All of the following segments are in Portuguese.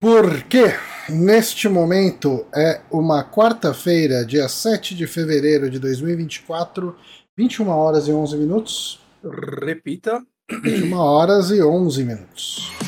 Porque neste momento é uma quarta-feira, dia 7 de fevereiro de 2024, 21 horas e 11 minutos. Repita. 21 horas e 11 minutos.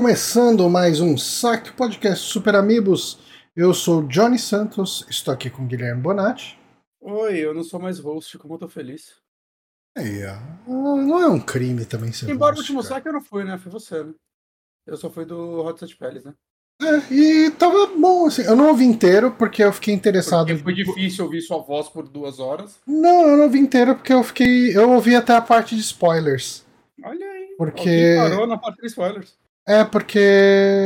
Começando mais um Saque Podcast Super Amigos. Eu sou Johnny Santos, estou aqui com Guilherme Bonatti. Oi, eu não sou mais host, como eu tô feliz. Ó. Não é um crime também ser Embora o host, último cara. saque eu não fui, né? Foi você, né? Eu só fui do Hot Set Peles, né? É, e tava bom, assim. Eu não ouvi inteiro porque eu fiquei interessado. Porque foi difícil ouvir sua voz por duas horas. Não, eu não ouvi inteiro porque eu fiquei. Eu ouvi até a parte de spoilers. Olha aí. Porque- Alguém parou na parte de spoilers. É, porque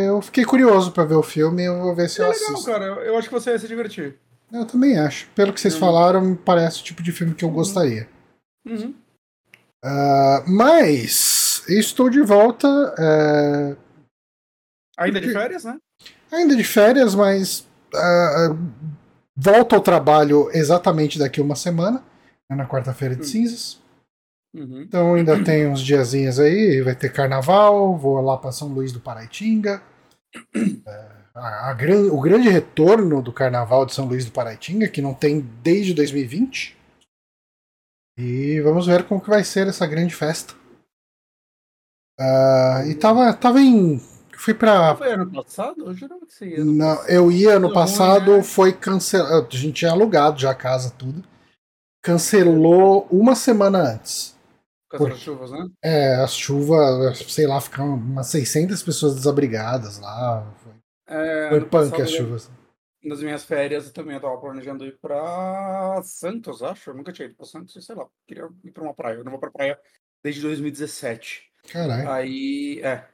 eu fiquei curioso pra ver o filme e eu vou ver se É eu legal, assisto. cara. Eu acho que você ia se divertir. Eu também acho. Pelo que vocês Uhum. falaram, parece o tipo de filme que eu Uhum. gostaria. Uhum. Ah, mas estou de volta, é, Ainda de Porque- férias, né? ainda de férias, mas ah, volto ao trabalho exatamente daqui uma semana, né, na quarta-feira de Hum. cinzas. Uhum. Então ainda tem uns diazinhos aí, vai ter carnaval, vou lá para São Luís do Paraitinga. É, a- a gran- o grande retorno do carnaval de São Luís do Paraitinga, que não tem desde 2020. E vamos ver como que vai ser essa grande festa. Ah, e tava, tava em. Fui pra. Foi ano passado? Eu jurava que você ia. Não, passado. eu ia ano Ruim, passado, né? foi cancelado. A gente tinha alugado já a casa, tudo. Cancelou uma semana antes. Por- as chuvas, né? É, as chuvas, sei lá, ficaram umas 600 pessoas desabrigadas lá. Foi, É, foi punk passado as chuvas. Nas minhas férias eu também eu tava planejando ir pra Santos, acho. Eu nunca tinha ido pra Santos, sei lá. Queria ir pra uma praia. Eu não vou pra praia desde 2017. Caralho. Aí, é.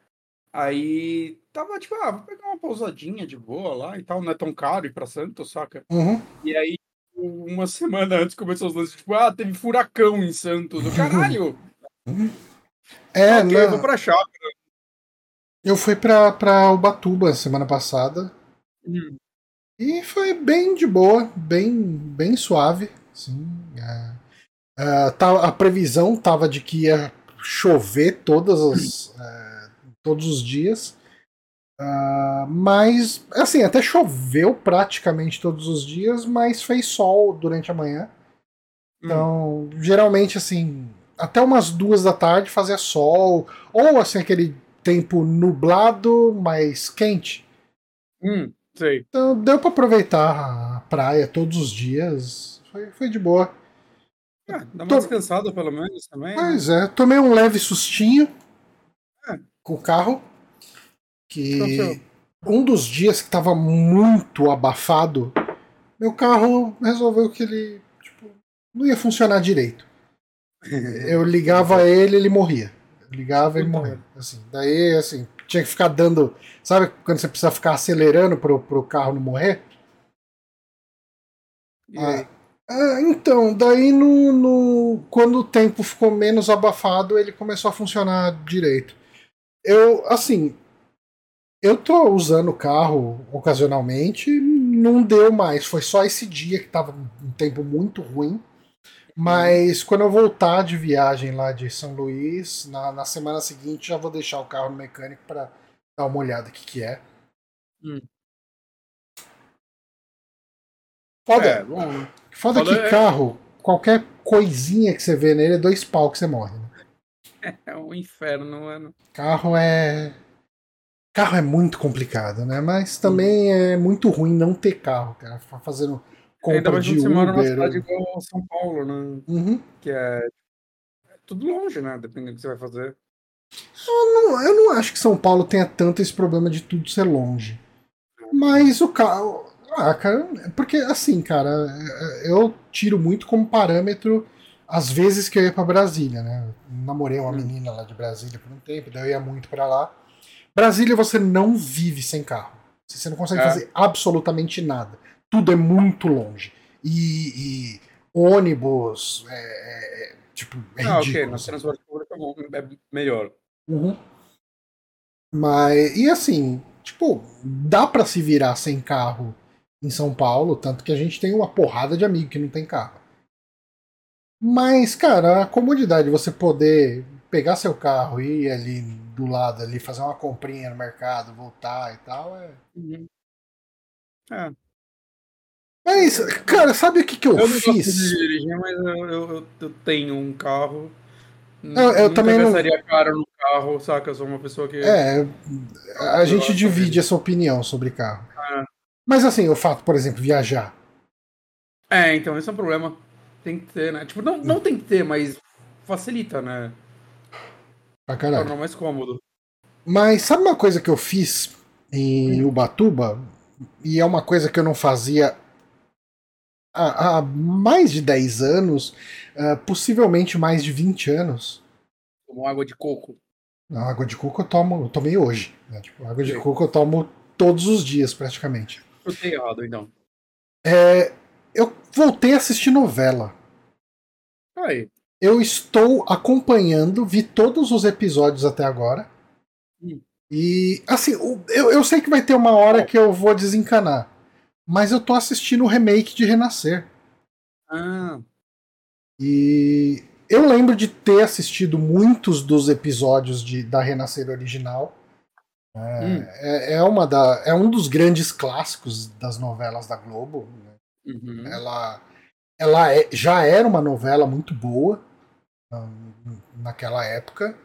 Aí tava tipo, ah, vou pegar uma pousadinha de boa lá e tal. Não é tão caro ir pra Santos, saca? Uhum. E aí, uma semana antes começou os lances, tipo, ah, teve furacão em Santos. Caralho! É, ok, eu vou pra chácara. eu fui pra, pra Ubatuba semana passada Hum, e foi bem de boa, bem, bem suave. Sim, é. É, tá- a previsão tava de que ia chover todas as, é, todos os dias. Ah, mas, assim, até choveu praticamente todos os dias, mas fez sol durante a manhã. Então, geralmente, assim, até umas duas da tarde fazia sol, ou assim, aquele tempo nublado, mas quente. hum, sei. Então, deu pra aproveitar a praia todos os dias. Foi, foi de boa. Ah, dá uma Tô- descansada pelo menos também. né? Pois é, tomei um leve sustinho É. com o carro. Que Aconteceu. um dos dias que tava muito abafado, meu carro resolveu que ele tipo, não ia funcionar direito. Eu ligava ele, ele morria. Eu ligava, ele Puta morria. Assim, daí, assim, tinha que ficar dando. Sabe quando você precisa ficar acelerando pro, pro carro não morrer? E aí? Ah, então, daí no, no- quando o tempo ficou menos abafado, ele começou a funcionar direito. Eu, assim, eu tô usando o carro ocasionalmente, não deu mais. Foi só esse dia que tava um tempo muito ruim. Mas quando eu voltar de viagem lá de São Luís, na, na semana seguinte já vou deixar o carro no mecânico para dar uma olhada o que, que é. Hum. Foda, É, bom. foda, foda que é- carro, qualquer coisinha que você vê nele é dois pau que você morre. né? É um inferno, mano. Carro é. Carro é muito complicado, né? Mas também é muito ruim não ter carro, cara. Ficar Fazendo Ainda compra mais de quando você mora numa Uber. cidade igual São Paulo, né? Uhum. Que é é tudo longe, né? Dependendo do que você vai fazer. Não, eu não acho que São Paulo tenha tanto esse problema de tudo ser longe. Mas o carro. Ah, cara, porque assim, cara, eu tiro muito como parâmetro Às vezes que eu ia para Brasília, né? Eu namorei uma hum. menina lá de Brasília por um tempo, daí eu ia muito para lá. Brasília você não vive sem carro. Você não consegue é. fazer absolutamente nada. Tudo é muito longe. E, e ônibus, é, é, é tipo, é ah, ridículo. ok, no transporte público é melhor. Uhum. Mas, e assim, tipo, dá para se virar sem carro em São Paulo, tanto que a gente tem uma porrada de amigo que não tem carro. Mas, cara, a comodidade, você poder pegar seu carro e ir ali do lado ali, fazer uma comprinha no mercado, voltar e tal, é. Uhum. É. Mas, cara, sabe o que, que eu, eu fiz? Eu não dirigir, mas eu, eu, eu, tenho um carro. Eu, eu também não. Eu cara no carro, saca? Eu sou uma pessoa que. É, a gente divide essa opinião sobre carro. É. Mas assim, o fato, por exemplo, viajar. É, então, esse é um problema. Tem que ter, né? Tipo, não, não tem que ter, mas facilita, né? Pra caralho. Torna mais cômodo. Mas sabe uma coisa que eu fiz em Ubatuba? E é uma coisa que eu não fazia há, há mais de 10 anos, uh, possivelmente mais de 20 anos. Tomou água de coco. Não, água de coco eu tomo, eu tomei hoje. Né? Tipo, água de coco eu tomo todos os dias, praticamente. Eu tenho errado, então. É, eu voltei a assistir novela. Aí. Eu estou acompanhando, vi todos os episódios até agora. Hum. E, assim, eu, eu sei que vai ter uma hora que eu vou desencanar. Mas eu tô assistindo o remake de Renascer. Ah. E eu lembro de ter assistido muitos dos episódios de, da Renascer original. É, hum. é, é, uma da, é um dos grandes clássicos das novelas da Globo. Né? Uhum. Ela, ela é, já era uma novela muito boa naquela época.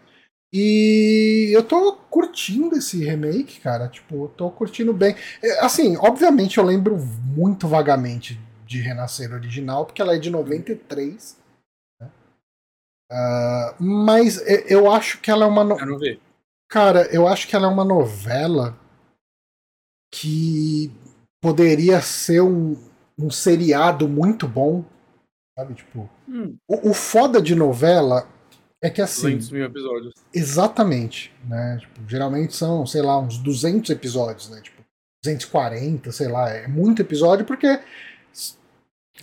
E eu tô curtindo esse remake, cara. Tipo, tô curtindo bem. É, assim, obviamente eu lembro muito vagamente de Renascer original, porque ela é de 93. Né? Uh, mas eu acho que ela é uma. No... Eu não vi. Cara, eu acho que ela é uma novela que poderia ser um, um seriado muito bom. Sabe, tipo. Hum. O, o foda de novela é que assim. 200 mil episódios. Exatamente. Né? Tipo, geralmente são, sei lá, uns 200 episódios, né? Tipo, 240, sei lá. É muito episódio porque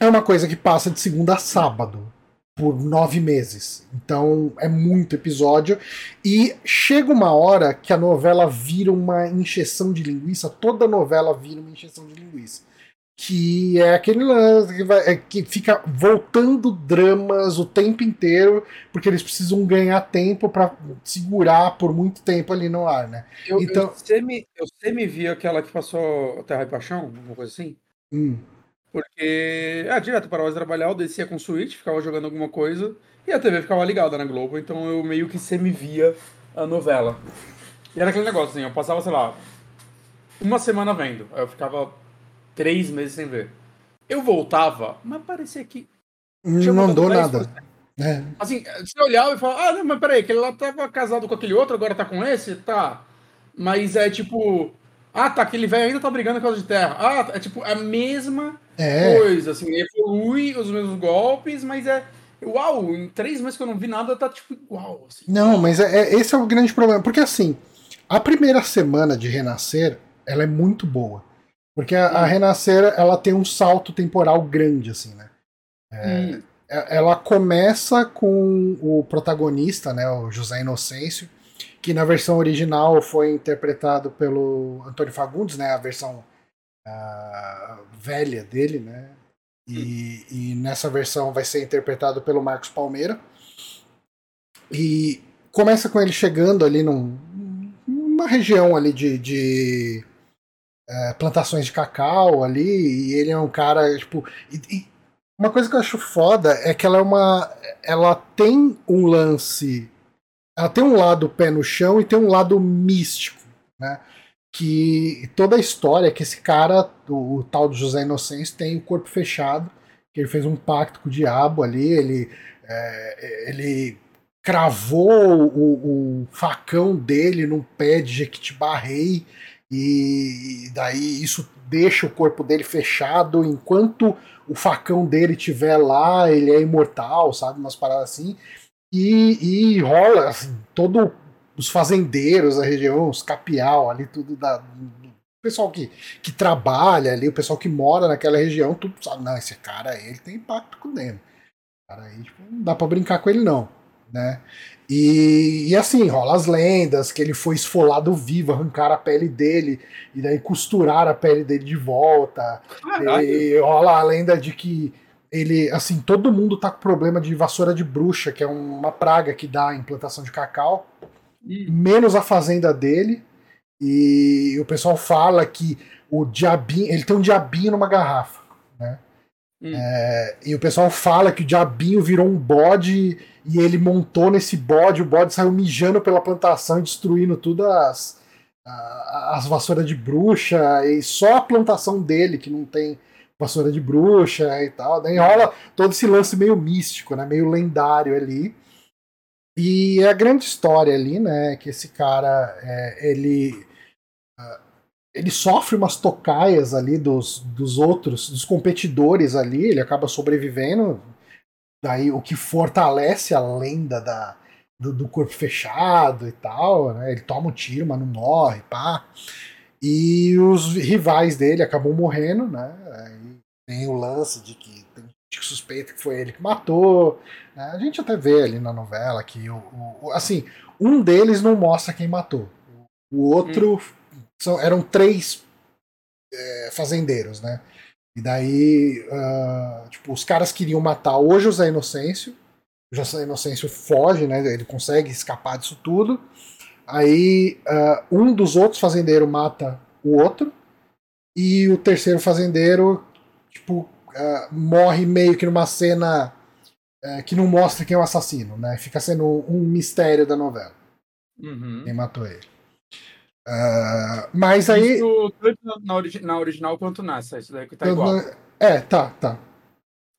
é uma coisa que passa de segunda a sábado por nove meses. Então é muito episódio. E chega uma hora que a novela vira uma encheção de linguiça. Toda novela vira uma encheção de linguiça que é aquele lance que, vai, é, que fica voltando dramas o tempo inteiro, porque eles precisam ganhar tempo para segurar por muito tempo ali no ar, né? Eu, então, eu, semi, eu semi vi aquela que passou Terra e Paixão, alguma coisa assim. Hum. Porque, ah, direto para de trabalhar, eu descia com o Switch, ficava jogando alguma coisa, e a TV ficava ligada na Globo, então eu meio que semi-via a novela. E era aquele negócio assim, eu passava, sei lá, uma semana vendo, aí eu ficava três meses sem ver. Eu voltava, mas parecia que. Não andou nada. É. Assim, você olhava e falava, ah, não, mas peraí, aquele lá tava casado com aquele outro, agora tá com esse? Tá. Mas é tipo. Ah, tá, aquele velho ainda tá brigando com causa de terra. Ah, é tipo a mesma é. coisa, assim, evolui os mesmos golpes, mas é. Uau, em três meses que eu não vi nada, tá tipo igual. Assim. Não, mas é, é, esse é o grande problema. Porque assim, a primeira semana de Renascer, ela é muito boa. Porque a, a, Renascer ela tem um salto temporal grande, assim, né? É, é, ela começa com o protagonista, né, o José Inocêncio, que na versão original foi interpretado pelo Antônio Fagundes, né, a versão uh, velha dele, né? E, e, nessa versão vai ser interpretado pelo Marcos Palmeira. E começa com ele chegando ali num, numa região ali de, de é, plantações de cacau ali, e ele é um cara, tipo. E, e uma coisa que eu acho foda é que ela é uma. Ela tem um lance. Ela tem um lado pé no chão e tem um lado místico, né? Que toda a história que esse cara, o, o tal de José Inocêncio, tem o corpo fechado, que ele fez um pacto com o diabo ali, ele. É, ele cravou o, o, facão dele num pé de Jequitibá Rei e daí isso deixa o corpo dele fechado enquanto o facão dele estiver lá, ele é imortal, sabe? Umas paradas assim. E, e rola, assim, todo os fazendeiros da região, os capial ali, tudo da. O pessoal que, que trabalha ali, o pessoal que mora naquela região, tudo sabe, não, esse cara ele tem impacto com ele. Cara aí, tipo, não dá pra brincar com ele, não. Né? E, e, assim, rola as lendas que ele foi esfolado vivo, arrancar a pele dele e daí costurar a pele dele de volta. E rola a lenda de que ele, assim, todo mundo tá com problema de vassoura de bruxa, que é uma praga que dá implantação de cacau, hum. menos a fazenda dele. E o pessoal fala que o diabinho, ele tem um diabinho numa garrafa, né? Hum. É, e o pessoal fala que o diabinho virou um bode e ele montou nesse bode, o bode saiu mijando pela plantação e destruindo tudo as, as vassouras de bruxa, e só a plantação dele que não tem vassoura de bruxa e tal. Daí rola todo esse lance meio místico, né? Meio lendário ali. E a grande história ali, né? Que esse cara, é, ele ele sofre umas tocaias ali dos, dos outros, dos competidores ali. Ele acaba sobrevivendo. Daí o que fortalece a lenda da, do, do corpo fechado e tal. Né? Ele toma um tiro, mas não morre, pá. E os rivais dele acabam morrendo, né? tem o lance de que tem gente que suspeita que foi ele que matou. Né? A gente até vê ali na novela que o, o, assim, um deles não mostra quem matou. O outro hum. São, eram três é, fazendeiros, né? E daí, uh, tipo, os caras queriam matar o José Inocêncio. O José Inocêncio foge, né? Ele consegue escapar disso tudo. Aí uh, um dos outros fazendeiros mata o outro. E o terceiro fazendeiro tipo, uh, morre meio que numa cena uh, que não mostra quem é o assassino, né? Fica sendo um mistério da novela. Uhum. Quem matou ele. Uh, mas aí. Isso, tanto na, origi na, original quanto nessa, isso daí que tá igual. É, tá, tá.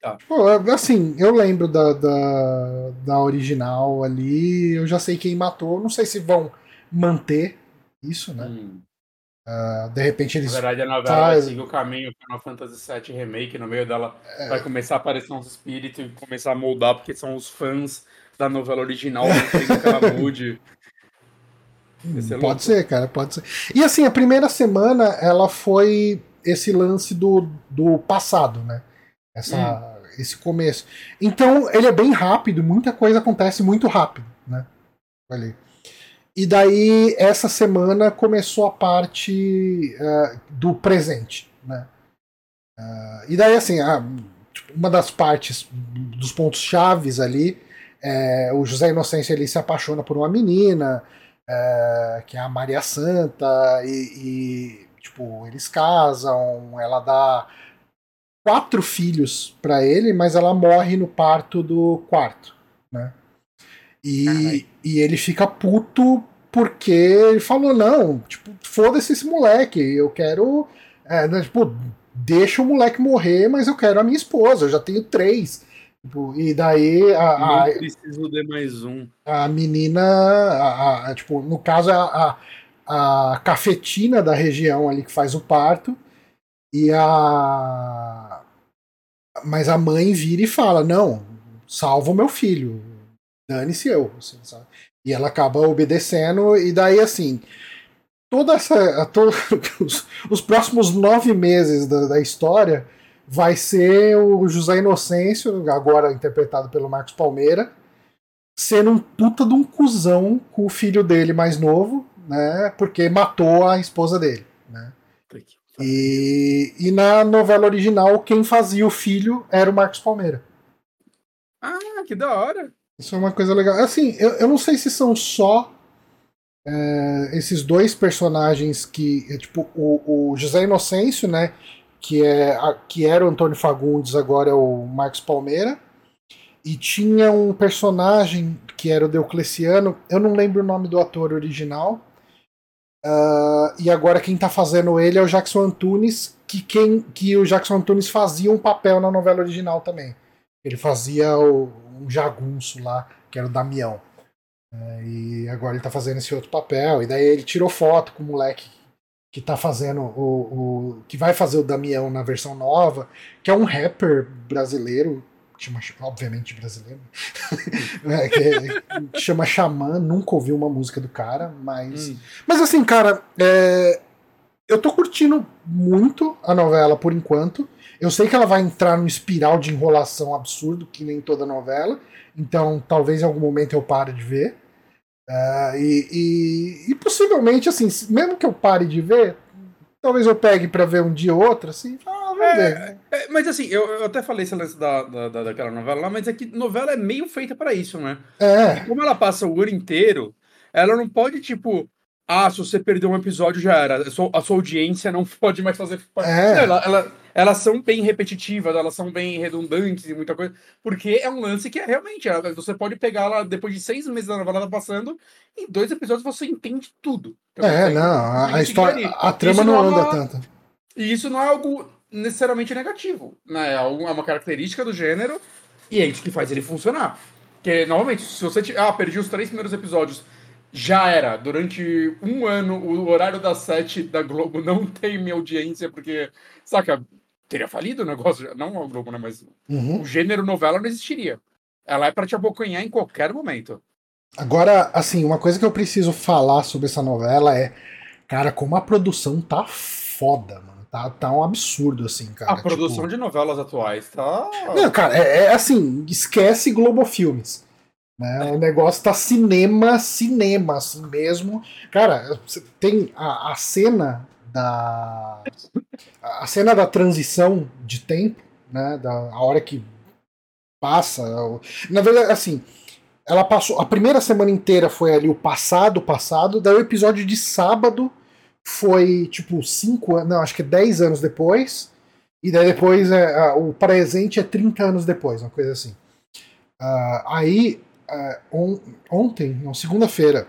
tá. Pô, assim, eu lembro da, da, da original ali, eu já sei quem matou, não sei se vão manter isso, né? Hum. Uh, de repente eles. Na verdade, a novela tá... o caminho Final Fantasy VII Remake. No meio dela é... vai começar a aparecer uns espíritos e começar a moldar, porque são os fãs da novela original que ela mude. Pode ser, cara, pode ser. E assim, a primeira semana ela foi esse lance do, do passado, né? Essa, hum. Esse começo. Então, ele é bem rápido, muita coisa acontece muito rápido, né? Ali. E daí, essa semana, começou a parte uh, do presente. Né? Uh, e daí, assim, a, tipo, uma das partes, dos pontos chaves ali, é, o José Inocêncio ele se apaixona por uma menina, é, que é a Maria Santa, e, e, tipo, eles casam, ela dá quatro filhos para ele, mas ela morre no parto do quarto, né? E, e ele fica puto porque ele falou: não, tipo, foda-se esse moleque, eu quero. É, né, tipo, deixa o moleque morrer, mas eu quero a minha esposa, eu já tenho três. Tipo, e daí a, a, preciso de mais um. A menina, a, a, tipo, no caso, a, a, cafetina da região ali que faz o parto, e a. Mas a mãe vira e fala: não, salva o meu filho dane-se eu. Assim, e ela acaba obedecendo, e daí assim. Toda essa. Todos os, os próximos nove meses da, da história vai ser o José Inocêncio, agora interpretado pelo Marcos Palmeira, sendo um puta de um cuzão com o filho dele mais novo, né? Porque matou a esposa dele, né? E, e na novela original, quem fazia o filho era o Marcos Palmeira. Ah, que da hora! Isso é uma coisa legal. Assim, eu, eu não sei se são só é, esses dois personagens que. É, tipo, o, o José Inocêncio, né? Que, é, que era o Antônio Fagundes, agora é o Marcos Palmeira. E tinha um personagem que era o Deocleciano, eu não lembro o nome do ator original. Uh, e agora quem está fazendo ele é o Jackson Antunes, que, quem, que o Jackson Antunes fazia um papel na novela original também. Ele fazia o, um jagunço lá, que era o Damião. É, e agora ele tá fazendo esse outro papel. E daí ele tirou foto com o moleque que tá fazendo o, o. que vai fazer o Damião na versão nova, que é um rapper brasileiro, que chama, obviamente brasileiro, é, que, que, chama Xamã, nunca ouvi uma música do cara, mas. Hum. Mas assim, cara, é, eu tô curtindo muito a novela por enquanto. Eu sei que ela vai entrar num espiral de enrolação absurdo, que nem toda novela. Então, talvez em algum momento eu pare de ver. Uh, e, e, e, possivelmente, assim, mesmo que eu pare de ver, talvez eu pegue para ver um dia ou outro, assim, ah, vamos é, ver. É, mas assim, eu, eu, até falei esse lance da, da, daquela novela lá, mas é que novela é meio feita para isso, né? É. E como ela passa o ano inteiro, ela não pode, tipo, ah, se você perdeu um episódio já era, a sua, a sua audiência não pode mais fazer. É. Ela, ela, elas são bem repetitivas, elas são bem redundantes e muita coisa, porque é um lance que é realmente, você pode pegar lá depois de seis meses da novela passando, em dois episódios você entende tudo. Então, é, não, a, a história, a trama não, não anda é tanto. E isso não é algo necessariamente negativo, né? É, é uma característica do gênero e é isso que faz ele funcionar. Porque, normalmente, se você. Ah, perdi os três primeiros episódios já era. Durante um ano, o horário das sete da Globo não tem minha audiência, porque, saca, teria falido o negócio. Não a Globo, né? Mas uhum. o gênero novela não existiria. Ela é para te abocanhar em qualquer momento. Agora, assim, uma coisa que eu preciso falar sobre essa novela é, cara, como a produção tá foda, mano. Tá, tá um absurdo, assim, cara. A produção tipo... de novelas atuais tá. Não, cara, é, é assim, esquece Globo Filmes. Né? O negócio tá cinema, cinema, assim mesmo. Cara, tem a, a cena da. A cena da transição de tempo, né? Da a hora que passa. Na verdade, assim, ela passou. A primeira semana inteira foi ali o passado, passado. Daí o episódio de sábado foi tipo cinco anos. Não, acho que é 10 anos depois. E daí depois é, o presente é 30 anos depois, uma coisa assim. Uh, aí uh, on, ontem, não, segunda-feira,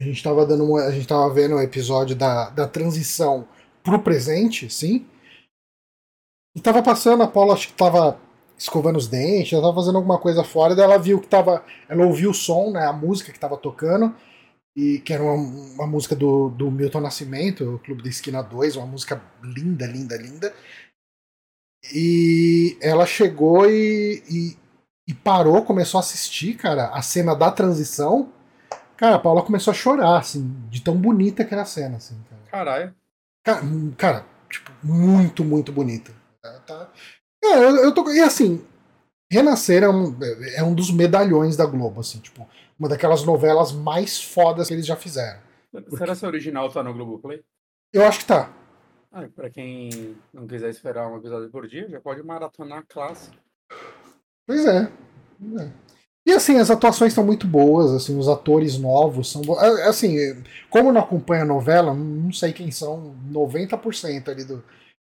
a gente estava dando uma, a gente tava vendo o um episódio da, da transição pro presente, sim. E tava passando, a Paula acho que tava escovando os dentes, ela tava fazendo alguma coisa fora, daí ela viu que tava. Ela ouviu o som, né? A música que tava tocando, e que era uma, uma música do, do Milton Nascimento, o Clube da Esquina 2, uma música linda, linda, linda. E ela chegou e, e, e parou, começou a assistir, cara, a cena da transição. Cara, a Paula começou a chorar, assim, de tão bonita que era a cena, assim. Cara. Caralho. Cara, cara, tipo, muito, muito bonita. Tá. É, eu, eu tô. E assim, Renascer é um, é um dos medalhões da Globo, assim, tipo, uma daquelas novelas mais fodas que eles já fizeram. Porque... Será que a original tá no Globoplay? Eu acho que tá. Ah, pra quem não quiser esperar um episódio por dia, já pode maratonar a classe. Pois é. é. E assim, as atuações estão muito boas, assim, os atores novos são Assim, como não acompanha a novela, não sei quem são 90% ali do,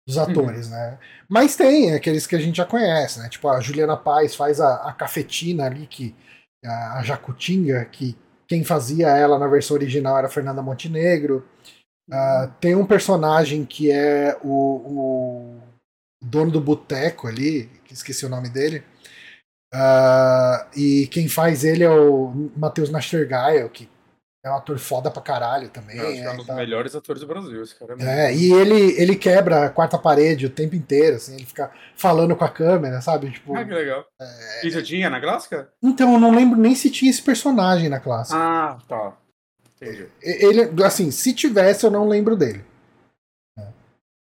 dos uhum. atores, uhum. né? Mas tem aqueles que a gente já conhece, né? Tipo, a Juliana Paz faz a, a cafetina ali, que a, a Jacutinga, que quem fazia ela na versão original era Fernanda Montenegro. Uh, tem um personagem que é o, o dono do boteco ali, que esqueci o nome dele. Uh, e quem faz ele é o Matheus Nastergail, que é um ator foda pra caralho também. Que é um dos tá... melhores atores do Brasil, esse cara é, é e ele, ele quebra a quarta parede o tempo inteiro, assim, ele fica falando com a câmera, sabe? Tipo, ah, que legal. É... E já tinha na clássica? Então, eu não lembro nem se tinha esse personagem na clássica. Ah, tá. Entendi. Ele, assim, se tivesse, eu não lembro dele.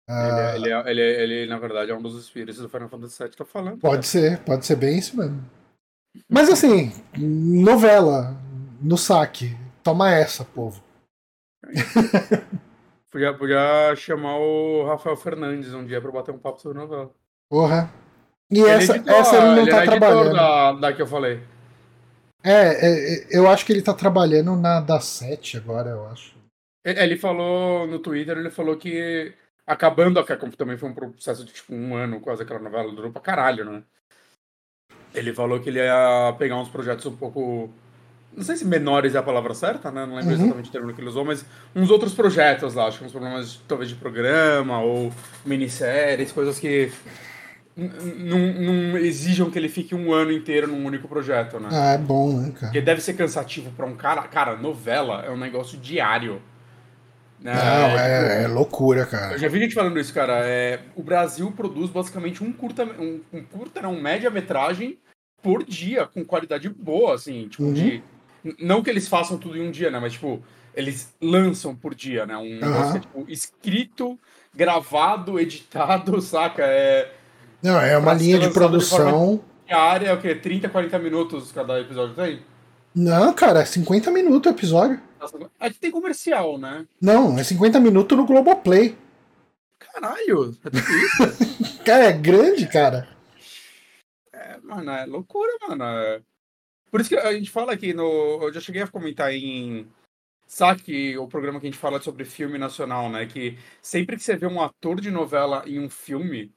Ele, é, ele, é, ele, na verdade, é um dos espíritos do Final Fantasy VII, tô falando. Pode né? ser, pode ser bem isso mesmo. Mas assim, novela, no saque. Toma essa, povo. podia, podia chamar o Rafael Fernandes um dia pra bater um papo sobre novela. Porra. E ele essa, editor, essa ele não ele tá é trabalhando. Da, da que eu falei. É, é, eu acho que ele tá trabalhando na da 7 agora, eu acho. Ele falou no Twitter, ele falou que acabando a Capcom, também foi um processo de tipo um ano, quase aquela novela durou pra caralho, né? Ele falou que ele ia pegar uns projetos um pouco. Não sei se menores é a palavra certa, né? Não lembro uhum. exatamente o termo que ele usou, mas uns outros projetos lá, acho que uns problemas talvez de programa ou minisséries, coisas que não exijam que ele fique um ano inteiro num único projeto, né? Ah, é bom, né, cara? Porque deve ser cansativo para um cara. Cara, novela é um negócio diário Não, é, é, é, loucura, cara. Eu já vi gente falando isso, cara. É, o Brasil produz basicamente um curta, um, um curta, não, um média-metragem por dia, com qualidade boa, assim, tipo, uhum. de. Não que eles façam tudo em um dia, né? Mas, tipo, eles lançam por dia, né? Um uhum. negócio é, tipo, escrito, gravado, editado, saca? É. Não, é uma linha de produção. De área é o quê? 30, 40 minutos cada episódio tem? Não, cara, é 50 minutos o episódio. Aqui tem comercial, né? Não, é 50 minutos no Globoplay. Caralho, é tudo isso? cara, é grande, cara. É, mano, é loucura, mano. É... Por isso que a gente fala aqui no. Eu já cheguei a comentar em Saque, o programa que a gente fala sobre filme nacional, né? Que sempre que você vê um ator de novela em um filme,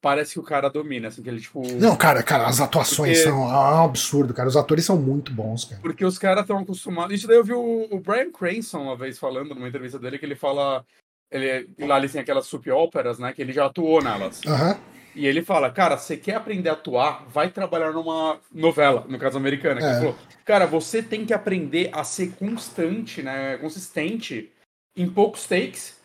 parece que o cara domina, assim, que ele, tipo... Não, cara, cara, as atuações porque... são ah, um absurdo, cara. Os atores são muito bons, cara. Porque os caras estão acostumados... Isso daí eu vi o, o, Brian Cranston uma vez falando numa entrevista dele, que ele fala... Ele, lá ele tem aquelas soap óperas, né? Que ele já atuou nelas. Aham. E ele fala, cara, você quer aprender a atuar, vai trabalhar numa novela, no caso americana. É. Ele falou, cara, você tem que aprender a ser constante, né? Consistente em poucos takes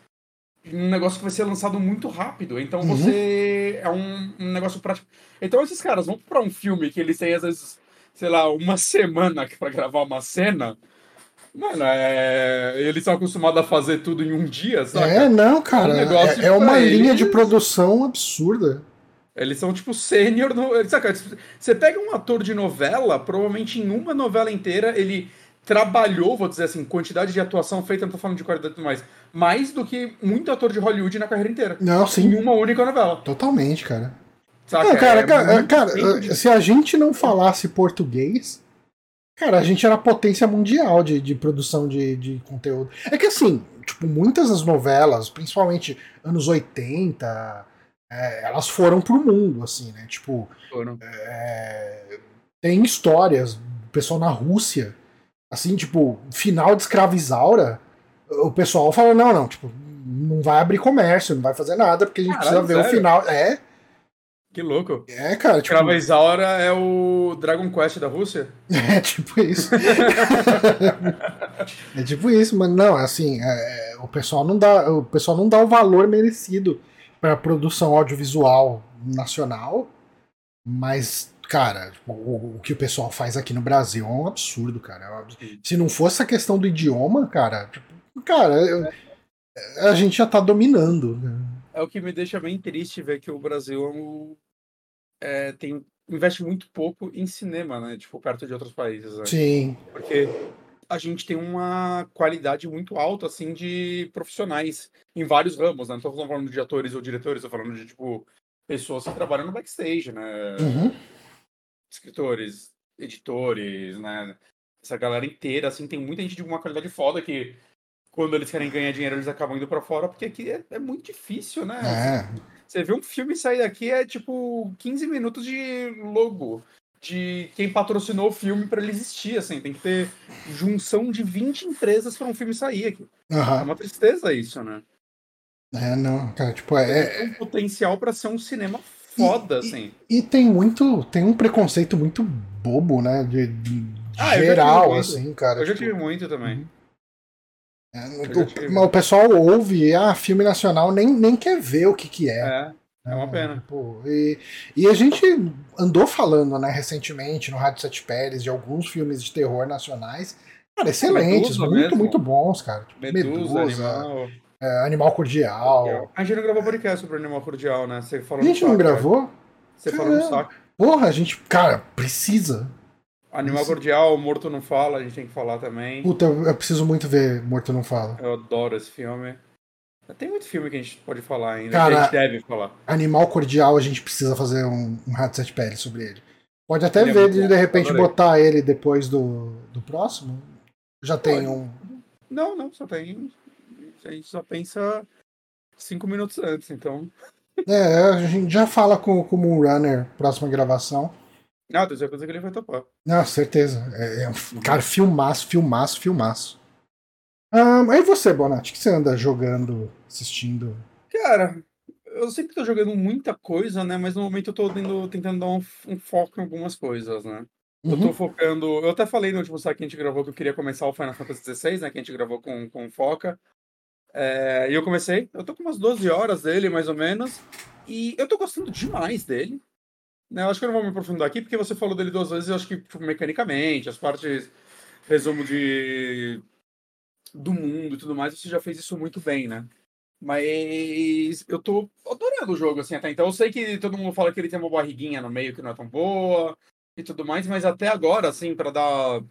um negócio que vai ser lançado muito rápido. Então uhum. você é um, um, negócio prático. Então esses caras vão para um filme que eles têm, às vezes, sei lá, uma semana para gravar uma cena. Mano, é... eles são acostumados a fazer tudo em um dia, sabe? É, não, cara. É um é, é uma eles... linha de produção absurda. Eles são tipo sênior no. Saca? Você pega um ator de novela, provavelmente em uma novela inteira ele trabalhou, vou dizer assim, quantidade de atuação feita, não tô falando de qualidade e tudo mais, mais do que muito ator de Hollywood na carreira inteira. Não, sim. Em uma única novela. Totalmente, cara. Saca? Não, cara, é cara, cara se a gente não falasse português, cara, a gente era potência mundial de, de produção de, de conteúdo. É que assim, tipo, muitas das novelas, principalmente anos 80, é, elas foram pro mundo, assim, né? Tipo, é, tem histórias, pessoal na Rússia assim, tipo, final de escravizaura, o pessoal fala, não, não, tipo, não vai abrir comércio, não vai fazer nada, porque a gente Caralho, precisa ver sério? o final. É. Que louco. É, cara. Tipo... Escravizaura é o Dragon Quest da Rússia? É, tipo isso. é tipo isso, mas não, assim, é, é, o pessoal não dá, o pessoal não dá o valor merecido para a produção audiovisual nacional, mas cara, o, o, que o pessoal faz aqui no Brasil é um absurdo, cara. É um absurdo. Se não fosse a questão do idioma, cara, tipo, cara, eu, a gente já tá dominando. Né? É o que me deixa bem triste ver que o Brasil é, tem, investe muito pouco em cinema, né? Tipo, perto de outros países. Né? Sim. Porque a gente tem uma qualidade muito alta, assim, de profissionais em vários ramos, né? Não tô falando de atores ou diretores, tô falando de, tipo, pessoas que trabalham no backstage, né? Uhum escritores, editores, né? Essa galera inteira, assim, tem muita gente de uma qualidade foda que quando eles querem ganhar dinheiro eles acabam indo para fora, porque aqui é, é, muito difícil, né? É. Você vê um filme sair daqui é tipo 15 minutos de logo de quem patrocinou o filme para ele existir, assim, tem que ter junção de 20 empresas para um filme sair aqui. Uhum. É uma tristeza isso, né? É, não, cara, tipo, é. Tem um potencial para ser um cinema foda, e, assim. E, e, tem muito. Tem um preconceito muito bobo, né? De, de ah, geral, assim, cara. Eu já tipo... tive muito também. É, o, o, pessoal ouve, ah, filme nacional, nem, nem quer ver o que, que é. É, é uma pena. Tipo, e, e a gente andou falando, né, recentemente, no Rádio Sete Pérez, de alguns filmes de terror nacionais. Cara, excelentes, Medusa muito, mesmo. muito bons, cara. Tipo, Medusa, Medusa Animal. É, Animal Cordial. A gente não gravou podcast sobre Animal Cordial, né? Você falou a gente não gravou? Você falou no saco. Porra, a gente, cara, precisa. Animal. Cordial, Morto Não Fala, a gente tem que falar também. Puta, eu preciso muito ver Morto Não Fala. Eu adoro esse filme. Tem muito filme que a gente pode falar ainda, cara, que a gente deve falar. Animal Cordial, a gente precisa fazer um, um headset pele sobre ele. Pode até ele é ver é de, de repente botar ele depois do, do próximo. Já pode. tem um. Não, não, só tem a gente só pensa cinco minutos antes, então. É, a gente já fala com, com o Moonrunner, próxima gravação. Não, tenho certeza que ele vai topar. Não, certeza. É, é cara, filmaço, filmaço, filmaço. Um, aí você, Bonatti, o que você anda jogando, assistindo? Cara, eu sempre tô jogando muita coisa, né? Mas no momento eu tô tendo, tentando dar um, um, foco em algumas coisas, né? Uhum. Eu tô uhum. focando. Eu até falei no último saque que a gente gravou que eu queria começar o Final Fantasy XVI, né? Que a gente gravou com, com Foca. É, e eu comecei, eu tô com umas 12 horas dele, mais ou menos, e eu tô gostando demais dele. Né, eu acho que eu não vou me aprofundar aqui, porque você falou dele duas vezes, eu acho que tipo, mecanicamente, as partes, resumo de do mundo e tudo mais, você já fez isso muito bem, né? Mas eu tô adorando o jogo, assim, até então. Eu sei que todo mundo fala que ele tem uma barriguinha no meio que não é tão boa e tudo mais, mas até agora, assim, para dar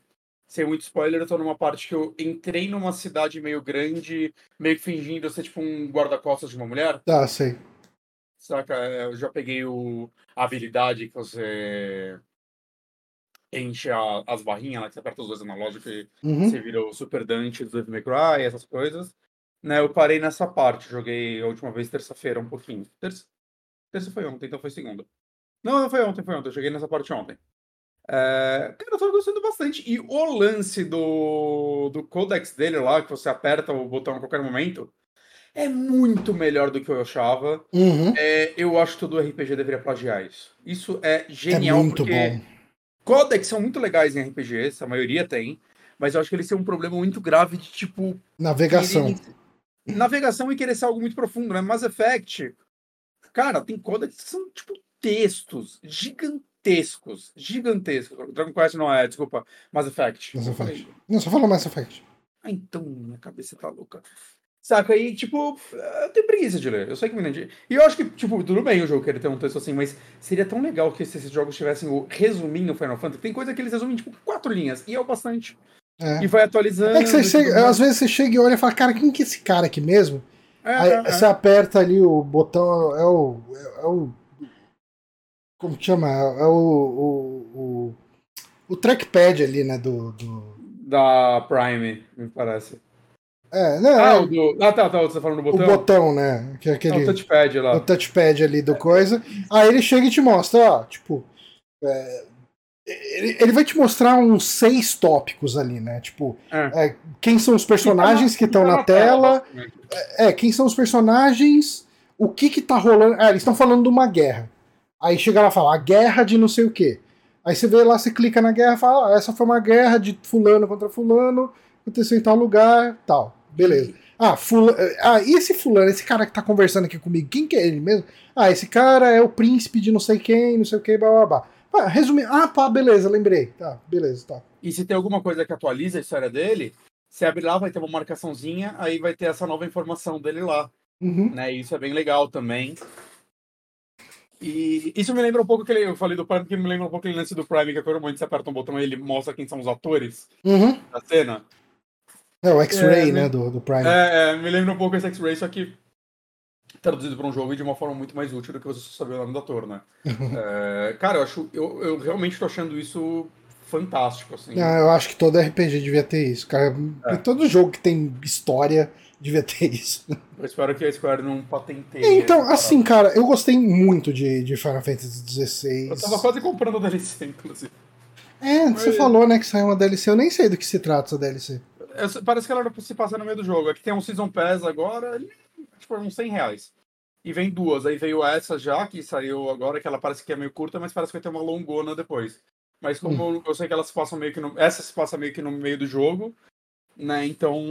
sem muito spoiler, eu tô numa parte que eu entrei numa cidade meio grande, meio que fingindo ser tipo um guarda-costas de uma mulher. Ah, sei. Saca? É, eu já peguei o, a habilidade que você enche a, as barrinhas lá, que você aperta os dois analógicos e Uhum. você vira o Super Dante do Devil May Cry, essas coisas. Né, eu parei nessa parte, joguei a última vez terça-feira um pouquinho. Terça, terça foi ontem, então foi segunda. Não, não foi ontem, foi ontem, eu joguei nessa parte ontem. É, cara, eu tô gostando bastante. E o lance do, do codex dele lá, que você aperta o botão a qualquer momento, é muito melhor do que eu achava. Uhum. É, eu acho que todo RPG deveria plagiar isso. Isso é É genial, muito porque bom. codex são muito legais em RPGs, a maioria tem, mas eu acho que eles têm um problema muito grave de, tipo, Navegação. querer- Navegação e querer ser algo muito profundo, né? Mass Effect, cara, tem codex que são, tipo, textos gigantescos. Gigantescos. Dragon Quest não é, desculpa, Mass Effect. Mass Effect. Não, só falou Mass Effect. Ah, então, minha cabeça tá louca. Saca? E, tipo, eu tenho preguiça de ler. Eu sei que me entendi. E eu acho que, tipo, tudo bem o jogo querer ter um texto assim, mas seria tão legal que se esses jogos tivessem o resuminho Final Fantasy. Tem coisa que eles resumem, tipo, quatro linhas. E é o bastante. É. E vai atualizando. É que você chega- às vezes você chega e olha e fala, cara, quem que é esse cara aqui mesmo? É, Aí é, é. você aperta ali o botão, é o. É o como que chama? É o. O, o, o trackpad ali, né? Do. do- Da Prime, me parece. É, né? Ah, é o do. Ah, tá, tá. Você tá falando do o botão? botão, né? Que é É aquele. o touchpad lá. o touchpad ali do coisa. Aí ele chega e te mostra, ó, tipo. é, ele, ele vai te mostrar uns seis tópicos ali, né? Tipo, É. é, quem são os personagens que estão Tá na tela, basicamente. É, quem são os personagens, o que que tá rolando. Ah, eles estão falando de uma guerra. Aí chega lá e fala, a guerra de não sei o quê. Aí você vê lá, você clica na guerra e fala, ah, essa foi uma guerra de fulano contra fulano, aconteceu em tal lugar, tal. Beleza. Ah, fula... ah, e esse fulano, esse cara que tá conversando aqui comigo, quem que é ele mesmo? Ah, esse cara é o príncipe de não sei quem, não sei o que, blá blá blá. Ah, resumindo, ah, pá, beleza, lembrei. Tá, beleza, tá. E se tem alguma coisa que atualiza a história dele, você abre lá, vai ter uma marcaçãozinha, aí vai ter essa nova informação dele lá. Uhum. né? Isso é bem legal também. E isso me lembra um pouco aquele. Eu falei do Prime, que me lembra um pouco aquele lance do Prime, que a qualquer momento você aperta um botão e ele mostra quem são os atores Uhum. da cena. É o X-Ray, É, né, do, do Prime. É, é, me lembra um pouco esse X-Ray, só que traduzido para um jogo e de uma forma muito mais útil do que você só saber o nome do ator, né? É, cara, eu acho. Eu, eu realmente tô achando isso fantástico, assim. Ah, eu acho que todo RPG devia ter isso, cara. É. Todo jogo que tem história devia ter isso. Eu espero que a Square não patenteie. Então, essa assim, cara, eu gostei muito de, de Final Fantasy XVI. Eu tava quase comprando a DLC, inclusive. É, você Mas- falou, né, que saiu uma DLC. Eu nem sei do que se trata essa DLC. Parece que ela se passa no meio do jogo. Aqui tem um Season Pass agora, tipo, uns 100 reais. E vem duas. Aí veio essa já, que saiu agora, que ela parece que é meio curta, mas parece que vai ter uma longona depois. Mas como eu, eu sei que elas se passam meio que no. Essa se passa meio que no meio do jogo, né? Então.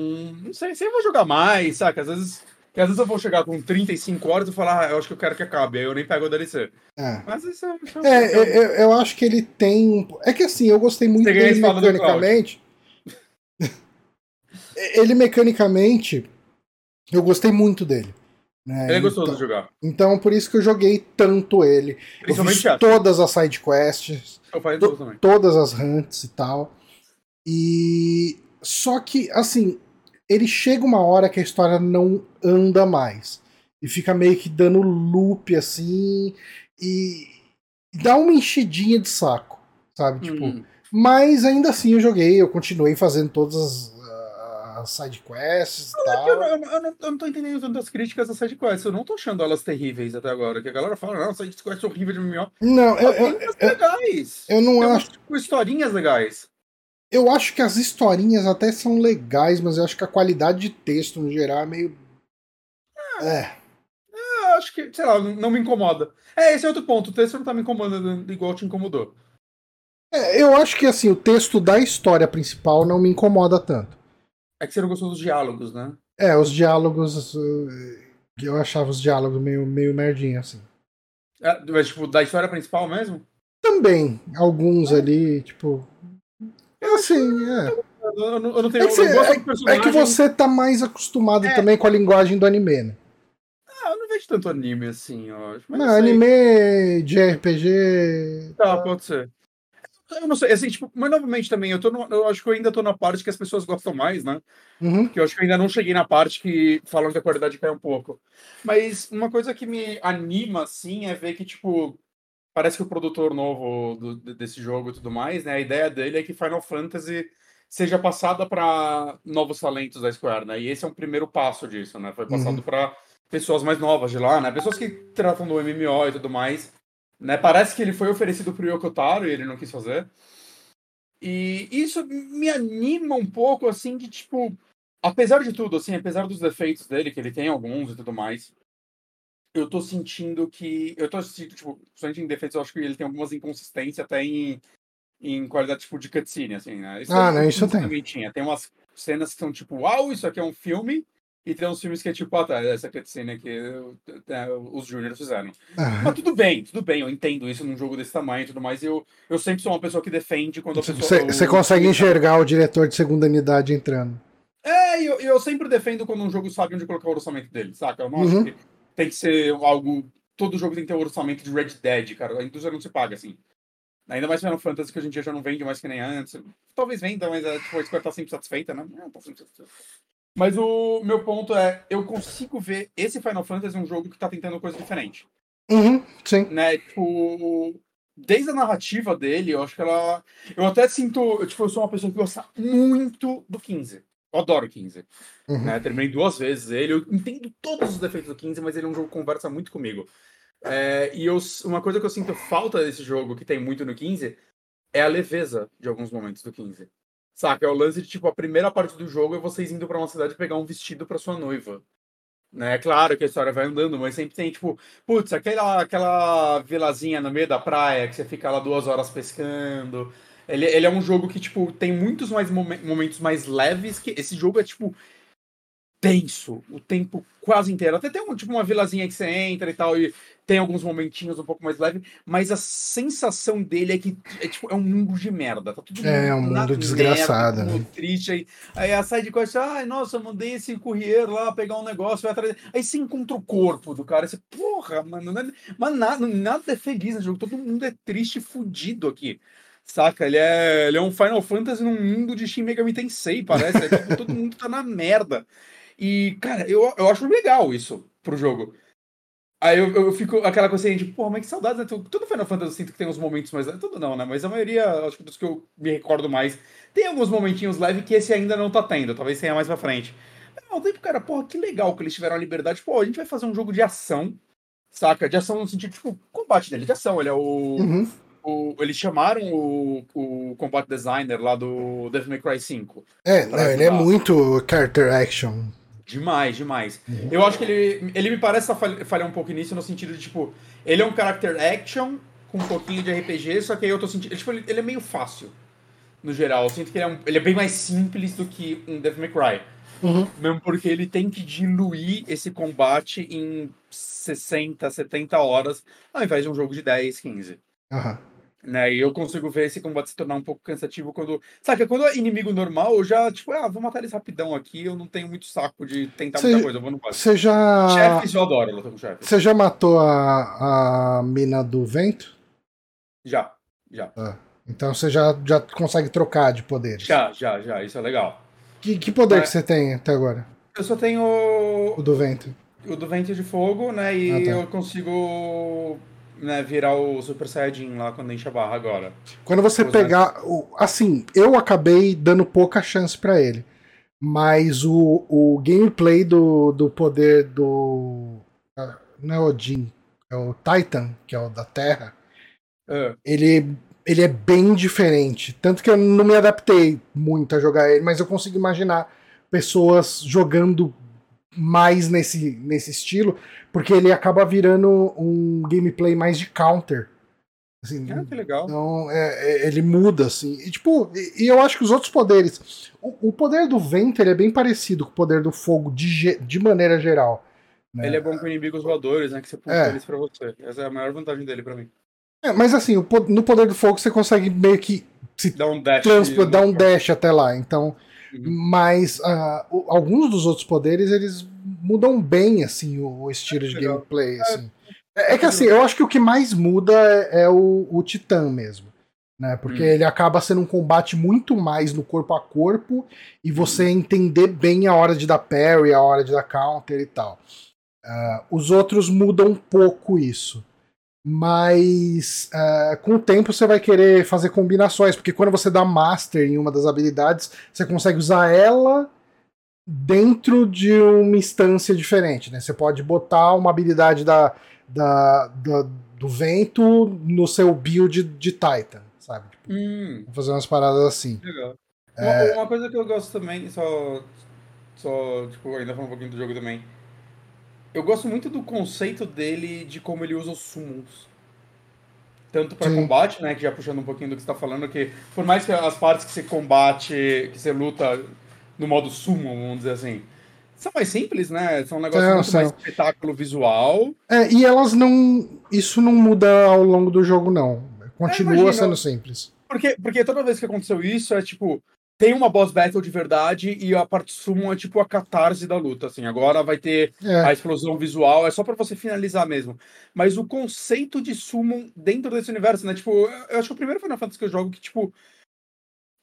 Não sei se eu vou jogar mais, saca? Às vezes. que às vezes eu vou chegar com 35 horas e falar, ah, eu acho que eu quero que acabe. Aí eu nem pego a DLC. É. Mas isso é. É, eu, eu- acho que ele tem. É que assim, eu gostei muito dele mecanicamente. Ele mecanicamente. Eu gostei muito dele. né? Ele é gostoso então, de jogar. então, por isso que eu joguei tanto ele. Eu Principalmente fiz essa. todas as side quests. To- todas as hunts e tal. E só que assim, ele chega uma hora que a história não anda mais e fica meio que dando loop assim e dá uma enchidinha de saco, sabe? Tipo, Hum. mas ainda assim eu joguei, eu continuei fazendo todas as, as side quests e Eu, tal. não- eu não, eu não- eu não tô entendendo tanto as críticas da sidequest. Eu não tô achando elas terríveis até agora. Que a galera fala, não, sidequest é horrível de MMO. Não, eu, eu, umas legais. eu não Tem umas acho. tipo, historinhas legais. Eu acho que as historinhas até são legais, mas eu acho que a qualidade de texto no geral é meio. É. Eu acho que, sei lá, não, não me incomoda. É, esse é outro ponto. O texto não tá me incomodando igual te incomodou. É, eu acho que assim, o texto da história principal não me incomoda tanto. É que você não gostou dos diálogos, né? É, os diálogos. uh, Eu achava os diálogos meio, meio merdinha, assim. É, mas, tipo, da história principal mesmo? Também, alguns ali, tipo. Assim, é. Eu, não- eu não tenho. É que, você- é- é que você tá mais acostumado É. também com a linguagem do anime, né? Ah, eu não vejo tanto anime assim. Mas Não, anime de RPG. Tá, pode ser. Eu não sei, assim, tipo, mas novamente também, eu, tô no- eu acho que eu ainda tô na parte que as pessoas gostam mais, né? Uhum. Que eu acho que eu ainda não cheguei na parte que falam que a qualidade cai um pouco. Mas uma coisa que me anima, assim, é ver que, tipo, parece que o produtor novo do- de- desse jogo e tudo mais, né? A ideia dele é que Final Fantasy seja passada para novos talentos da Square, né? E esse é um primeiro passo disso, né? Foi passado Uhum. para pessoas mais novas de lá, né? Pessoas que tratam do MMO e tudo mais. Né? Parece que ele foi oferecido pro Yoko Taro e ele não quis fazer. E isso me anima um pouco, assim, de tipo. Apesar de tudo, assim, apesar dos defeitos dele, que ele tem alguns e tudo mais, eu tô sentindo que. Eu tô sentindo, tipo, principalmente em defeitos, eu acho que ele tem algumas inconsistências até em, em qualidade, tipo, de cutscene, assim, né? Ah, é não, isso muito tem. também tinha. Tem umas cenas que são tipo, uau, isso aqui é um filme, e tem uns filmes que é tipo, ah, tá, essa cutscene aqui é, os Júnior fizeram. Ah, Mas tudo bem, tudo bem, eu entendo isso num jogo desse tamanho e tudo mais. E eu, eu sempre sou uma pessoa que defende quando a pessoa. Você consegue enxergar o diretor de segunda unidade entrando. É, e eu, eu sempre defendo quando um jogo sabe onde colocar o orçamento dele, saca? Eu não acho Uhum. que tem que ser algo. Todo jogo tem que ter o orçamento de Red Dead, cara. A indústria não se paga assim. Ainda mais Final Fantasy que hoje em dia já não vende mais que nem antes. Talvez venda, mas é, tipo, a Square tá sempre satisfeita, né? É, tá sempre satisfeita. Mas o meu ponto é, eu consigo ver esse Final Fantasy um jogo que tá tentando coisa diferente. Uhum, sim. né? Tipo, desde a narrativa dele, eu acho que ela. Eu até sinto. Eu, tipo, eu sou uma pessoa que gosta muito do 15. Eu adoro o 15. Uhum. Né? Terminei duas vezes ele. Eu entendo todos os defeitos do 15, mas ele é um jogo que conversa muito comigo. É, e eu, uma coisa que eu sinto falta desse jogo, que tem muito no 15, é a leveza de alguns momentos do 15. Saca? É o lance de, tipo, a primeira parte do jogo é vocês indo pra uma cidade pegar um vestido pra sua noiva. Né? Claro que a história vai andando, mas sempre tem, tipo, putz, aquela, aquela vilazinha no meio da praia que você fica lá duas horas pescando. Ele, ele é um jogo que, tipo, tem muitos mais momen- momentos mais leves que esse jogo é, tipo, tenso o tempo quase inteiro. Até tem um, tipo, uma vilazinha que você entra e tal, e tem alguns momentinhos um pouco mais leves, mas a sensação dele é que é, tipo, é um mundo de merda. Tá tudo É, um mundo desgraçado, merda, né? triste. Aí, aí a side quest, ai, nossa, eu mandei esse courier lá pegar um negócio, vai atrás. Aí você encontra o corpo do cara, você, porra, mano, não é- mas nada, nada é feliz nesse jogo, todo mundo é triste e fudido aqui. Saca? Ele é, ele é um Final Fantasy num mundo de Shin Megami Tensei, parece. É, tipo, todo mundo tá na merda. E, cara, eu, eu acho legal isso pro jogo. Aí eu, eu fico aquela coisa assim, de, porra, mas que saudade, né? Todo todo Final Fantasy eu sinto que tem uns momentos mais. Tudo não, né? Mas a maioria, acho que dos que eu me recordo mais, tem alguns momentinhos leves que esse ainda não tá tendo. Talvez tenha mais pra frente. Mas ao tempo, cara, porra, que legal que eles tiveram a liberdade. Pô, a gente vai fazer um jogo de ação, saca? De ação no sentido, tipo, combate dele, de ação. Ele é o. Uhum. o- eles chamaram o, o combat designer lá do Devil May Cry 5. É, não, ele é muito character action. Demais, demais. Eu acho que ele, ele me parece falha- falhar um pouco nisso, no sentido de, tipo, ele é um character action com um pouquinho de RPG, só que aí eu tô sentindo. Tipo, ele, ele é meio fácil, no geral. Eu sinto que ele é, um- ele é bem mais simples do que um Devil May Cry. Uhum. Mesmo porque ele tem que diluir esse combate em 60, 70 horas, ao invés de um jogo de 10, 15. Aham. Né? E eu consigo ver esse combate se tornar um pouco cansativo quando. Sabe, quando é inimigo normal, eu já, tipo, ah, vou matar eles rapidão aqui, eu não tenho muito saco de tentar Cê- muita coisa, eu vou no. Você já. Chefes, eu adoro luta com chefes. Você já matou a, a mina do vento? Já, já. Então você já, já consegue trocar de poderes. Já, já, já, isso é legal. Que, que poder Mas- que você tem até agora? Eu só tenho O do vento. o do vento de fogo, né? E Ah, tá. eu consigo né, virar o Super Saiyajin lá quando enche a barra agora. Quando você Os pegar. o- Assim, eu acabei dando pouca chance pra ele. Mas o, o gameplay do, do poder do. Não é Odin, é o Titan, que é o da Terra. Ah, Ele, ele é bem diferente. Tanto que eu não me adaptei muito a jogar ele, mas eu consigo imaginar pessoas jogando mais nesse, nesse estilo, porque ele acaba virando um gameplay mais de counter. Assim, Ah, que legal. Então, é, é, ele muda, assim. E, tipo, e, e eu acho que os outros poderes. O, o poder do vento ele é bem parecido com o poder do fogo de, de maneira geral. né? Ele é bom com inimigos voadores, né? Que você puxa É. eles pra você. Essa é a maior vantagem dele pra mim. É, mas assim, o no poder do fogo você consegue meio que se Dá um dash. transpo, dar um no- dash até lá. Então. Mas ah, o- alguns dos outros poderes eles mudam bem assim o, estilo de gameplay. Assim. É, é que assim, eu acho que o que mais muda é, é o, o Titã mesmo. Né? Porque Hum. ele acaba sendo um combate muito mais no corpo a corpo e você entender bem a hora de dar parry, a hora de dar counter e tal. Ah, os outros mudam um pouco isso. Mas ah, com o tempo você vai querer fazer combinações, porque quando você dá Master em uma das habilidades, você consegue usar ela dentro de uma instância diferente. Né? Você pode botar uma habilidade da, da, da- do vento no seu build de Titan, sabe? Tipo, Hum, fazer umas paradas assim. legal. É. Uma, uma coisa que eu gosto também, só. Só, tipo, ainda falando um pouquinho do jogo também. Eu gosto muito do conceito dele de como ele usa os summons. Tanto Sim. combate, né? Que já puxando um pouquinho do que você tá falando, que por mais que as partes que você combate, que você luta no modo summon, vamos dizer assim, são mais simples, né? São um negócio São, muito são. mais espetáculo visual. É, e elas não. Isso não muda ao longo do jogo, não. Continua imagino. sendo simples. Porque, porque toda vez que aconteceu isso, é tipo, tem uma boss battle de verdade e a parte summon é tipo a catarse da luta, assim. Agora vai ter É. a explosão visual, é só pra você finalizar mesmo. Mas o conceito de summon dentro desse universo, né? Tipo, eu acho que o primeiro Final Fantasy que eu jogo que, tipo,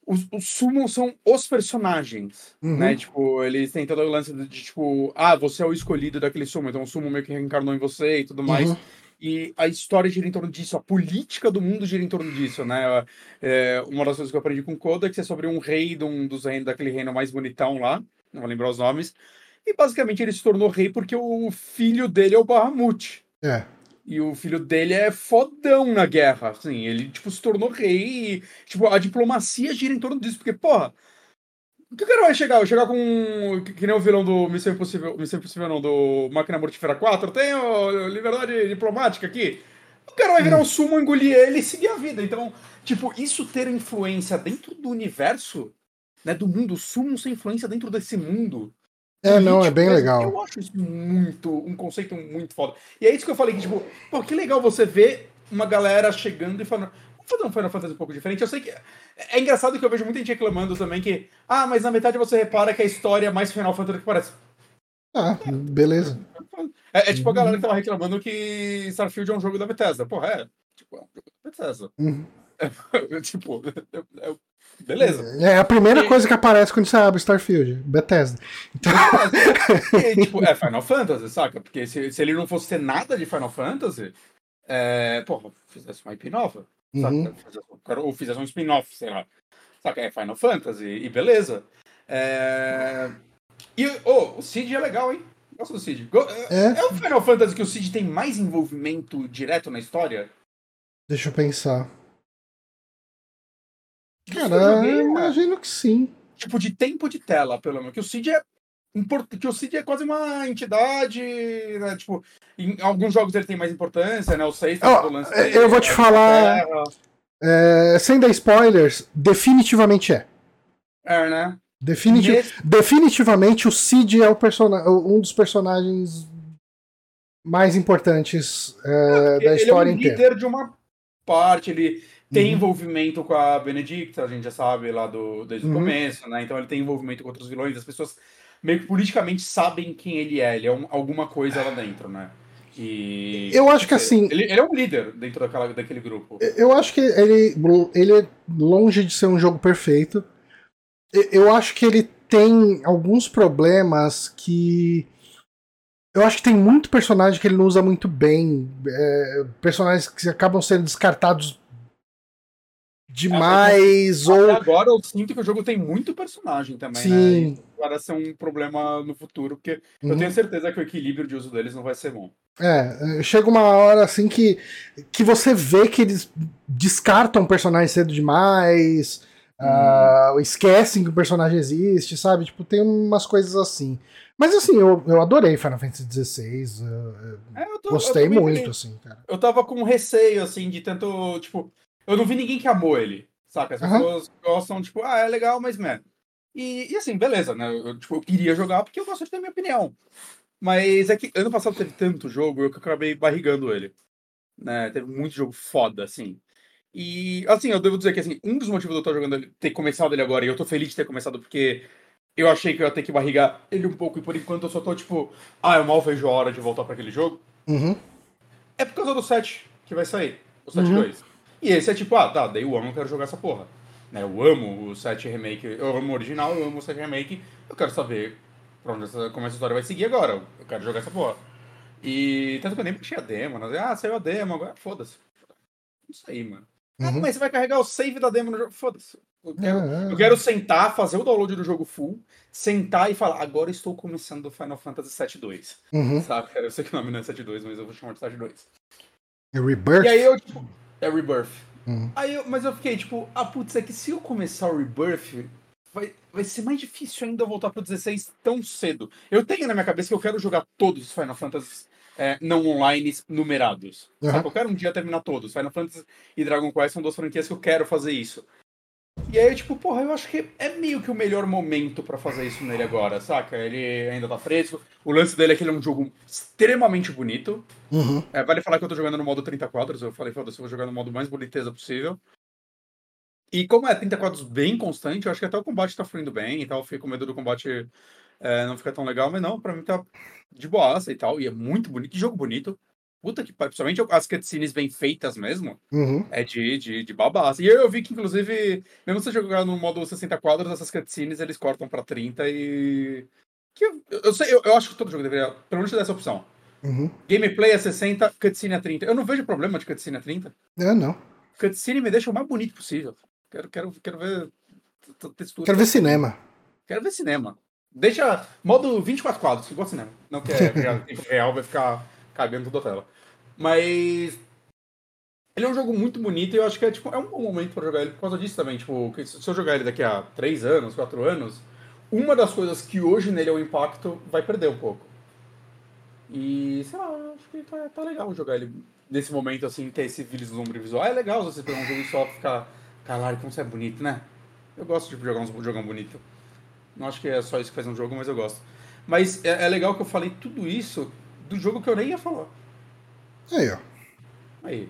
os, os summons são os personagens, Uhum. né? Tipo, eles têm todo o lance de, tipo, ah, você é o escolhido daquele summon, então o summon meio que reencarnou em você e tudo mais. Uhum. E a história gira em torno disso, a política do mundo gira em torno disso, né? É, uma das coisas que eu aprendi com Codex é sobre um rei de um dos reinos, daquele reino mais bonitão lá, não vou lembrar os nomes. E basicamente ele se tornou rei porque o filho dele é o Bahamut. É. E o filho dele é fodão na guerra, assim, ele, tipo, se tornou rei e, tipo, a diplomacia gira em torno disso, porque, porra, o que o cara vai chegar? Vai chegar com, que, que nem o vilão do Missão Impossível, Missão Impossível não, do Máquina Mortífera 4, eu tenho liberdade diplomática aqui. O cara vai virar um sumo, engolir ele e seguir a vida, então, tipo, isso ter influência dentro do universo, né, do mundo, sumo sem influência dentro desse mundo, É, não, é político bem legal. Eu acho isso muito, um conceito muito foda. E é isso que eu falei, que, tipo, pô, que legal você ver uma galera chegando e falando, fazer um Final Fantasy um pouco diferente. Eu sei que. É engraçado que eu vejo muita gente reclamando também que, ah, mas na metade você repara que a história é mais Final Fantasy do que parece. Ah, beleza. É, é tipo a galera que tava reclamando que Starfield é um jogo da Bethesda. Porra, é. Tipo, é um jogo da Bethesda. Uhum. tipo, é- é- beleza. É a primeira E- coisa que aparece quando você abre Starfield, Bethesda. Então, E, tipo, é Final Fantasy, saca? Porque se, se ele não fosse ter nada de Final Fantasy, é, porra, fizesse uma IP nova? Uhum. Ou fizesse um spin-off, sei lá. Saca? É Final Fantasy, e beleza. É... E, oh, o Cid é legal, hein? Gosto do Cid. Go- É? É o Final Fantasy que o Cid tem mais envolvimento direto na história? deixa eu pensar. Cara, eu né? imagino que sim. Tipo, de tempo de tela, pelo menos. Que o Cid é. Que o Cid é quase uma entidade, né? Tipo, em alguns jogos ele tem mais importância, né? O 6 tem Ó, todo o lance eu dele, vou te falar-. É, sem dar spoilers, definitivamente é. É, né? Definiti Nesse- Definitivamente o Cid é o um dos personagens mais importantes é, da história ele é um inteira. líder de uma parte, ele tem Uhum. envolvimento com a Benedicta, a gente já sabe lá do, desde o Uhum. começo, né? Então ele tem envolvimento com outros vilões, as pessoas meio que politicamente sabem quem ele é, ele é um- alguma coisa lá dentro, né? E, Eu acho que assim- Ele, ele é um líder dentro daquela, daquele grupo. Eu acho que ele, ele é longe de ser um jogo perfeito. Eu- acho que ele tem alguns problemas que. Eu acho que tem muito personagem que ele não usa muito bem. é, personagens que acabam sendo descartados demais. Ou. agora eu sinto que o jogo tem muito personagem também, né? Sim. E Parece ser um problema no futuro, porque eu Uhum. tenho certeza que o equilíbrio de uso deles não vai ser bom. É, chega uma hora assim que, que você vê que eles descartam personagens cedo demais. Uh, esquecem que o personagem existe, sabe? Tipo, tem umas coisas assim. Mas assim, eu, eu adorei Final Fantasy XVI. é, eu tô, gostei eu muito, assim, cara. Eu tava com receio, assim, de tanto. Tipo, eu não vi ninguém que amou ele. Saca? As pessoas uhum. gostam, tipo, ah, é legal, mas, man. E, e assim, beleza, né? Eu, tipo, eu queria jogar porque eu gosto de ter minha opinião. Mas é que ano passado teve tanto jogo, eu que acabei barrigando ele. Né? Teve muito jogo foda, assim. E, assim, eu devo dizer que, assim, um dos motivos de eu estar jogando, ter começado ele agora, e eu tô feliz de ter começado porque eu achei que eu ia ter que barrigar ele um pouco, e por enquanto eu só tô, tipo, ah, eu mal vejo a hora de voltar para aquele jogo. Uhum. É por causa do 7 que vai sair, o 7 uhum. 2. E esse é tipo, ah, tá, daí eu amo, eu quero jogar essa porra. Né, eu amo o 7 Remake, eu amo o original, eu amo o 7 Remake, eu quero saber pra onde essa, como essa história vai seguir agora, eu quero jogar essa porra. E tanto que eu nem baixei a demo, né? ah, saiu a demo, agora foda-se. Isso aí, mano. Ah, uhum. Ah, mas você vai carregar o save da demo no jogo. Foda-se. Eu quero, eu quero sentar, fazer o download do jogo full, sentar e falar, agora estou começando o Final Fantasy 7.2. Uhum. Sabe? Eu sei que o nome não é 7.2, mas eu vou chamar de 7.2. É Rebirth? E aí eu, tipo, é Rebirth. Uhum. Aí eu, mas eu fiquei, tipo, ah, putz, é que se eu começar o Rebirth, vai, vai ser mais difícil ainda voltar pro 16 tão cedo. Eu tenho na minha cabeça que eu quero jogar todos os Final Fantasy é, não online numerados. Uhum. Eu quero um dia terminar todos. Final Fantasy e Dragon Quest são duas franquias que eu quero fazer isso. E aí, tipo, porra, eu acho que é meio que o melhor momento para fazer isso nele agora, saca? Ele ainda tá fresco. O lance dele é que ele é um jogo extremamente bonito. Uhum. É, vale falar que eu tô jogando no modo 30 quadros. Eu falei, foda-se, eu vou jogar no modo mais boniteza possível. E como é 30 quadros bem constante, eu acho que até o combate tá fluindo bem e tal. Eu fiquei com medo do combate é, não ficar tão legal, mas não, pra mim tá de boaça e tal. E é muito bonito. Que jogo bonito. Puta que pariu. Principalmente as cutscenes bem feitas mesmo. Uhum. É de, de, de babaça. E eu, eu vi que, inclusive, mesmo você jogar no modo 60 quadros, essas cutscenes eles cortam pra 30 e. Que eu, eu sei, eu, eu acho que todo jogo deveria, pelo menos, ter essa opção. Uhum. Gameplay é 60, cutscene é 30. Eu não vejo problema de cutscene a 30. É, não. Cutscene me deixa o mais bonito possível. Quero, quero, quero ver textura. Quero ver cinema. Quero ver cinema. Deixa modo 24 quadros, igual cinema. Não que é tempo real, vai ficar cagando toda a tela. Mas. Ele é um jogo muito bonito e eu acho que é, tipo, é um bom momento para jogar ele por causa disso também. Tipo, se eu jogar ele daqui a 3 anos, 4 anos, uma das coisas que hoje nele é o impacto vai perder um pouco. E, sei lá, acho que tá, tá legal jogar ele nesse momento, assim, ter esse vislumbre visual. É legal você pegar um jogo só ficar, caralho, como você é bonito, né? Eu gosto de jogar um jogão bonito. Não acho que é só isso que faz um jogo, mas eu gosto. Mas é, é legal que eu falei tudo isso do jogo que eu nem ia falar. Aí, ó. Aí.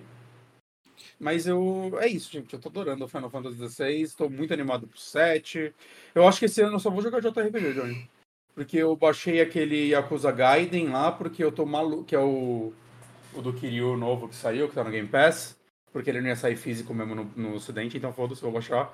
Mas eu. É isso, gente. Eu tô adorando o Final Fantasy XVI. Tô muito animado pro 7. Eu acho que esse ano eu só vou jogar JRPG, Johnny. Porque eu baixei aquele Yakuza Gaiden lá, porque eu tô maluco. Que é o. O do Kiryu novo que saiu, que tá no Game Pass. Porque ele não ia sair físico mesmo no, no Ocidente, então foda-se, vou baixar.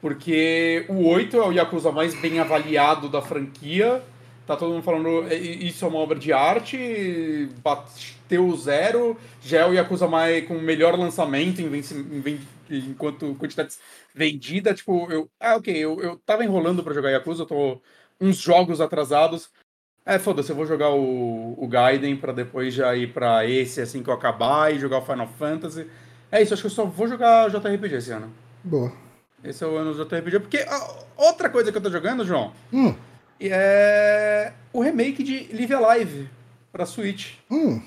Porque o 8 é o Yakuza mais bem avaliado da franquia. Tá todo mundo falando, isso é uma obra de arte, bateu o zero, já é o Yakuza mais com melhor lançamento em, em, enquanto quantidades vendida, tipo, eu, ah, ok, eu, eu tava enrolando para jogar Yakuza, eu tô uns jogos atrasados. É, foda-se, eu vou jogar o, o Gaiden para depois já ir para esse assim que eu acabar e jogar o Final Fantasy. É isso, acho que eu só vou jogar JRPG esse ano. Boa. Esse é o ano do JRPG. Porque outra coisa que eu tô jogando, João, hum. É o remake de Live Alive pra Switch. Hum.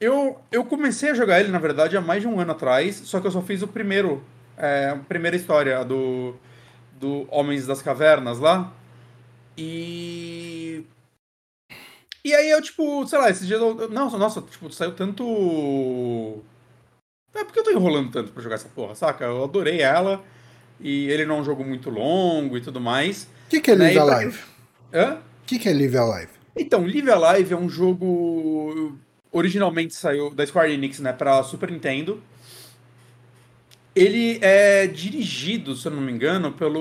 Eu, eu comecei a jogar ele, na verdade, há mais de um ano atrás, só que eu só fiz o primeiro, é, a primeira história do, do Homens das Cavernas lá. E. E aí eu, tipo, sei lá, esses dias eu. Nossa, nossa, tipo, saiu tanto. É porque eu tô enrolando tanto pra jogar essa porra, saca? Eu adorei ela. E ele não é um jogo muito longo e tudo mais. O que, que é Live né? Alive? Hã? O que, que é Live Alive? Então, Live Alive é um jogo. Originalmente saiu da Square Enix, né, pra Super Nintendo. Ele é dirigido, se eu não me engano, pelo.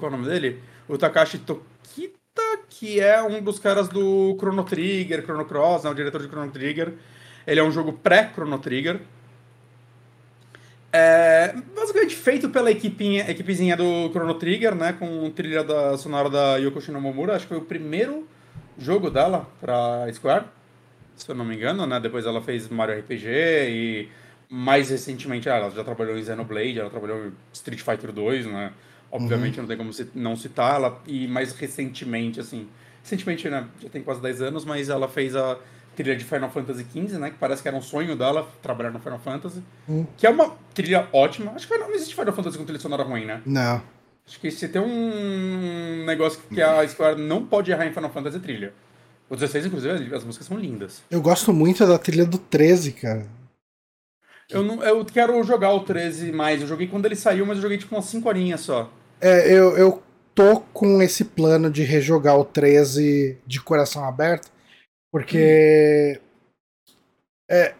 Qual é o nome dele? O Takashi Tokita, que é um dos caras do Chrono Trigger, Chrono Cross, né, o diretor de Chrono Trigger. Ele é um jogo pré-Chrono Trigger. É, basicamente feito pela equipinha, equipezinha do Chrono Trigger, né? Com trilha da sonora da Yoko Shinomomura. Acho que foi o primeiro jogo dela pra Square, se eu não me engano, né? Depois ela fez Mario RPG e mais recentemente, ela já trabalhou em Xenoblade, ela trabalhou em Street Fighter 2, né? Obviamente uhum. não tem como não citar ela, e mais recentemente, assim, recentemente, né, já tem quase 10 anos, mas ela fez a trilha de Final Fantasy XV, né, que parece que era um sonho dela trabalhar no Final Fantasy, uhum. que é uma trilha ótima, acho que não existe Final Fantasy com trilha sonora ruim, né? Não. Acho que se tem um negócio que a Square não pode errar em Final Fantasy é trilha. O 16, inclusive, as músicas são lindas. Eu gosto muito da trilha do 13, cara. Eu, não, eu quero jogar o 13 mais. Eu joguei quando ele saiu, mas eu joguei tipo umas 5 horinhas só. É, eu, eu tô com esse plano de rejogar o 13 de coração aberto, porque. Hum. É,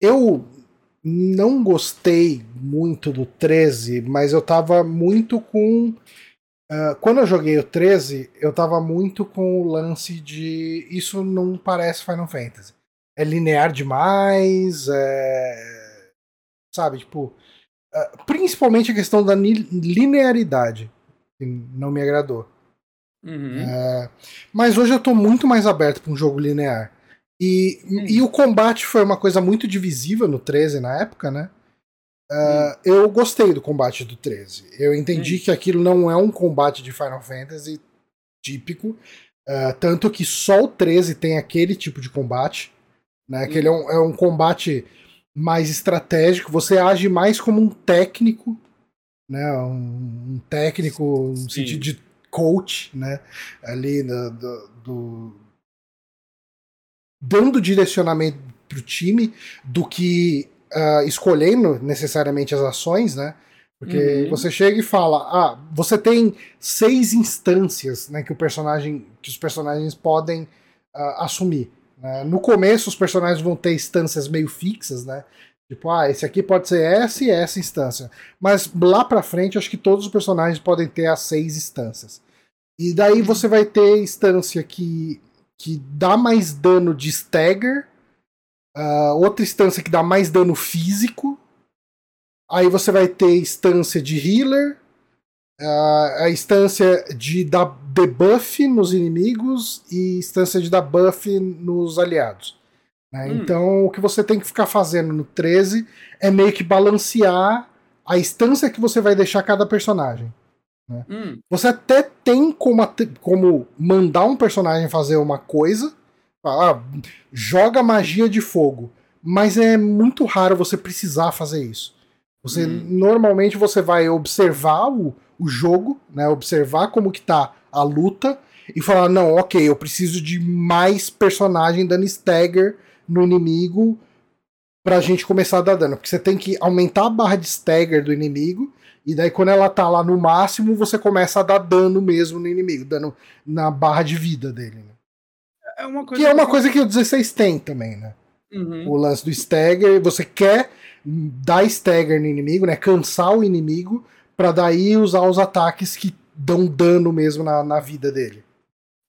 eu não gostei muito do 13, mas eu tava muito com. Uh, quando eu joguei o 13, eu tava muito com o lance de. Isso não parece Final Fantasy é linear demais, é... sabe, tipo, uh, principalmente a questão da linearidade, que não me agradou. Uhum. Uh, mas hoje eu tô muito mais aberto para um jogo linear. E, uhum. e o combate foi uma coisa muito divisiva no 13 na época, né? Uh, eu gostei do combate do 13. Eu entendi que aquilo não é um combate de Final Fantasy típico. Uh, tanto que só o 13 tem aquele tipo de combate né? Que ele é um, é um combate mais estratégico, você age mais como um técnico, né? Um, um técnico no Sim. sentido de coach, né? Ali do, do, do dando direcionamento pro time do que uh, escolhendo necessariamente as ações, né? Porque uhum. você chega e fala, ah, você tem seis instâncias, né, que o personagem, que os personagens podem uh, assumir. Né? No começo, os personagens vão ter instâncias meio fixas, né? Tipo, ah, esse aqui pode ser essa e essa instância. Mas lá pra frente, acho que todos os personagens podem ter as seis instâncias. E daí você vai ter instância que, que dá mais dano de stagger, uh, outra instância que dá mais dano físico. Aí você vai ter instância de healer, uh, a instância de dar debuff nos inimigos e instância de dar buff nos aliados. Né? Hum. Então o que você tem que ficar fazendo no 13 é meio que balancear a instância que você vai deixar cada personagem. Né? Hum. Você até tem como, como mandar um personagem fazer uma coisa, ah, joga magia de fogo, mas é muito raro você precisar fazer isso. Você hum. normalmente você vai observar o, o jogo, né, observar como que tá a luta e falar, não, ok, eu preciso de mais personagem dando stagger no inimigo pra gente começar a dar dano. Porque você tem que aumentar a barra de stagger do inimigo, e daí quando ela tá lá no máximo, você começa a dar dano mesmo no inimigo, dando na barra de vida dele. Né? É uma coisa que é uma que... coisa que o 16 tem também, né? Uhum. O lance do stagger, você quer dar stagger no inimigo, né? Cansar o inimigo, para daí usar os ataques que dão dano mesmo na, na vida dele.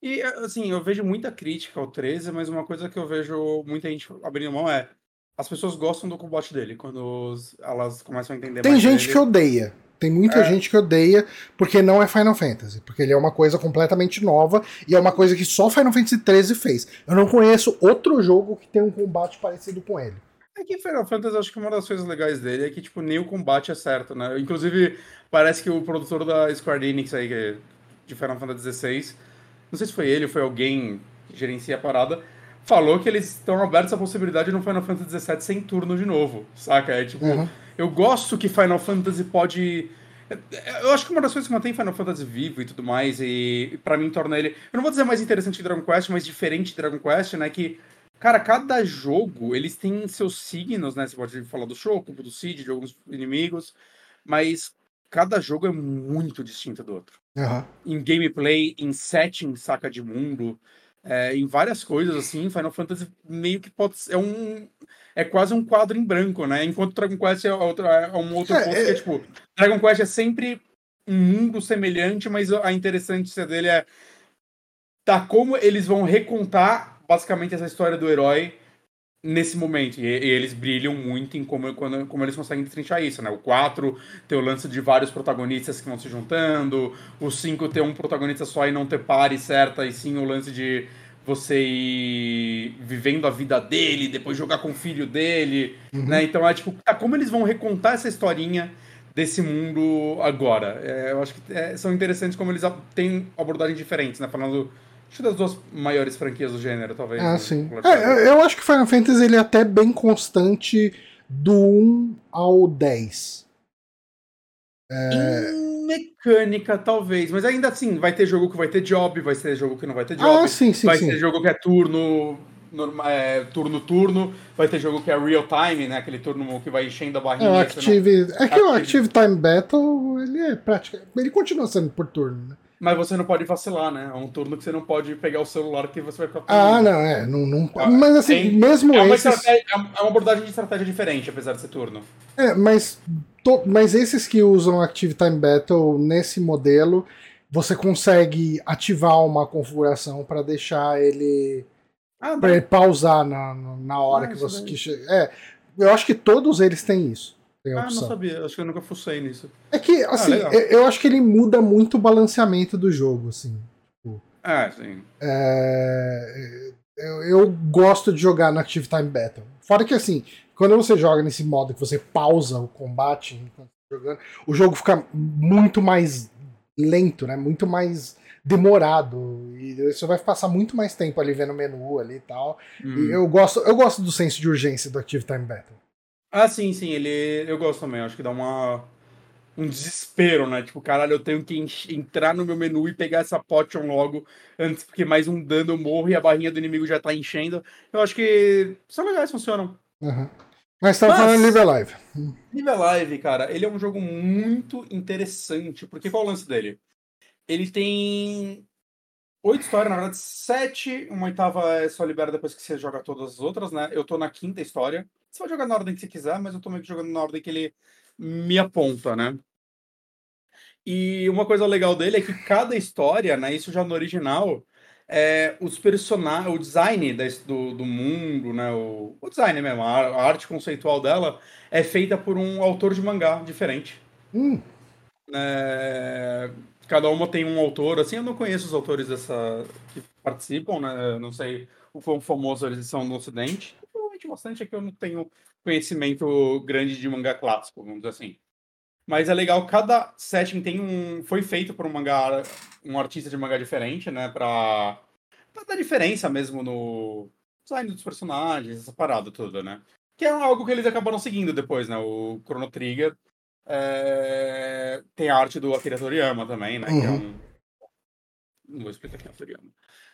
E, assim, eu vejo muita crítica ao 13, mas uma coisa que eu vejo muita gente abrindo mão é as pessoas gostam do combate dele, quando elas começam a entender Tem gente dele. que odeia. Tem muita é. gente que odeia porque não é Final Fantasy. Porque ele é uma coisa completamente nova e é uma coisa que só Final Fantasy XIII fez. Eu não conheço outro jogo que tenha um combate parecido com ele. É que Final Fantasy, acho que uma das coisas legais dele é que, tipo, nem o combate é certo, né? Inclusive, parece que o produtor da Square Enix aí, é de Final Fantasy XVI, não sei se foi ele ou foi alguém que gerencia a parada, falou que eles estão abertos à possibilidade no Final Fantasy XVII sem turno de novo, saca? É tipo, uhum. eu gosto que Final Fantasy pode. Eu acho que uma das coisas que mantém Final Fantasy vivo e tudo mais, e, para mim torna ele. Eu não vou dizer mais interessante que Dragon Quest, mas diferente de Dragon Quest, né? Que Cara, cada jogo, eles têm seus signos, né? Você pode falar do Shoko, do Cid, de alguns inimigos, mas cada jogo é muito distinto do outro. Uhum. Em gameplay, em setting, saca de mundo, é, em várias coisas, assim, Final Fantasy meio que pode ser é um... É quase um quadro em branco, né? Enquanto Dragon Quest é, outro, é um outro é, ponto que é, é tipo... Dragon Quest é sempre um mundo semelhante, mas a interessante dele é... Tá, como eles vão recontar basicamente essa história do herói nesse momento. E, e, eles brilham muito em como, quando, como eles conseguem destrinchar isso, né? O 4 tem o lance de vários protagonistas que vão se juntando, o 5 ter um protagonista só e não ter pare certa, e sim o lance de você ir vivendo a vida dele, depois jogar com o filho dele, uhum. né? Então é tipo, tá, como eles vão recontar essa historinha desse mundo agora? É, eu acho que é, são interessantes como eles têm abordagens diferentes, né? Falando acho das duas maiores franquias do gênero, talvez. Ah, sim. É, eu acho que Final Fantasy ele é até bem constante do 1 ao 10. É... Em mecânica, talvez, mas ainda assim, vai ter jogo que vai ter job, vai ter jogo que não vai ter job. Ah, sim, sim, vai sim. ter jogo que é turno, é, turno, turno, vai ter jogo que é real time, né? Aquele turno que vai enchendo a barrinha. É, Active... Não... é que Active... o Active Time Battle, ele é prático. Ele continua sendo por turno, né? Mas você não pode vacilar, né? É um turno que você não pode pegar o celular que você vai ficar. Ah, não, é. Não, não... Ah, Mas assim, mesmo é uma, esses... é uma abordagem de estratégia diferente, apesar de ser turno. É, mas, to... mas esses que usam Active Time Battle nesse modelo, você consegue ativar uma configuração para deixar ele. Ah, para ele pausar na, na hora ah, que você. Que... É, eu acho que todos eles têm isso. Tem ah, não sabia. Acho que eu nunca fucei nisso. É que, ah, assim, ah, eu acho que ele muda muito o balanceamento do jogo, assim. Tipo, ah, sim. É, eu, eu, gosto de jogar no Active Time Battle. Fora que, assim, quando você joga nesse modo que você pausa o combate enquanto tá jogando, o jogo fica muito mais lento, né? Muito mais demorado e você vai passar muito mais tempo ali vendo o menu ali e tal. Hum. E eu gosto, eu gosto do senso de urgência do Active Time Battle. Ah, sim, sim, ele. Eu gosto também. Acho que dá uma. Um desespero, né? Tipo, caralho, eu tenho que entrar no meu menu e pegar essa potion logo antes, porque mais um dano eu morro e a barrinha do inimigo já tá enchendo. Eu acho que são legais, funcionam. Uhum. Mas tá falando Live Alive. Live Alive, cara, ele é um jogo muito interessante, porque qual é o lance dele? Ele tem oito histórias, na verdade, sete. Uma oitava é só libera depois que você joga todas as outras, né? Eu tô na quinta história. Você pode jogar na ordem que você quiser, mas eu tô meio que jogando na ordem que ele me aponta, né? E uma coisa legal dele é que cada história, né? Isso já no original, é, os personagens, o design do, do mundo, né? O, o design mesmo, a, a, arte conceitual dela é feita por um autor de mangá diferente. Hum. É, cada uma tem um autor, assim, eu não conheço os autores dessa que participam, né? não sei o quão famosos eles são no Ocidente provavelmente bastante, é que eu não tenho conhecimento grande de mangá clássico, vamos dizer assim. Mas é legal, cada setting tem um. Foi feito por um mangá, um artista de mangá diferente, né? Pra, pra dar diferença mesmo no design dos personagens, essa parada toda, né? Que é algo que eles acabaram seguindo depois, né? O Chrono Trigger é... tem a arte do Akira Toriyama também, né? Uhum. Que é uhum. um. Não vou explicar quem é o Toriyama.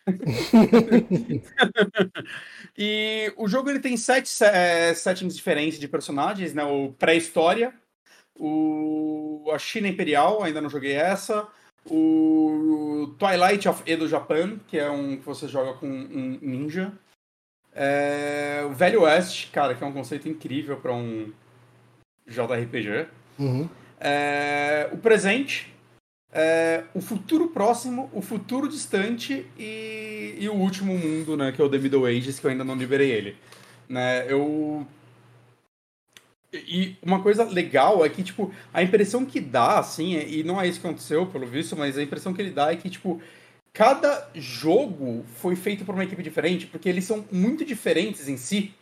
e o jogo ele tem sete é, settings diferentes de personagens, né? O pré-história, o a China Imperial, ainda não joguei essa, o Twilight of Edo Japan, que é um que você joga com um ninja, é, o Velho Oeste, cara, que é um conceito incrível para um JRPG. Uhum. É, o presente, é, o futuro próximo, o futuro distante e, e, o último mundo, né, que é o The Middle Ages, que eu ainda não liberei ele. Né, eu... E uma coisa legal é que, tipo, a impressão que dá, assim, e não é isso que aconteceu, pelo visto, mas a impressão que ele dá é que, tipo, cada jogo foi feito por uma equipe diferente, porque eles são muito diferentes em si.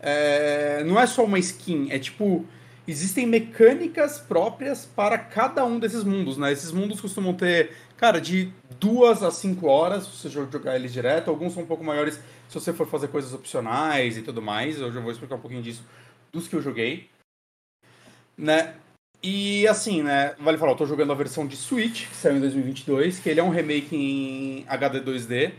É, não é só uma skin, é tipo existem mecânicas próprias para cada um desses mundos, né? Esses mundos costumam ter, cara, de duas a cinco horas se você jogar eles direto. Alguns são um pouco maiores se você for fazer coisas opcionais e tudo mais. Eu já vou explicar um pouquinho disso dos que eu joguei. Né? E assim, né? Vale falar, eu tô jogando a versão de Switch, que saiu em 2022, que ele é um remake em HD 2D.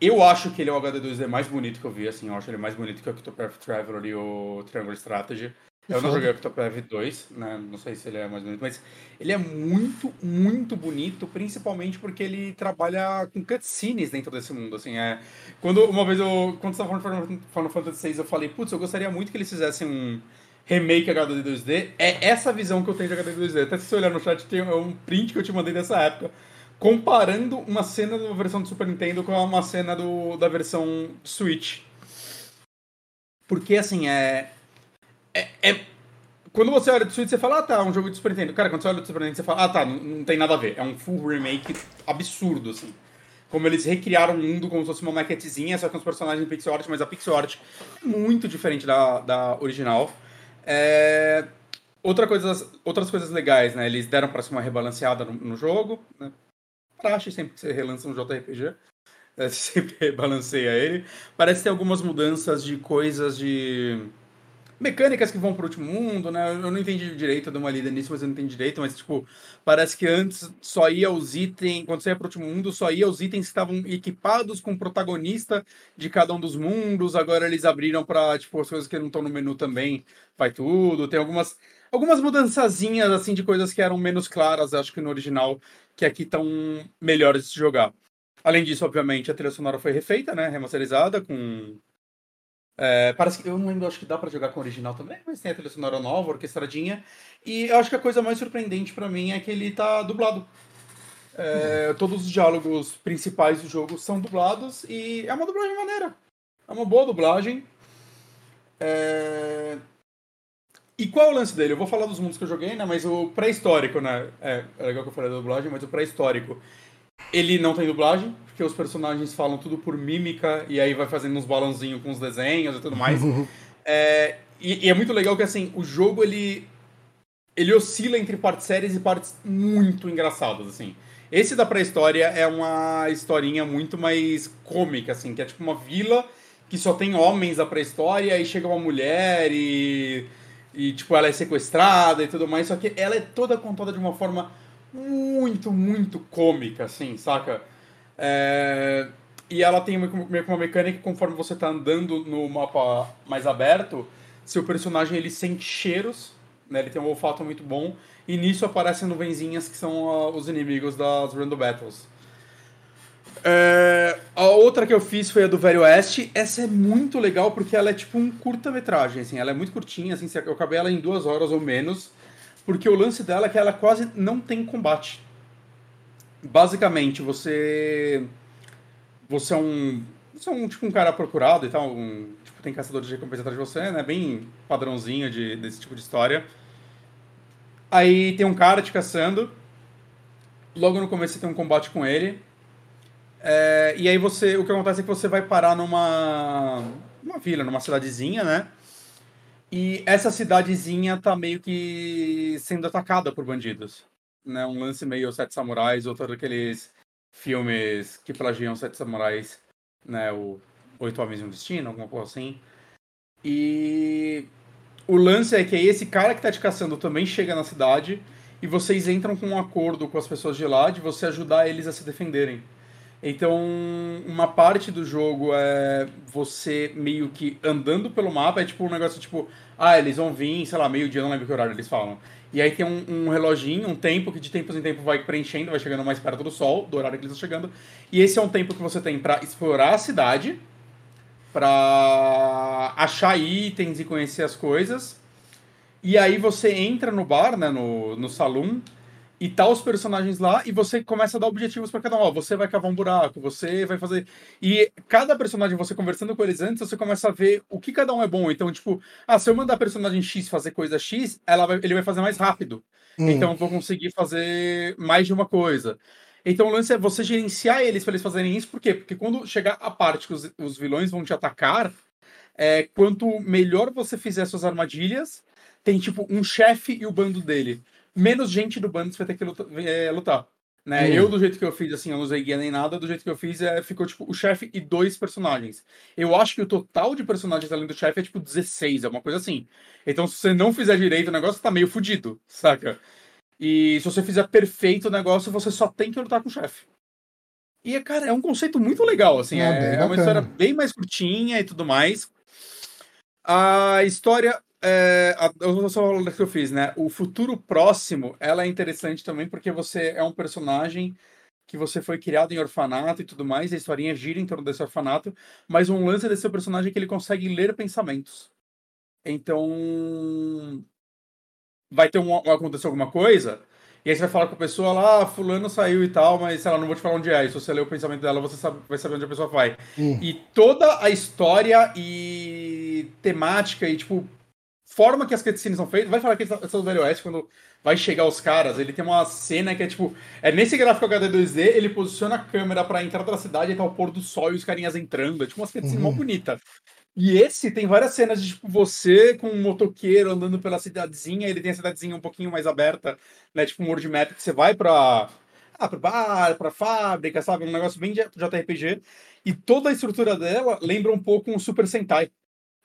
Eu acho que ele é o HD 2D mais bonito que eu vi, assim, eu acho ele mais bonito que o Octopath Traveler e o Triangle Strategy. Eu não joguei o Octopath 2, né? Não sei se ele é mais bonito, mas ele é muito, muito bonito, principalmente porque ele trabalha com cutscenes dentro desse mundo, assim, é... Quando, uma vez eu... Quando você estava falando de Final Fantasy VI, eu falei, putz, eu gostaria muito que eles fizessem um remake HD 2D. É essa visão que eu tenho de HD 2D. Até se você olhar no chat, tem um print que eu te mandei dessa época, comparando uma cena da versão do Super Nintendo com uma cena do, da versão Switch. Porque, assim, é é, é, quando você olha do Switch, você fala, ah tá, é um jogo de Super Nintendo. Cara, quando você olha do Super Nintendo, você fala, ah tá, não, não, tem nada a ver. É um full remake absurdo, assim. como eles recriaram o mundo como se fosse uma maquetezinha, só com os personagens em pixel art, mas a pixel art é muito diferente da, da original. É... Outra coisa, outras coisas legais, né? Eles deram para ser uma rebalanceada no, no jogo, né? Praxe sempre que você relança um JRPG. É, sempre rebalanceia ele. Parece ter algumas mudanças de coisas de mecânicas que vão pro último mundo, né? Eu não entendi direito, eu dei uma lida nisso, mas eu não entendi direito, mas tipo, parece que antes só ia os itens, quando você ia pro último mundo, só ia os itens que estavam equipados com o protagonista de cada um dos mundos, agora eles abriram para tipo, as coisas que não estão no menu também, vai tudo, tem algumas algumas mudançazinhas assim de coisas que eram menos claras, acho que no original, que aqui estão melhores de jogar. Além disso, obviamente, a trilha sonora foi refeita, né, remasterizada com é, parece que eu não lembro, acho que dá para jogar com o original também, mas tem a trilha sonora nova, orquestradinha. E eu acho que a coisa mais surpreendente para mim é que ele tá dublado. É, todos os diálogos principais do jogo são dublados e é uma dublagem maneira. É uma boa dublagem. É... E qual é o lance dele? Eu vou falar dos mundos que eu joguei, né? Mas o pré-histórico, né? É, é legal que eu falei da dublagem, mas o pré-histórico ele não tem dublagem, porque os personagens falam tudo por mímica e aí vai fazendo uns balãozinhos com os desenhos e tudo mais. é, e, e, é muito legal que assim, o jogo ele ele oscila entre partes sérias e partes muito engraçadas, assim. Esse da pré-história é uma historinha muito mais cômica, assim, que é tipo uma vila que só tem homens da pré-história e chega uma mulher e e tipo ela é sequestrada e tudo mais, só que ela é toda contada de uma forma muito, muito cômica, assim, saca? É... E ela tem meio que uma mecânica que conforme você tá andando no mapa mais aberto, seu personagem ele sente cheiros, né? Ele tem um olfato muito bom, e nisso aparecem nuvenzinhas que são uh, os inimigos das Random Battles. É... a outra que eu fiz foi a do Velho Oeste. Essa é muito legal porque ela é tipo um curta-metragem, assim, ela é muito curtinha, assim, eu acabei ela em duas horas ou menos. Porque o lance dela é que ela quase não tem combate. Basicamente, você. Você é um. Você é um tipo um cara procurado e tal. Um, tipo, tem caçadores de recompensa atrás de você, né? Bem padrãozinho de, desse tipo de história. Aí tem um cara te caçando. Logo no começo você tem um combate com ele. É, e aí você. O que acontece é que você vai parar numa. Numa vila, numa cidadezinha, né? E essa cidadezinha tá meio que sendo atacada por bandidos. Né? Um lance meio Sete Samurais, outro daqueles filmes que plagiam Sete Samurais, né? O Oito Homens e um Destino, alguma coisa assim. E o lance é que esse cara que tá te caçando também chega na cidade e vocês entram com um acordo com as pessoas de lá de você ajudar eles a se defenderem. Então, uma parte do jogo é você meio que andando pelo mapa, é tipo um negócio tipo, ah, eles vão vir, sei lá, meio-dia, não lembro que horário eles falam. E aí tem um, um, reloginho, um tempo que de tempo em tempo vai preenchendo, vai chegando mais perto do sol, do horário que eles estão chegando. E esse é um tempo que você tem para explorar a cidade, para achar itens e conhecer as coisas. E aí você entra no bar, né, no, no salão, e tá os personagens lá e você começa a dar objetivos para cada um. Ó, você vai cavar um buraco, você vai fazer. E cada personagem, você conversando com eles antes, você começa a ver o que cada um é bom. Então, tipo, ah, se eu mandar personagem X fazer coisa X, ela vai, ele vai fazer mais rápido. Hum. Então, eu vou conseguir fazer mais de uma coisa. Então, o lance é você gerenciar eles para eles fazerem isso. Por quê? Porque quando chegar a parte que os, os vilões vão te atacar, é, quanto melhor você fizer suas armadilhas, tem tipo um chefe e o bando dele menos gente do bando vai ter que lutar. É, lutar né? Hum. Eu, do jeito que eu fiz, assim, eu não usei guia nem nada, do jeito que eu fiz, é, ficou tipo o chefe e dois personagens. Eu acho que o total de personagens além do chefe é tipo 16, é uma coisa assim. Então, se você não fizer direito o negócio, tá meio fudido, saca? E se você fizer perfeito o negócio, você só tem que lutar com o chefe. E, cara, é um conceito muito legal, assim. Ah, é, é uma história bem mais curtinha e tudo mais. A história é, eu vou só falar que eu fiz, né? O futuro próximo, ela é interessante também porque você é um personagem que você foi criado em orfanato e tudo mais, a historinha gira em torno desse orfanato, mas um lance desse seu personagem é que ele consegue ler pensamentos. Então, vai ter um, acontecer alguma coisa, e aí você vai falar com a pessoa lá, ah, fulano saiu e tal, mas sei lá, não vou te falar onde é. E se você ler o pensamento dela, você sabe, vai saber onde a pessoa vai. Hum. E toda a história e temática e, tipo, forma que as cutscenes são feitas, vai falar que essa do Velho Oeste, quando vai chegar os caras, ele tem uma cena que é tipo, é nesse gráfico HD 2D, ele posiciona a câmera pra entrar da cidade e tá o pôr do sol e os carinhas entrando, é tipo uma cutscene uhum. mó bonita. E esse tem várias cenas de tipo você com um motoqueiro andando pela cidadezinha, ele tem a cidadezinha um pouquinho mais aberta, né, tipo um world map que você vai pra ah, pro bar, pra fábrica, sabe, um negócio bem de JRPG. E toda a estrutura dela lembra um pouco um Super Sentai.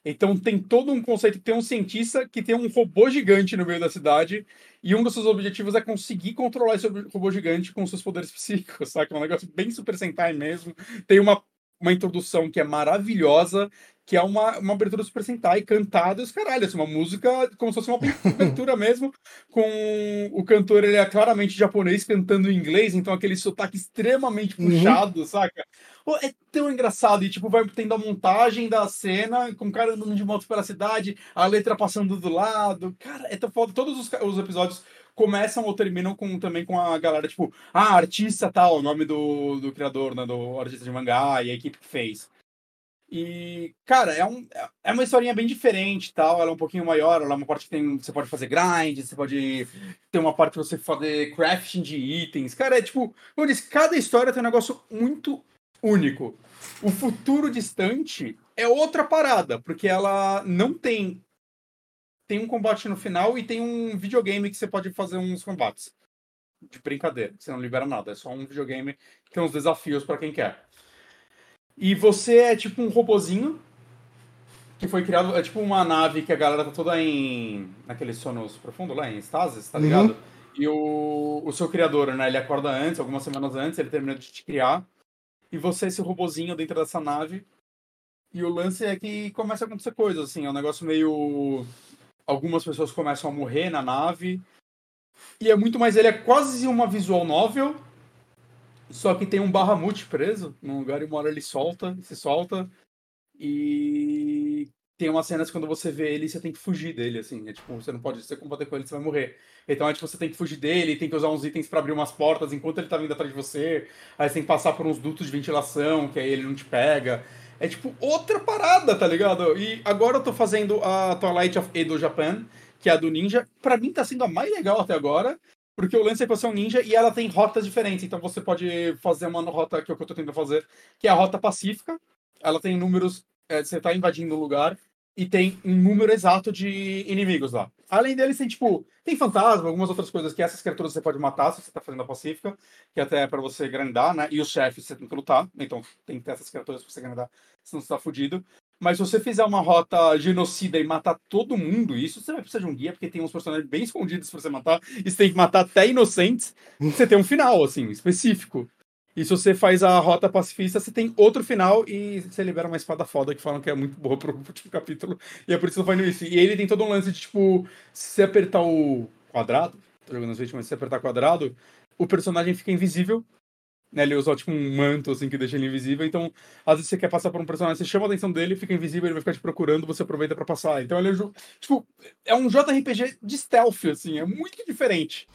Então tem todo um conceito, tem um cientista que tem um robô gigante no meio da cidade e um dos seus objetivos é conseguir controlar esse robô gigante com seus poderes psíquicos, sabe? É um negócio bem Super Sentai mesmo. Tem uma, uma introdução que é maravilhosa, que é uma, uma abertura Super Sentai cantada, os caralho, assim, uma música como se fosse uma abertura mesmo, com o cantor, ele é claramente japonês cantando em inglês, então aquele sotaque extremamente uhum. puxado, uhum. saca? É tão engraçado. E, tipo, vai tendo a montagem da cena, com o cara andando de moto pela cidade, a letra passando do lado. Cara, é tão foda. Todos os, os episódios começam ou terminam com, também com a galera, tipo, ah, artista tal, o nome do, do criador, né, do artista de mangá e a equipe que fez. E, cara, é, um, é uma historinha bem diferente tal. Ela é um pouquinho maior, ela é uma parte que tem. Você pode fazer grind, você pode ter uma parte pra você fazer crafting de itens. Cara, é tipo, como eu disse, cada história tem um negócio muito único. O futuro distante é outra parada, porque ela não tem tem um combate no final e tem um videogame que você pode fazer uns combates de brincadeira, você não libera nada, é só um videogame que tem uns desafios para quem quer. E você é tipo um robozinho que foi criado, é tipo uma nave que a galera tá toda em naquele sono profundo lá em stasis, tá ligado? Uhum. E o, o seu criador, né, ele acorda antes, algumas semanas antes, ele termina de te criar e você é esse robozinho dentro dessa nave. E o lance é que começa a acontecer coisas, assim, é um negócio meio. Algumas pessoas começam a morrer na nave. E é muito mais. Ele é quase uma visual novel. Só que tem um Bahamut preso num lugar e uma hora ele solta, se solta. E tem umas cenas quando você vê ele, você tem que fugir dele, assim. É tipo, você não pode, se combater com ele, você vai morrer. Então é tipo, você tem que fugir dele, tem que usar uns itens para abrir umas portas enquanto ele tá vindo atrás de você. Aí você tem que passar por uns dutos de ventilação, que aí ele não te pega. É tipo outra parada, tá ligado? E agora eu tô fazendo a Twilight of Edo Japan, que é a do ninja. Para mim tá sendo a mais legal até agora. Porque o lance é que você é um ninja e ela tem rotas diferentes. Então você pode fazer uma rota que é o que eu tô tentando fazer, que é a rota pacífica. Ela tem números. É, você tá invadindo o lugar e tem um número exato de inimigos lá. Além deles, tem, tipo, tem fantasma, algumas outras coisas que essas criaturas você pode matar se você tá fazendo a pacífica, que até é pra você grandar, né? E os chefes você tem que lutar, então tem que ter essas criaturas pra você grandar, senão você tá fudido. Mas se você fizer uma rota genocida e matar todo mundo, isso você vai precisar de um guia, porque tem uns personagens bem escondidos pra você matar, e você tem que matar até inocentes, você tem um final, assim, específico. E se você faz a rota pacifista, você tem outro final e você libera uma espada foda que falam que é muito boa pro último capítulo. E é por isso que eu isso. E ele tem todo um lance de, tipo, se apertar o quadrado, tô jogando as vítimas, se você apertar quadrado, o personagem fica invisível. Né, ele usa tipo um manto assim que deixa ele invisível. Então, às vezes você quer passar por um personagem, você chama a atenção dele, fica invisível, ele vai ficar te procurando, você aproveita para passar. Então ele é tipo, é um JRPG de stealth assim, é muito diferente.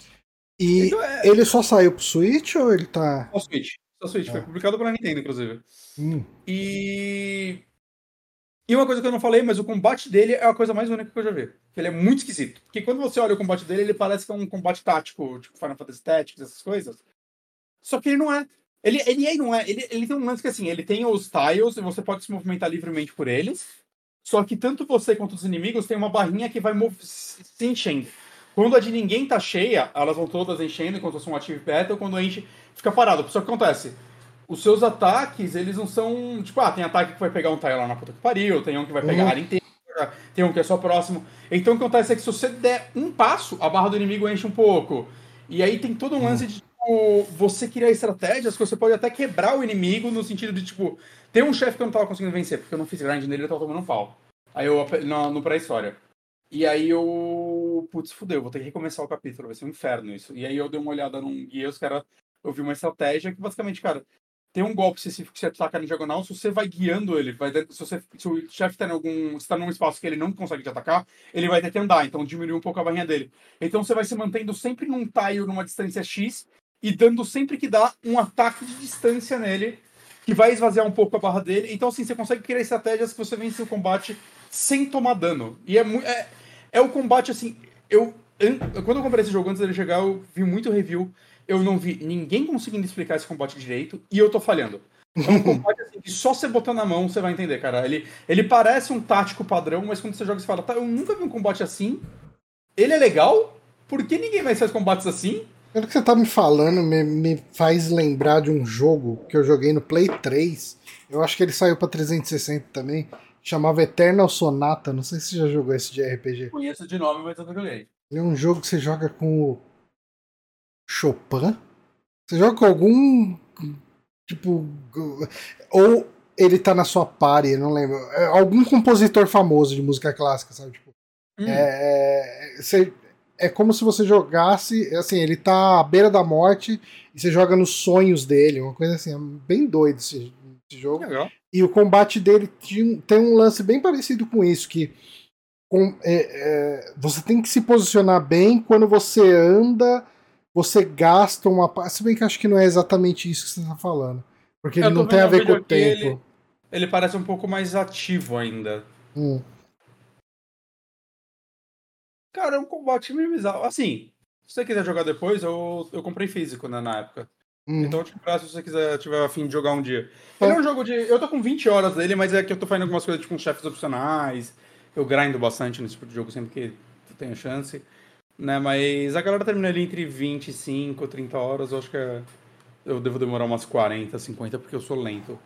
E então é... ele só saiu pro Switch ou ele tá. Só Switch. Só Switch. Foi é. publicado pela Nintendo, inclusive. Hum. E. E uma coisa que eu não falei, mas o combate dele é a coisa mais única que eu já vi. Ele é muito esquisito. Porque quando você olha o combate dele, ele parece que é um combate tático, tipo Final Fantasy Tactics, essas coisas. Só que ele não é. Ele, ele é não é. Ele, ele tem um lance que assim, ele tem os tiles e você pode se movimentar livremente por eles. Só que tanto você quanto os inimigos tem uma barrinha que vai se enchendo. Quando a de ninguém tá cheia, elas vão todas enchendo enquanto são um Active Battle, quando a gente fica parado. Só que acontece, os seus ataques, eles não são. Tipo, ah, tem ataque que vai pegar um tile lá na puta que pariu, tem um que vai pegar uhum. a área inteira, tem um que é só próximo. Então o que acontece é que se você der um passo, a barra do inimigo enche um pouco. E aí tem todo um lance de tipo, você criar estratégias que você pode até quebrar o inimigo no sentido de, tipo, tem um chefe que eu não tava conseguindo vencer, porque eu não fiz grind nele, ele tava tomando um pau. Aí eu no, no pré-história. E aí eu. Putz, fudeu, vou ter que recomeçar o capítulo, vai ser um inferno isso. E aí eu dei uma olhada num guia, os caras. Eu vi uma estratégia que basicamente, cara, tem um golpe específico que você ataca na diagonal, se você vai guiando ele, vai se, você, se o chefe tá em algum. está num espaço que ele não consegue te atacar, ele vai ter que andar, então diminui um pouco a barrinha dele. Então você vai se mantendo sempre num tile numa distância X e dando sempre que dá um ataque de distância nele, que vai esvaziar um pouco a barra dele. Então, assim, você consegue criar estratégias que você vence o combate sem tomar dano. E é. É, É o combate assim. Eu, quando eu comprei esse jogo antes dele chegar, eu vi muito review. Eu não vi ninguém conseguindo explicar esse combate direito e eu tô falhando. É um combate assim, que só você botar na mão você vai entender, cara. Ele, ele parece um tático padrão, mas quando você joga você fala, tá, eu nunca vi um combate assim. Ele é legal? Por que ninguém mais faz combates assim? Pelo que você tá me falando, me, me faz lembrar de um jogo que eu joguei no Play 3. Eu acho que ele saiu pra 360 também. Chamava Eternal Sonata. Não sei se você já jogou esse de RPG. Conheço de nome, mas eu não joguei. Ele é um jogo que você joga com o Chopin. Você joga com algum. Tipo. Ou ele tá na sua party, não lembro. É algum compositor famoso de música clássica, sabe? Tipo, hum. é, você, é como se você jogasse. Assim, ele tá à beira da morte e você joga nos sonhos dele, uma coisa assim. É bem doido esse, esse jogo. Legal. E o combate dele tem um lance bem parecido com isso, que com, é, é, você tem que se posicionar bem quando você anda, você gasta uma parte. Se bem que acho que não é exatamente isso que você está falando. Porque ele não tem a ver com o tempo. Ele, ele, parece um pouco mais ativo ainda. Hum. Cara, é um combate meio bizarro. Assim, se você quiser jogar depois, eu, eu comprei físico né, na época. Uhum. Então, tipo, se você quiser, tiver afim de jogar um dia. Ele é um jogo de. Eu tô com 20 horas dele, mas é que eu tô fazendo algumas coisas, tipo, chefes opcionais. Eu grindo bastante nesse tipo de jogo sempre que tenho chance. Né? Mas a galera termina ali entre 25 e 30 horas. Eu acho que é... eu devo demorar umas 40, 50, porque eu sou lento.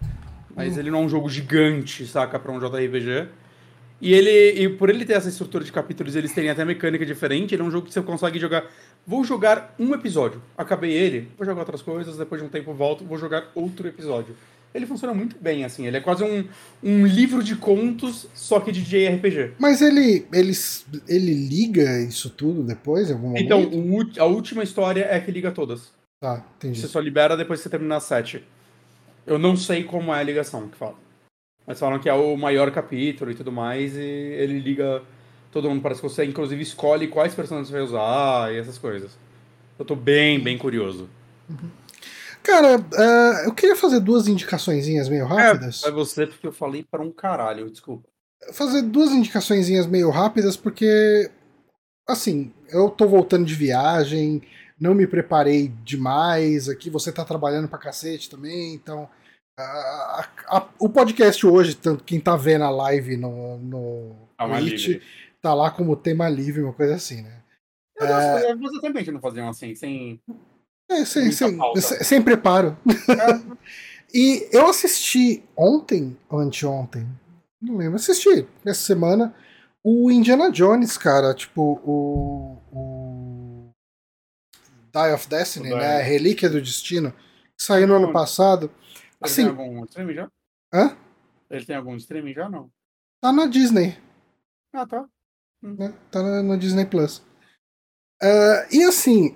Mas uhum. ele não é um jogo gigante, saca, pra um JRPG. E ele, e por ele ter essa estrutura de capítulos, eles terem até mecânica diferente, ele é um jogo que você consegue jogar Vou jogar um episódio. Acabei ele, vou jogar outras coisas, depois de um tempo volto, vou jogar outro episódio. Ele funciona muito bem, assim. Ele é quase um, um livro de contos, só que de JRPG. Mas ele, ele, ele liga isso tudo depois, em algum momento? Então, a última história é que liga todas. Tá, entendi. Você só libera depois que você terminar as sete. Eu não sei como é a ligação que fala. Mas falam que é o maior capítulo e tudo mais, e ele liga todo mundo parece que você, inclusive, escolhe quais personagens você vai usar e essas coisas. Eu tô bem, bem curioso. Uhum. Cara, uh, eu queria fazer duas indicaçõezinhas meio rápidas. É, é você porque eu falei para um caralho, desculpa. Fazer duas indicaçõezinhas meio rápidas porque, assim, eu tô voltando de viagem, não me preparei demais aqui, você tá trabalhando pra cacete também, então... A, a, a, o podcast hoje, tanto quem tá vendo a live no, no ah, Twitch, tá lá como tema livre, uma coisa assim, né? Eu é... Você também não faziam assim, sem. É, sem, sem, sem, sem, preparo. É. e eu assisti ontem, ou anteontem, não lembro, assisti essa semana o Indiana Jones, cara, tipo, o. o Die of Destiny, né? Relíquia do Destino, que saiu no ano passado. Ele assim, tem algum streaming já? Hã? Ele tem algum streaming já não? Tá na Disney. Ah, tá. Né? Tá no Disney Plus. Uh, e assim,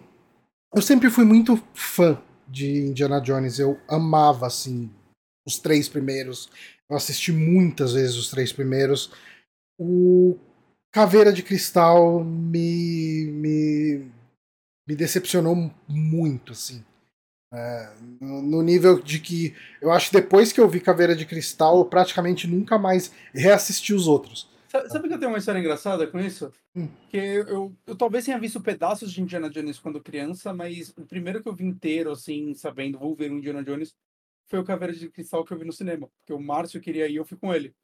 eu sempre fui muito fã de Indiana Jones. Eu amava, assim, os três primeiros. Eu assisti muitas vezes os três primeiros. O Caveira de Cristal me, me, me decepcionou muito, assim. É, no nível de que eu acho que depois que eu vi Caveira de Cristal, eu praticamente nunca mais reassisti os outros. Sabe, que eu tenho uma história engraçada com isso? Hum. Que eu, eu, eu, talvez tenha visto pedaços de Indiana Jones quando criança, mas o primeiro que eu vi inteiro, assim, sabendo, vou ver o Indiana Jones, foi o Caveira de Cristal que eu vi no cinema. Porque o Márcio queria ir eu fui com ele.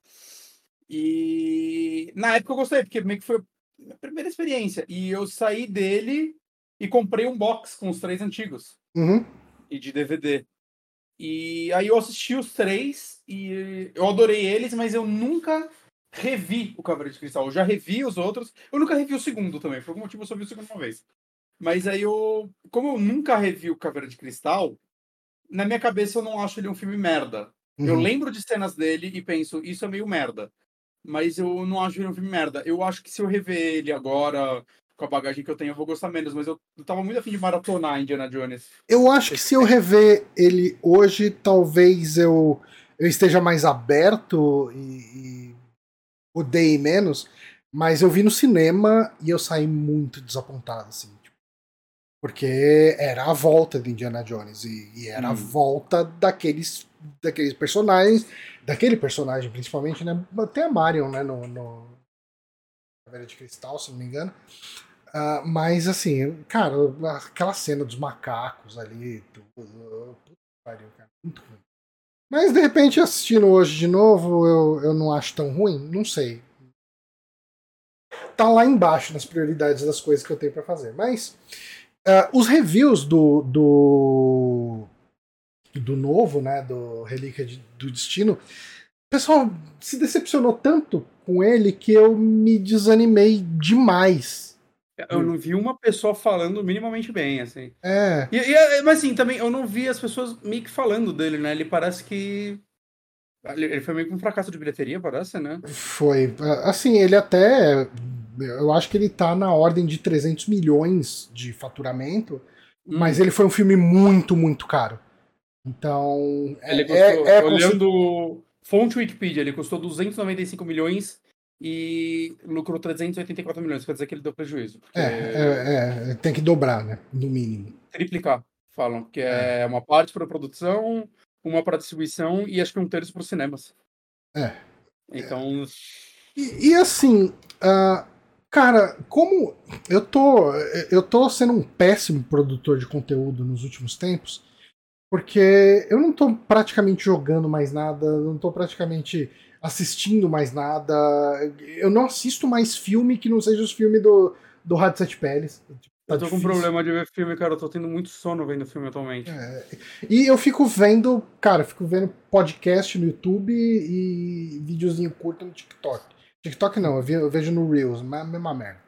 E na época eu gostei, porque meio que foi a minha primeira experiência. E eu saí dele e comprei um box com os três antigos. Uhum. E de DVD. E aí eu assisti os três e eu adorei eles, mas eu nunca revi o Caveira de Cristal. Eu já revi os outros. Eu nunca revi o segundo também. Por algum motivo eu só vi o segundo uma vez. Mas aí eu. Como eu nunca revi o Caveira de Cristal, na minha cabeça eu não acho ele um filme merda. Uhum. Eu lembro de cenas dele e penso, isso é meio merda. Mas eu não acho ele um filme merda. Eu acho que se eu rever ele agora, com a bagagem que eu tenho, eu vou gostar menos. Mas eu, eu tava muito afim de maratonar Indiana Jones. Eu acho que se eu rever ele hoje, talvez eu, eu esteja mais aberto e, e odeie menos, mas eu vi no cinema e eu saí muito desapontado, assim. Tipo, porque era a volta de Indiana Jones e, e era hum. a volta daqueles, daqueles personagens, daquele personagem principalmente, né? Tem a Marion, né? No, no, Caveira de Cristal, se não me engano. Uh, mas assim, cara, aquela cena dos macacos ali, tudo. Pariu, cara. Muito ruim. Mas de repente, assistindo hoje de novo, eu, eu não acho tão ruim. Não sei. Tá lá embaixo nas prioridades das coisas que eu tenho para fazer. Mas uh, os reviews do, do. do novo, né? Do Relíquia de, do Destino. O pessoal se decepcionou tanto com ele que eu me desanimei demais eu não vi uma pessoa falando minimamente bem, assim. É. E, e, mas assim, também eu não vi as pessoas meio que falando dele, né? Ele parece que. Ele foi meio que um fracasso de bilheteria, parece, né? Foi. Assim, ele até. Eu acho que ele tá na ordem de 300 milhões de faturamento, hum. mas ele foi um filme muito, muito caro. Então. Ele custou, é, é olhando. Fonte Wikipedia, ele custou 295 milhões e lucrou 384 milhões, quer dizer que ele deu prejuízo. É, é, é, tem que dobrar, né? No mínimo. Triplicar, falam, que é, é uma parte para produção, uma para distribuição e acho que um terço para os cinemas. É. Então. E, e assim, uh, cara, como eu tô, eu tô sendo um péssimo produtor de conteúdo nos últimos tempos, porque eu não tô praticamente jogando mais nada, não tô praticamente assistindo mais nada. Eu não assisto mais filme que não seja os filmes do, do Rádio Sete Peles. Tá eu tô difícil. com problema de ver filme, cara. Eu tô tendo muito sono vendo filme atualmente. É. E eu fico vendo, cara, fico vendo podcast no YouTube e videozinho curto no TikTok. TikTok não, eu vejo no Reels, mesma merda.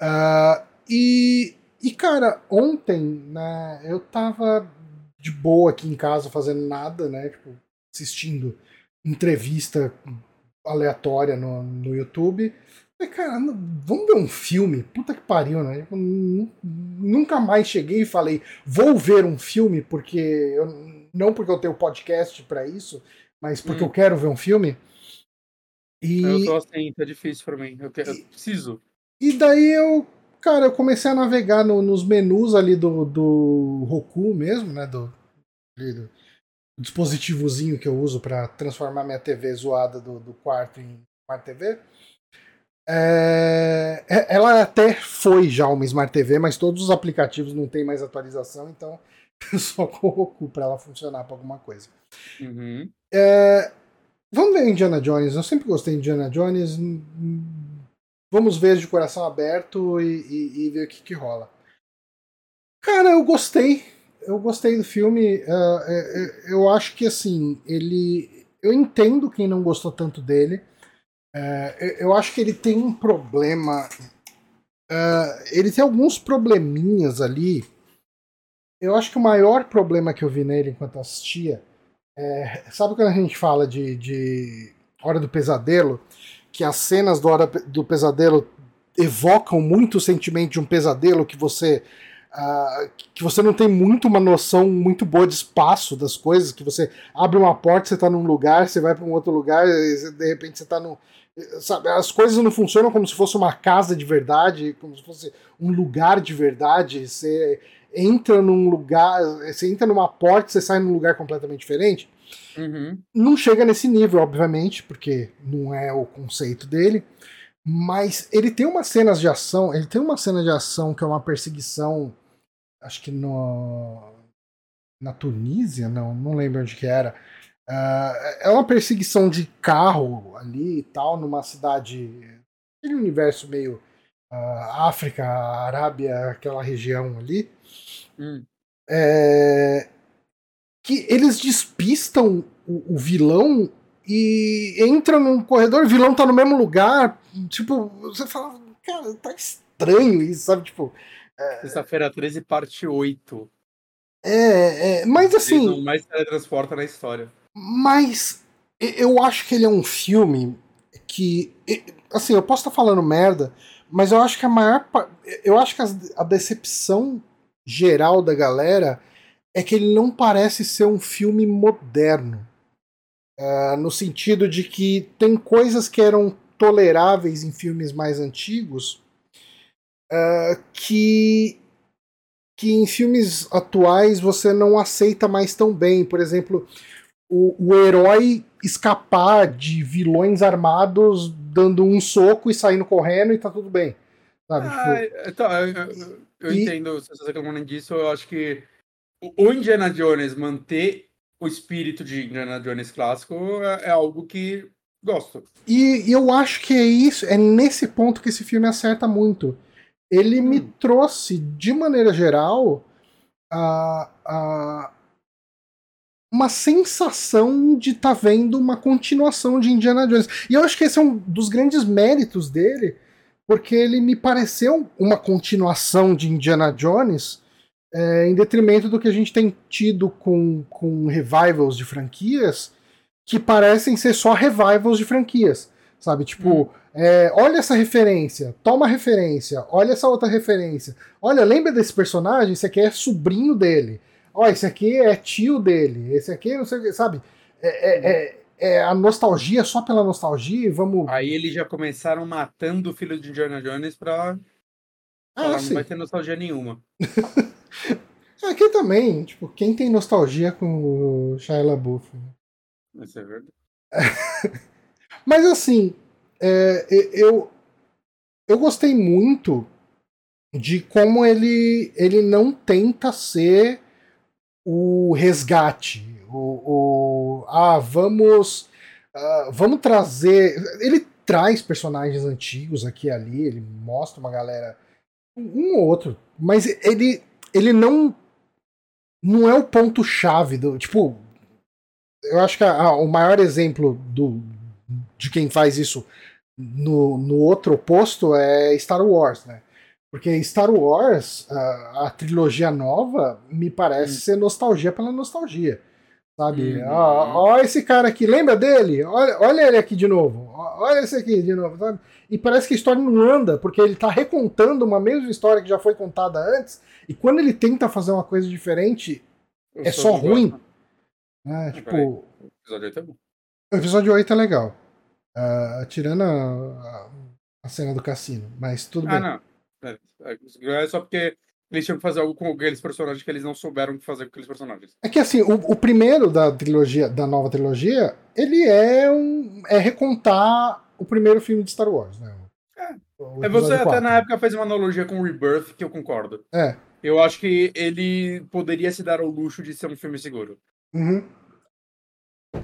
Uh, e, e, cara, ontem, né, eu tava de boa aqui em casa fazendo nada, né, tipo, assistindo entrevista aleatória no, no YouTube. Falei, cara, vamos ver um filme? Puta que pariu, né? Eu nunca mais cheguei e falei, vou ver um filme porque eu, não porque eu tenho podcast para isso, mas porque hum. eu quero ver um filme. E... Eu tô assim, tá difícil para mim. Eu, quero, eu preciso. E daí eu, cara, eu comecei a navegar no, nos menus ali do, do Roku mesmo, né? Do, do dispositivozinho que eu uso para transformar minha TV zoada do, do quarto em Smart TV. É, é, ela até foi já uma Smart TV, mas todos os aplicativos não tem mais atualização, então eu só coloco para ela funcionar para alguma coisa. Uhum. É, vamos ver Indiana Jones. Eu sempre gostei de Indiana Jones. Vamos ver de coração aberto e, e, e ver o que, que rola. Cara, eu gostei eu gostei do filme. Uh, eu acho que assim, ele. Eu entendo quem não gostou tanto dele. Uh, eu acho que ele tem um problema. Uh, ele tem alguns probleminhas ali. Eu acho que o maior problema que eu vi nele enquanto assistia. É, sabe quando a gente fala de, de Hora do Pesadelo? Que as cenas do Hora do Pesadelo evocam muito o sentimento de um pesadelo que você Uh, que você não tem muito uma noção muito boa de espaço das coisas, que você abre uma porta, você está num lugar, você vai para um outro lugar, e de repente você está no. Sabe, as coisas não funcionam como se fosse uma casa de verdade, como se fosse um lugar de verdade. Você entra num lugar, você entra numa porta, você sai num lugar completamente diferente. Uhum. Não chega nesse nível, obviamente, porque não é o conceito dele. Mas ele tem umas cenas de ação, ele tem uma cena de ação que é uma perseguição acho que no, na Tunísia, não, não lembro onde que era. Uh, é uma perseguição de carro ali e tal, numa cidade, aquele universo meio uh, África, Arábia, aquela região ali. Hum. É, que eles despistam o, o, vilão e entra num corredor, o vilão tá no mesmo lugar. Tipo, você fala, cara, tá estranho isso, sabe? Tipo, é... Sexta-feira 13, parte 8. É, é mas assim. Ele mais teletransporta na história. Mas eu acho que ele é um filme que. Assim, eu posso estar falando merda, mas eu acho que a maior. Eu acho que a decepção geral da galera é que ele não parece ser um filme moderno. Uh, no sentido de que tem coisas que eram toleráveis em filmes mais antigos uh, que que em filmes atuais você não aceita mais tão bem. Por exemplo, o, o herói escapar de vilões armados dando um soco e saindo correndo e tá tudo bem. Sabe? Ah, eu, eu e... entendo se você reclamando disso, eu acho que o Indiana Jones manter o espírito de Indiana Jones clássico é, é algo que gosto. E, e, eu acho que é isso, é nesse ponto que esse filme acerta muito. Ele hum. me trouxe, de maneira geral, a, a, uma sensação de estar tá vendo uma continuação de Indiana Jones. E eu acho que esse é um dos grandes méritos dele, porque ele me pareceu uma continuação de Indiana Jones, é, em detrimento do que a gente tem tido com, com revivals de franquias, que parecem ser só revivals de franquias. Sabe? Tipo, hum. é, olha essa referência, toma referência, olha essa outra referência. Olha, lembra desse personagem? Esse aqui é sobrinho dele. Ó, esse aqui é tio dele, esse aqui não sei o que, sabe? É, é, é, é, a nostalgia só pela nostalgia vamos. Aí eles já começaram matando o filho de Indiana Jones pra. Ah, falar, não vai ter nostalgia nenhuma. aqui também, tipo, quem tem nostalgia com o Shia LaBeouf? Né? Isso é verdade. Mas assim, é, eu, eu gostei muito de como ele, ele não tenta ser o resgate, o, o ah, vamos, uh, vamos trazer. Ele traz personagens antigos aqui e ali, ele mostra uma galera, um ou outro, mas ele, ele não não é o ponto chave do tipo. Eu acho que a, o maior exemplo do, de quem faz isso no, no outro oposto é Star Wars, né? Porque Star Wars, a, a trilogia nova, me parece hum. ser nostalgia pela nostalgia. Sabe? Hum. Ó, esse cara aqui, lembra dele? Olha, olha ele aqui de novo. olha esse aqui de novo. Sabe? E parece que a história não anda, porque ele está recontando uma mesma história que já foi contada antes, e quando ele tenta fazer uma coisa diferente, Eu é só ruim. É, tipo, o episódio 8 é bom. O episódio 8 é legal. Uh, tirando a, a, cena do cassino, mas tudo ah, bem. Não. É, é só porque eles tinham que fazer algo com aqueles personagens que eles não souberam o que fazer com aqueles personagens. É que assim, o, o, primeiro da trilogia, da nova trilogia, ele é um. é recontar o primeiro filme de Star Wars, né? É, é você 4. até na época fez uma analogia com Rebirth, que eu concordo. É. Eu acho que ele poderia se dar ao luxo de ser um filme seguro. Uhum.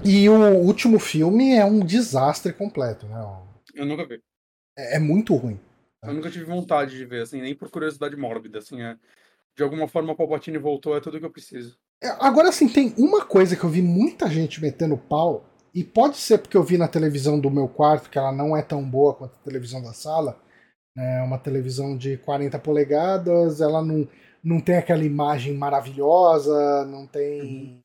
E o último filme é um desastre completo, né? Eu nunca vi. É, é muito ruim. Eu nunca tive vontade de ver, assim, nem por curiosidade mórbida, assim, é... De alguma forma, o Palpatine voltou, é tudo que eu preciso. É, agora, assim, tem uma coisa que eu vi muita gente metendo pau, e pode ser porque eu vi na televisão do meu quarto, que ela não é tão boa quanto a televisão da sala, é uma televisão de 40 polegadas, ela não, não tem aquela imagem maravilhosa, não tem... Uhum.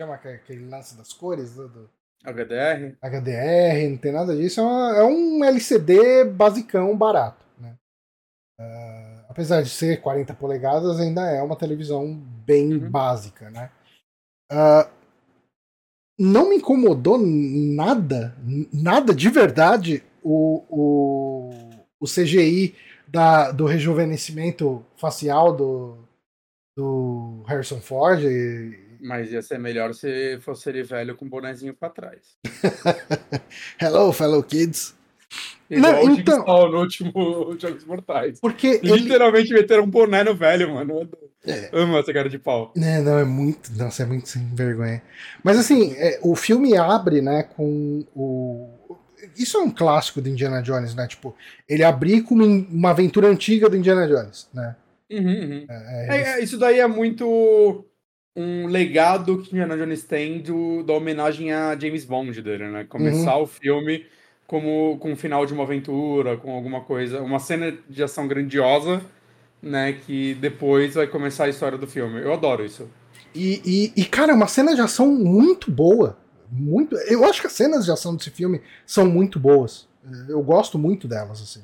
Chama aquele lance das cores do... HDR? HDR, não tem nada disso, é, uma, é um LCD basicão barato. Uh, apesar de ser 40 polegadas, ainda é uma televisão bem uhum. básica, né? Uh, não me incomodou nada, nada de verdade o, o, o CGI da, do rejuvenescimento facial do, do Harrison Ford. Mas ia ser melhor se fosse ele velho com o bonezinho pra trás. Hello, fellow kids. Igual não, o então, no último Jogos Mortais. Porque Literalmente ele... meteram um boné no velho, mano. É. Amo essa cara de pau. É, não, é muito. Nossa, é muito sem vergonha. Mas assim, é, o filme abre, né, com o. Isso é um clássico do Indiana Jones, né? Tipo, ele abrir com uma aventura antiga do Indiana Jones, né? Uhum, uhum. É, é, é isso daí é muito um legado que Indiana Jones tem do, da homenagem a James Bond dele, né? Começar uhum. o filme como com o final de uma aventura, com alguma coisa, uma cena de ação grandiosa, né, que depois vai começar a história do filme. Eu adoro isso. E, e, e, cara, é uma cena de ação muito boa. Muito, eu acho que as cenas de ação desse filme são muito boas. Eu gosto muito delas, assim.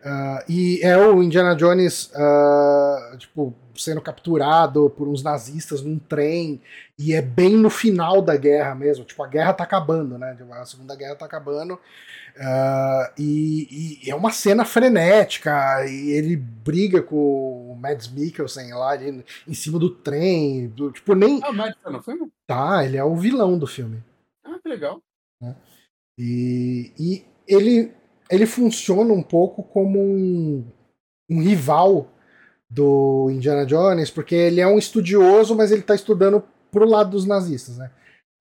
Uh, e é o Indiana Jones, uh, tipo, sendo capturado por uns nazistas num trem, e é bem no final da guerra mesmo, tipo, a guerra tá acabando, né? Tipo, a Segunda Guerra tá acabando, uh, e, e, é uma cena frenética, e ele briga com o Mads Mikkelsen lá de, em cima do trem, do, tipo, nem... Ah, o Mads tá no filme? Tá, ele é o vilão do filme. Ah, que legal. Né? E, e ele ele funciona um pouco como um, um rival do Indiana Jones, porque ele é um estudioso, mas ele está estudando pro lado dos nazistas, né?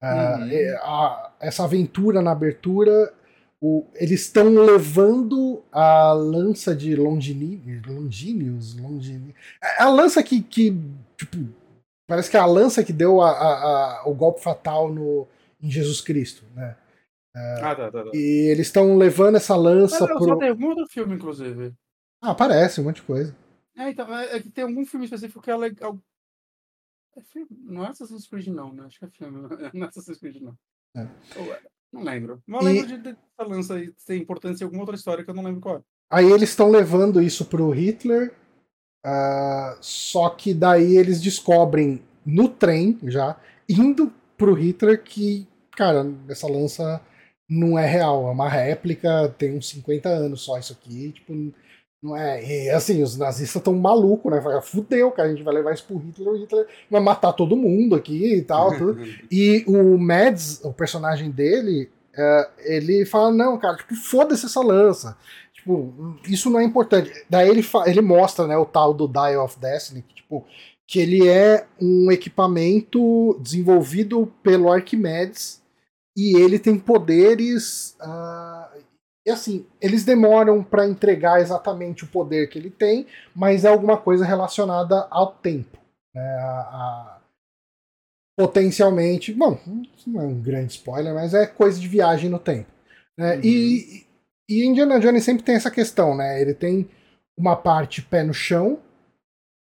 Ah, uhum. Uh, a, essa aventura na abertura, o, eles estão levando a lança de Longini, Longinius, Longini, a lança que, que tipo, parece que é a lança que deu a, a, o golpe fatal no, em Jesus Cristo, né? É, ah, tá, tá, tá. E eles estão levando essa lança Mas, pro. Tem algum outro filme, inclusive. Ah, aparece um monte de coisa. É, então, é, é que tem algum filme específico que é legal. É filme? Não é Assassin's Creed, não, né? Acho que é filme. Não é Assassin's Creed, não. É. é. Não lembro. Mas eu lembro de, dessa lança aí ter importância em alguma outra história que eu não lembro qual é. Aí eles estão levando isso pro Hitler. Uh, só que daí eles descobrem no trem já, indo pro Hitler, que, cara, essa lança não é real, é uma réplica, tem uns 50 anos só isso aqui, tipo, não é. E assim, os nazistas estão malucos, né? Fudeu, cara, a gente vai levar isso pro Hitler, o Hitler vai matar todo mundo aqui e tal. Tudo. e o Mads, o personagem dele, é, ele fala: não, cara, tipo, foda-se essa lança. Tipo, isso não é importante. Daí ele, ele mostra, né, o tal do Dial of Destiny, que, tipo, que ele é um equipamento desenvolvido pelo Arquimedes e ele tem poderes. Uh, e assim, eles demoram para entregar exatamente o poder que ele tem, mas é alguma coisa relacionada ao tempo. Né? A, a, potencialmente. Bom, não é um grande spoiler, mas é coisa de viagem no tempo. Né? Uhum. E, e Indiana Jones sempre tem essa questão, né? Ele tem uma parte pé no chão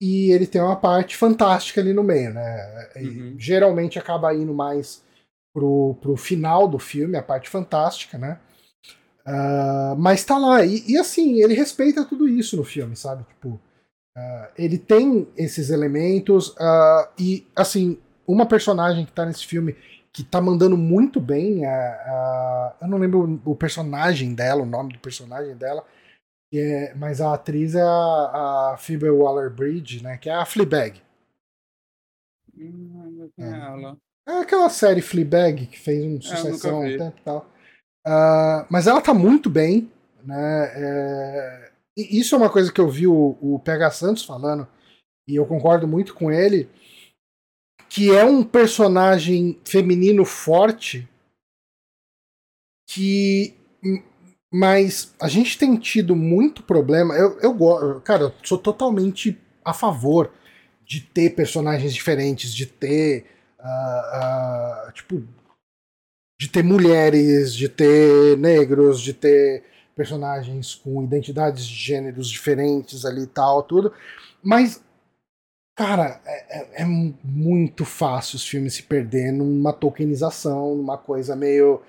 e ele tem uma parte fantástica ali no meio, né? Uhum. Geralmente acaba indo mais pro, pro final do filme, a parte fantástica, né? Uh, mas tá lá, e, e, assim, ele respeita tudo isso no filme, sabe? Tipo, uh, ele tem esses elementos, uh, e assim, uma personagem que tá nesse filme que tá mandando muito bem, eu não lembro o personagem dela, o nome do personagem dela, é, mas a atriz é a, a Phoebe Waller-Bridge, né? Que é a Fleabag. Hum, é. ela. É aquela série Fleabag que fez um é, sucessão um tempo e tal. Uh, mas ela tá muito bem, né? É, isso é uma coisa que eu vi o, o PH Santos falando, e eu concordo muito com ele, que é um personagem feminino forte que mas a gente tem tido muito problema. Eu, eu cara, eu sou totalmente a favor de ter personagens diferentes, de ter uh, uh, tipo, de ter mulheres, de ter negros, de ter personagens com identidades de gêneros diferentes ali e tal, tudo. Mas, cara, é, é, é muito fácil os filmes se perder numa tokenização, numa coisa meio.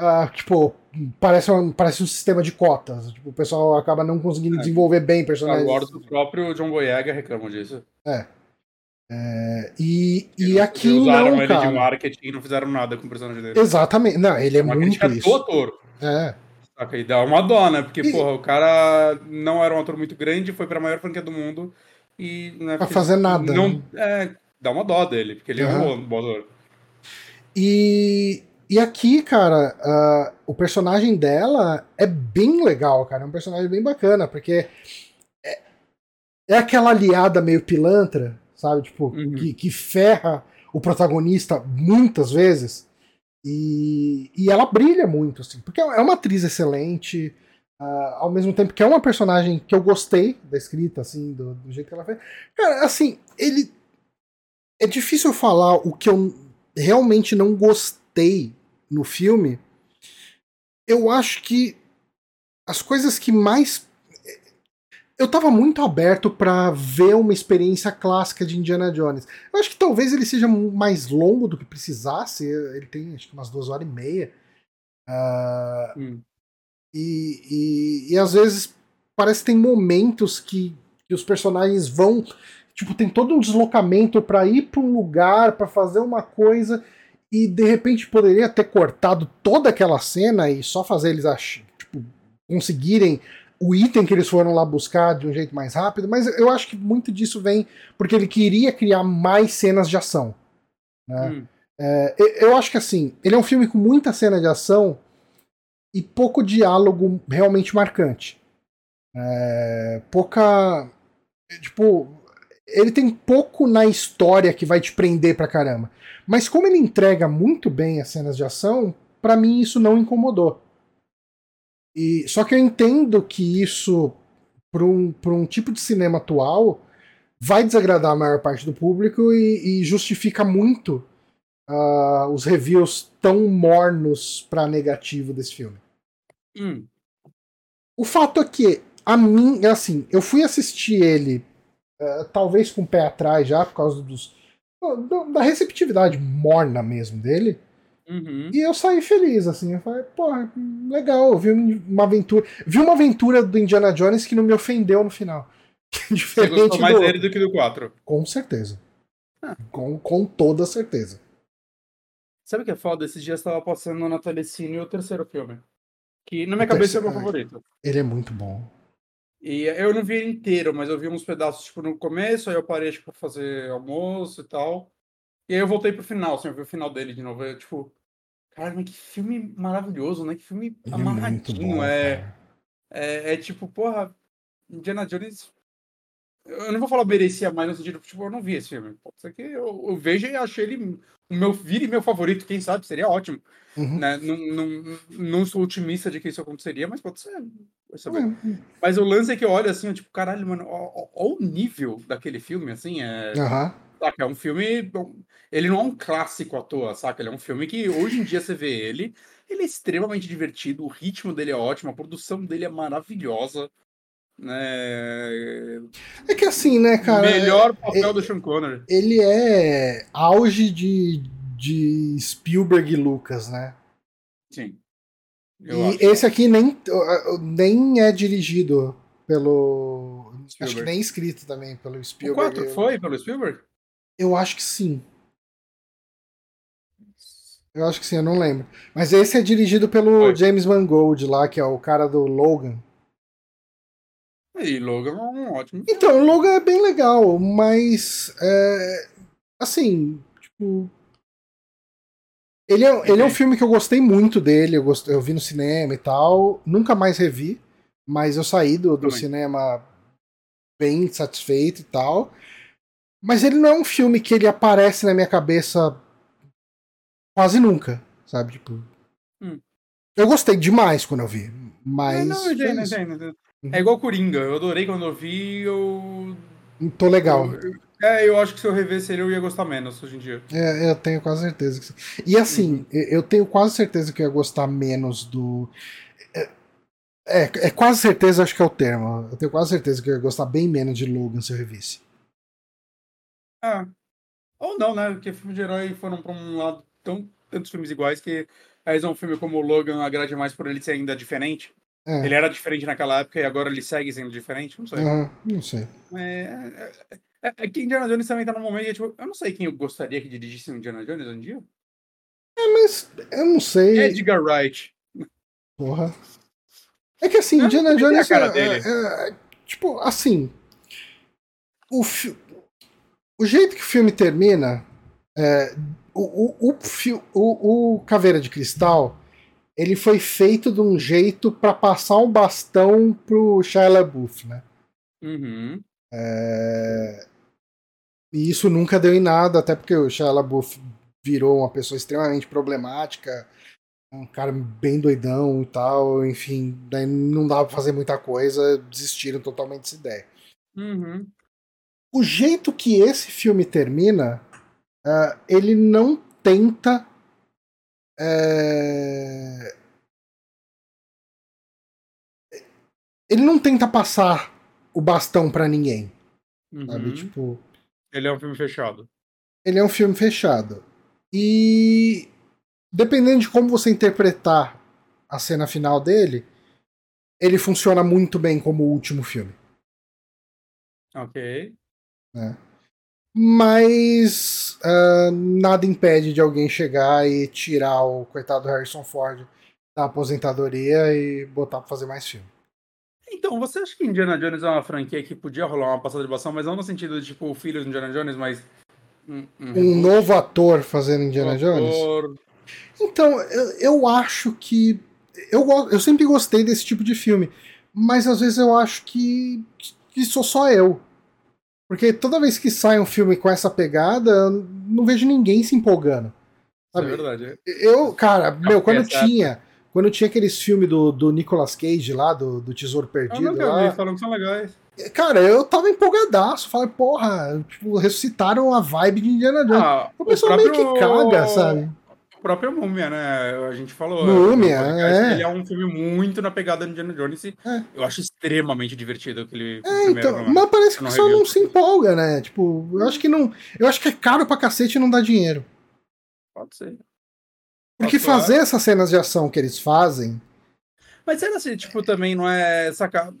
Uh, tipo, parece um, parece um sistema de cotas. Tipo, o pessoal acaba não conseguindo é. desenvolver bem personagens. Agora o próprio John Boyega reclama disso. É. É, e, e aqui usaram não, ele cara. de marketing e não fizeram nada com o personagem dele. Exatamente. Não, ele é, muito isso. Do ator. É. Saca? E dá uma dó, né? Porque, e... porra, o cara não era um ator muito grande, foi pra maior franquia do mundo e... Né, pra fazer nada. Não, né? É, dá uma dó dele, porque ele uhum. é um bom ator. E, e aqui, cara, uh, o personagem dela é bem legal, cara. É um personagem bem bacana, porque é, é aquela aliada meio pilantra, sabe? Tipo, uhum. que, que ferra o protagonista muitas vezes. E, e ela brilha muito, assim, porque é uma atriz excelente, uh, ao mesmo tempo que é uma personagem que eu gostei da escrita, assim, do, do, jeito que ela fez. Cara, assim, ele. É difícil falar o que eu realmente não gostei no filme. Eu acho que as coisas que mais eu tava muito aberto para ver uma experiência clássica de Indiana Jones. Eu acho que talvez ele seja mais longo do que precisasse. Ele tem acho que umas duas horas e meia. Uh, hum. e, e, e, às vezes parece que tem momentos que, que os personagens vão. Tipo, tem todo um deslocamento para ir para um lugar, para fazer uma coisa, e de repente poderia ter cortado toda aquela cena e só fazer eles ach... tipo, conseguirem o item que eles foram lá buscar de um jeito mais rápido, mas eu acho que muito disso vem porque ele queria criar mais cenas de ação. Né? Hum. É, eu acho que assim, ele é um filme com muita cena de ação e pouco diálogo realmente marcante. É, pouca. Tipo, ele tem pouco na história que vai te prender pra caramba. Mas como ele entrega muito bem as cenas de ação, para mim isso não incomodou. E, só que eu entendo que isso, para um, um tipo de cinema atual, vai desagradar a maior parte do público e, e justifica muito uh, os reviews tão mornos para negativo desse filme. Hum. O fato é que, a mim, assim, eu fui assistir ele, uh, talvez com o pé atrás já, por causa dos, da receptividade morna mesmo dele. Uhum. E eu saí feliz, assim. Eu falei, pô, legal, eu vi uma aventura. Vi uma aventura do Indiana Jones que não me ofendeu no final. Diferente Você gostou mais do... dele do que do 4? Com certeza. Ah. Com, com toda certeza. Sabe o que é foda? Esses dias tava passando na Telecine o terceiro filme. Que na minha o cabeça terceiro... é o meu favorito. Ele é muito bom. E eu não vi ele inteiro, mas eu vi uns pedaços tipo, no começo, aí eu parei tipo, pra fazer almoço e tal. E aí eu voltei pro final, assim, eu vi o final dele de novo. Eu, tipo, cara, mas que filme maravilhoso, né? Que filme Ele é amarradinho. É, bom, é, é, é, tipo, porra, Indiana Jones. Eu não vou falar merecia mais no sentido, tipo, eu não vi esse filme. Pode ser que eu, eu veja e achei ele o meu vire meu favorito, quem sabe, seria ótimo. Uhum. Né? Não, não, não sou otimista de que isso aconteceria, mas pode ser. Uhum. Mas o lance é que eu olho assim, eu, tipo, caralho, mano, olha o nível daquele filme, assim, é. Uhum. Saca? É um filme. Ele não é um clássico à toa, saca? Ele é um filme que hoje em dia você vê ele. Ele é extremamente divertido, o ritmo dele é ótimo, a produção dele é maravilhosa. Né? É que assim, né, cara? Melhor papel é, do Sean Connery. Ele é auge de, de Spielberg e Lucas, né? Sim. e acho. esse aqui nem, nem é dirigido pelo. Spielberg. Acho que nem escrito também pelo Spielberg. O 4 foi pelo Spielberg? Eu acho que sim. Eu acho que sim, eu não lembro. Mas esse é dirigido pelo Foi. James Mangold lá, que é o cara do Logan. E Logan é um ótimo. Então, o Logan é bem legal, mas. É, assim, tipo. Ele é, ele é um filme que eu gostei muito dele, eu, gost, eu vi no cinema e tal. Nunca mais revi, mas eu saí do, do cinema bem satisfeito e tal. Mas ele não é um filme que ele aparece na minha cabeça quase nunca, sabe? Tipo. Hum. Eu gostei demais quando eu vi. Mas. É, não, eu entendo, entendo. Uhum. É igual Coringa. Eu adorei quando eu vi, eu. Tô legal. Eu, é, eu acho que se eu revesse ele, eu ia gostar menos hoje em dia. É, eu tenho quase certeza. Que... E assim, uhum. eu tenho quase certeza que eu ia gostar menos do. É, é, é, quase certeza, acho que é o termo. Eu tenho quase certeza que eu ia gostar bem menos de Logan se eu revisse. Ah. Ou não, né? Porque filmes de herói foram pra um lado tão tantos filmes iguais que aí um filme como o Logan agrade mais por ele ser ainda diferente. É. Ele era diferente naquela época e agora ele segue sendo diferente? Não sei. Não sei. É, é, é, é, que Indiana Jones também tá num momento que, tipo, eu não sei quem eu gostaria que dirigisse o Indiana Jones em dia. É, mas eu não sei. Edgar Wright. Porra. É que assim, Indiana Jones. É, é, tipo, assim. O, fi o jeito que o filme termina, é, o, o, o, o, Caveira de Cristal, ele foi feito de um jeito para passar um bastão pro Shia LaBeouf, né? Uhum. É, e isso nunca deu em nada, até porque o Shia LaBeouf virou uma pessoa extremamente problemática, um cara bem doidão e tal, enfim, daí não dava pra fazer muita coisa, desistiram totalmente dessa ideia. Uhum o jeito que esse filme termina, uh, ele não tenta. É... Ele não tenta passar o bastão para ninguém. Uhum. Sabe? Tipo. Ele é um filme fechado. Ele é um filme fechado. E dependendo de como você interpretar a cena final dele, ele funciona muito bem como o último filme. Ok. Né? Mas uh, nada impede de alguém chegar e tirar o coitado Harrison Ford da aposentadoria e botar pra fazer mais filme. Então, você acha que Indiana Jones é uma franquia que podia rolar uma passada de bastão, mas não no sentido de, tipo, o filho de Indiana Jones, mas... Um, um, um novo ator fazendo Indiana um Jones? Ator... Então, eu, eu acho que... Eu, eu sempre gostei desse tipo de filme, mas às vezes eu acho que, que sou só eu. Porque toda vez que sai um filme com essa pegada, não vejo ninguém se empolgando. Sabe? É verdade. Eu, cara, meu, quando tinha quando tinha aqueles filmes do, do Nicolas Cage lá, do, do Tesouro Perdido. Eu nunca lá, vi, falam que são legais. Cara, eu tava empolgadaço. Falei, porra, tipo, ressuscitaram a vibe de Indiana Jones. Ah, o pessoal o próprio... meio que caga, sabe? O próprio Múmia, né? A gente falou. Múmia, é. Ele é um filme muito na pegada de Indiana Jones e é. eu acho extremamente divertido aquele. É, então, mas parece que o pessoal não se empolga, né? Tipo, eu acho que não. Eu acho que é caro pra cacete e não dá dinheiro. Pode ser. Porque fazer essas cenas de ação que eles fazem. Mas será assim, tipo, também não é sacar.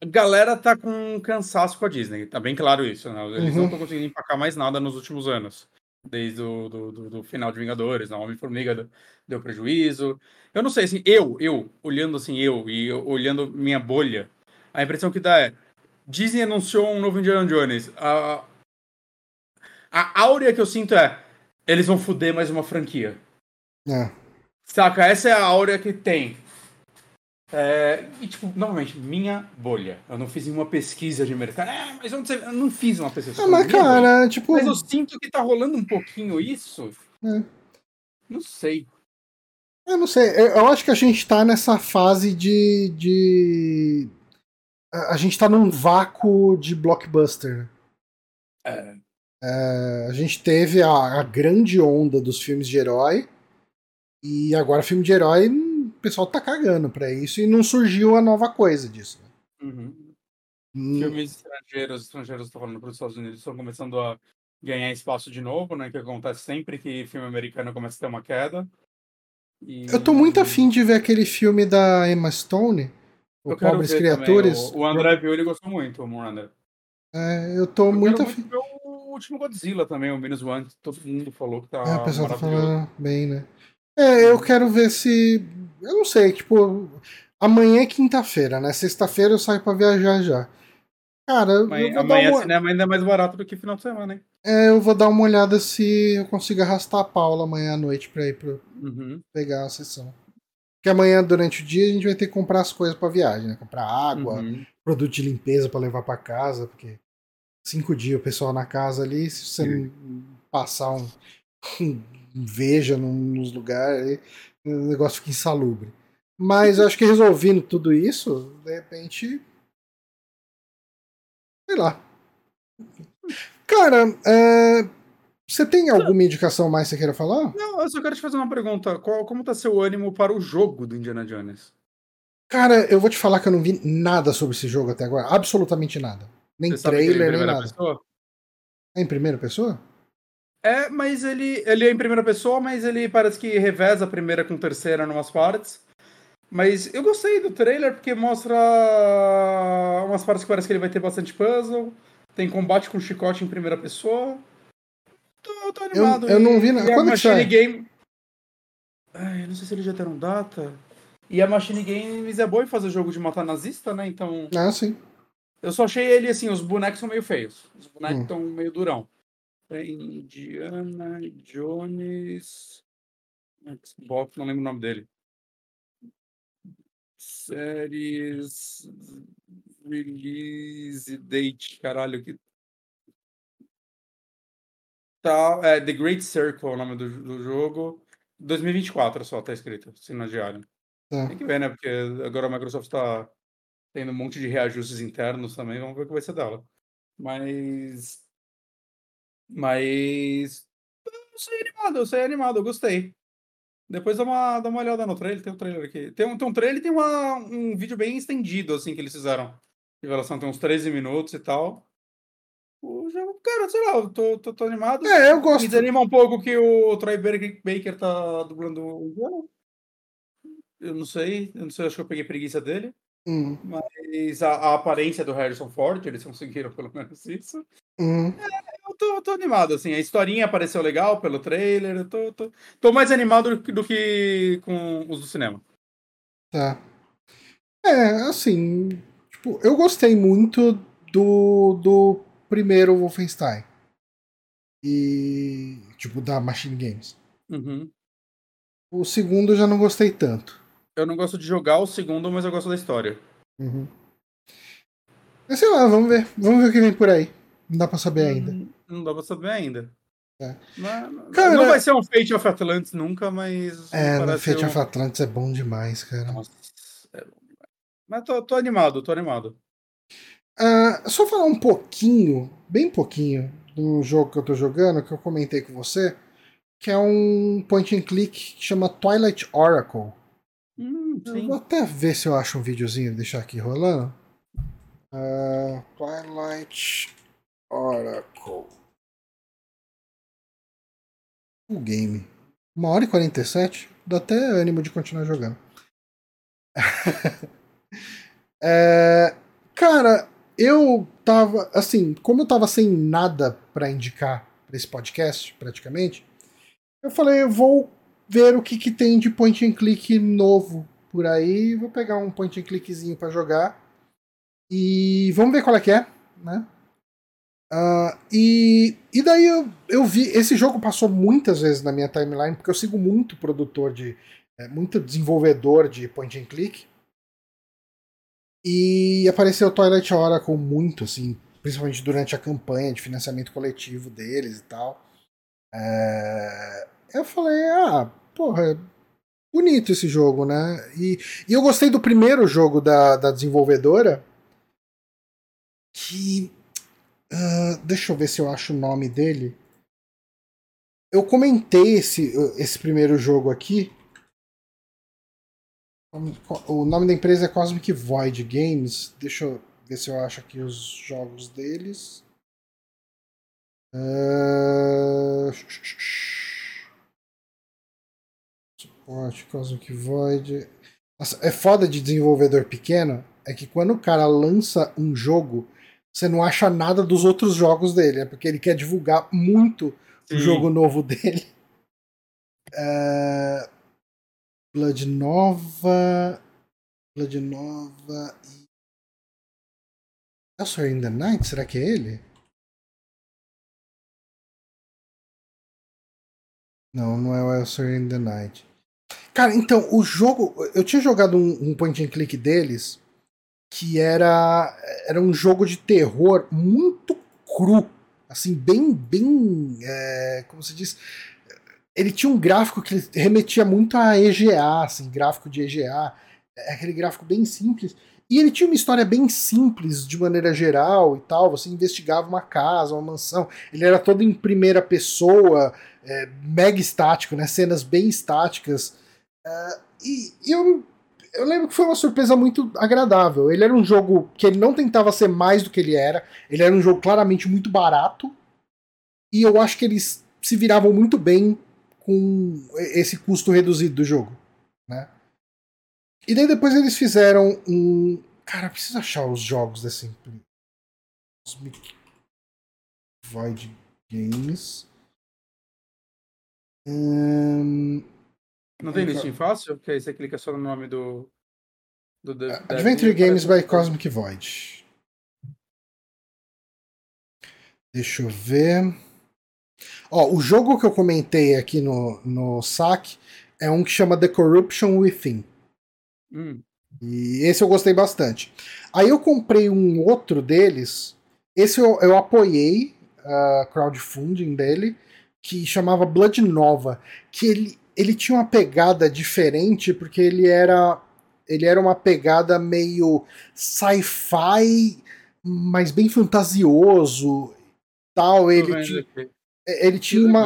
A galera tá com cansaço com a Disney, tá bem claro isso, né? Eles uhum. não estão conseguindo empacar mais nada nos últimos anos. Desde o do, do, do final de Vingadores, né? Homem-Formiga deu prejuízo. Eu não sei, assim, eu, eu, olhando assim, eu, e eu, olhando minha bolha, a impressão que dá é. Disney anunciou um novo Indiana Jones. A, a áurea que eu sinto é. Eles vão foder mais uma franquia. É. Saca? Essa é a áurea que tem. É, e, tipo, novamente, minha bolha. Eu não fiz nenhuma pesquisa de mercado. É, mas onde você... Eu não fiz uma pesquisa. Ah, mas, cara, bolha. tipo. Mas eu sinto que tá rolando um pouquinho isso. É. Não sei. Eu não sei. Eu acho que a gente tá nessa fase de. de... A gente tá num vácuo de blockbuster. É. É, a gente teve a, a grande onda dos filmes de herói. E agora filme de herói, pessoal tá cagando pra isso e não surgiu a nova coisa disso. Né? Uhum. Hum. Filmes estrangeiros, estrangeiros, tô falando para os Estados Unidos, estão começando a ganhar espaço de novo, né? Que acontece sempre que filme americano começa a ter uma queda. E... Eu tô muito afim de ver aquele filme da Emma Stone, o Pobres Criaturas. O, o, André viu, ele gostou muito, o Miranda. É, eu tô eu muito afim. Muito o último Godzilla também, o Minus One, todo mundo falou que tá. É, o pessoal tá falando bem, né? É, eu quero ver se. Eu não sei, tipo. Amanhã é quinta-feira, né? Sexta-feira eu saio pra viajar já. Cara, amanhã, amanhã uma... cinema ainda é mais barato do que final de semana, hein? É, eu vou dar uma olhada se eu consigo arrastar a Paula amanhã à noite pra ir pra uhum. pegar a sessão. Porque amanhã, durante o dia, a gente vai ter que comprar as coisas pra viagem, né? Comprar água, uhum. produto de limpeza para levar para casa, porque cinco dias o pessoal na casa ali, se você não passar um, um veja nos lugares, o negócio fica insalubre. Mas eu acho que resolvendo tudo isso, de repente. Sei lá. Cara, é, você tem alguma indicação mais que você queira falar? Não, eu só quero te fazer uma pergunta. Qual, como tá seu ânimo para o jogo do Indiana Jones? Cara, eu vou te falar que eu não vi nada sobre esse jogo até agora. Absolutamente nada. Nem você trailer, nem nada. Pessoa? É em primeira pessoa? É, mas ele, ele é em primeira pessoa, mas ele parece que reveza a primeira com terceira em umas partes. Mas eu gostei do trailer porque mostra umas partes que parece que ele vai ter bastante puzzle. Tem combate com chicote em primeira pessoa. Tô, tô animado. Eu, eu não vi nada. Quando a Machine sai? Game. Ai, não sei se eles já deram data. E a Machine Games é boa em fazer jogo de matar nazista, né? Então. Ah, sim. Eu só achei ele assim, os bonecos são meio feios. Os bonecos estão hum. meio durão. Indiana Jones. Xbox, não lembro o nome dele. Séries. Release date, caralho, que. Tá, é The Great Circle o nome do, do jogo. 2024 só, tá escrito, na diária. É. Tem que ver, né? Porque agora a Microsoft tá tendo um monte de reajustes internos também, vamos ver o que vai ser dela. Mas mas. Eu sei animado, eu sei animado, eu gostei. Depois dá uma, dá uma olhada no trailer, tem um trailer aqui. Tem um, tem um trailer e tem uma, um vídeo bem estendido, assim, que eles fizeram. Revelação tem uns 13 minutos e tal. O jogo, cara, sei lá, eu tô, tô, tô animado. É, eu gosto. Me desanima um pouco que o Troy Baker tá dublando o jogo. Eu não sei, eu não sei, acho que eu peguei preguiça dele. Hum. Mas a, a aparência do Harrison Ford, eles conseguiram pelo menos isso. Hum. Eu tô, tô animado, assim. A historinha apareceu legal pelo trailer. Eu tô, tô, tô mais animado do que, do que com os do cinema. Tá. É, assim. Tipo, eu gostei muito do, do primeiro Wolfenstein. E. Tipo, da Machine Games. Uhum. O segundo eu já não gostei tanto. Eu não gosto de jogar o segundo, mas eu gosto da história. Uhum. Mas sei lá, vamos ver. Vamos ver o que vem por aí. Não dá pra saber ainda. Não dá pra saber ainda. É. Não, Cara- não vai ser um Fate of Atlantis nunca, mas. É, no Fate um- of Atlantis é bom demais, cara. Nossa, é bom demais. Mas tô, tô animado, tô animado. Ah, só falar um pouquinho, bem pouquinho, do jogo que eu tô jogando, que eu comentei com você, que é um point and click que chama Twilight Oracle. Hum, vou até ver se eu acho um videozinho e deixar aqui rolando. Ah, Twilight Oracle. O game. Uma hora e 47. Dá até ânimo de continuar jogando. É, cara, eu tava. Assim, como eu tava sem nada pra indicar pra esse podcast, praticamente, eu falei, eu vou ver o que, que tem de point and click novo por aí. Vou pegar um point and clickzinho pra jogar. E vamos ver qual é que é, né? Ah, e, e daí eu, eu vi. Esse jogo passou muitas vezes na minha timeline, porque eu sigo muito produtor de. é, muito desenvolvedor de point and click. E apareceu Twilight Oracle muito, assim, principalmente durante a campanha de financiamento coletivo deles e tal. É, eu falei, ah, porra, é bonito esse jogo, né? E, e eu gostei do primeiro jogo da, da desenvolvedora, que. Ah, deixa eu ver se eu acho o nome dele. Eu comentei esse, esse primeiro jogo aqui. O nome da empresa é Cosmic Void Games. Deixa eu ver se eu acho aqui os jogos deles. Suporte, Cosmic Void. Nossa, é foda de desenvolvedor pequeno. É que quando o cara lança um jogo, você não acha nada dos outros jogos dele. É porque ele quer divulgar muito o Sim. jogo novo dele. É, Blood Nova. Blood Nova e. Elsewhere in the Night? Será que é ele? Não, não é o Elsewhere in the Night. Cara, então, o jogo. Eu tinha jogado um, um point and click deles que era. Era um jogo de terror muito cru. Assim, bem. bem. é, como se diz? Ele tinha um gráfico que remetia muito a EGA, assim, gráfico de EGA. É aquele gráfico bem simples. E ele tinha uma história bem simples, de maneira geral e tal. Você investigava uma casa, uma mansão. Ele era todo em primeira pessoa, é, mega estático, né? Cenas bem estáticas. É, e, e eu, eu lembro que foi uma surpresa muito agradável. Ele era um jogo que ele não tentava ser mais do que ele era. Ele era um jogo claramente muito barato. E eu acho que eles se viravam muito bem com esse custo reduzido do jogo, né? E daí depois eles fizeram um. Cara, preciso achar os jogos empresa. Cosmic Void Games. Hum, Não tem Nunca- listinho fácil? Que aí você clica só no nome do. do dev- Adventure Games by Cosmic Void. Deixa eu ver. Ó, o jogo que eu comentei aqui no, no saque é um que chama The Corruption Within. Hum, E esse eu gostei bastante. Aí eu comprei um outro deles. Esse eu, eu apoiei a crowdfunding dele, que chamava Blood Nova. Que ele, ele tinha uma pegada diferente, porque ele era. Ele era uma pegada meio sci-fi, mas bem fantasioso. Tal, ele, vendo ti- aqui. ele tinha uma.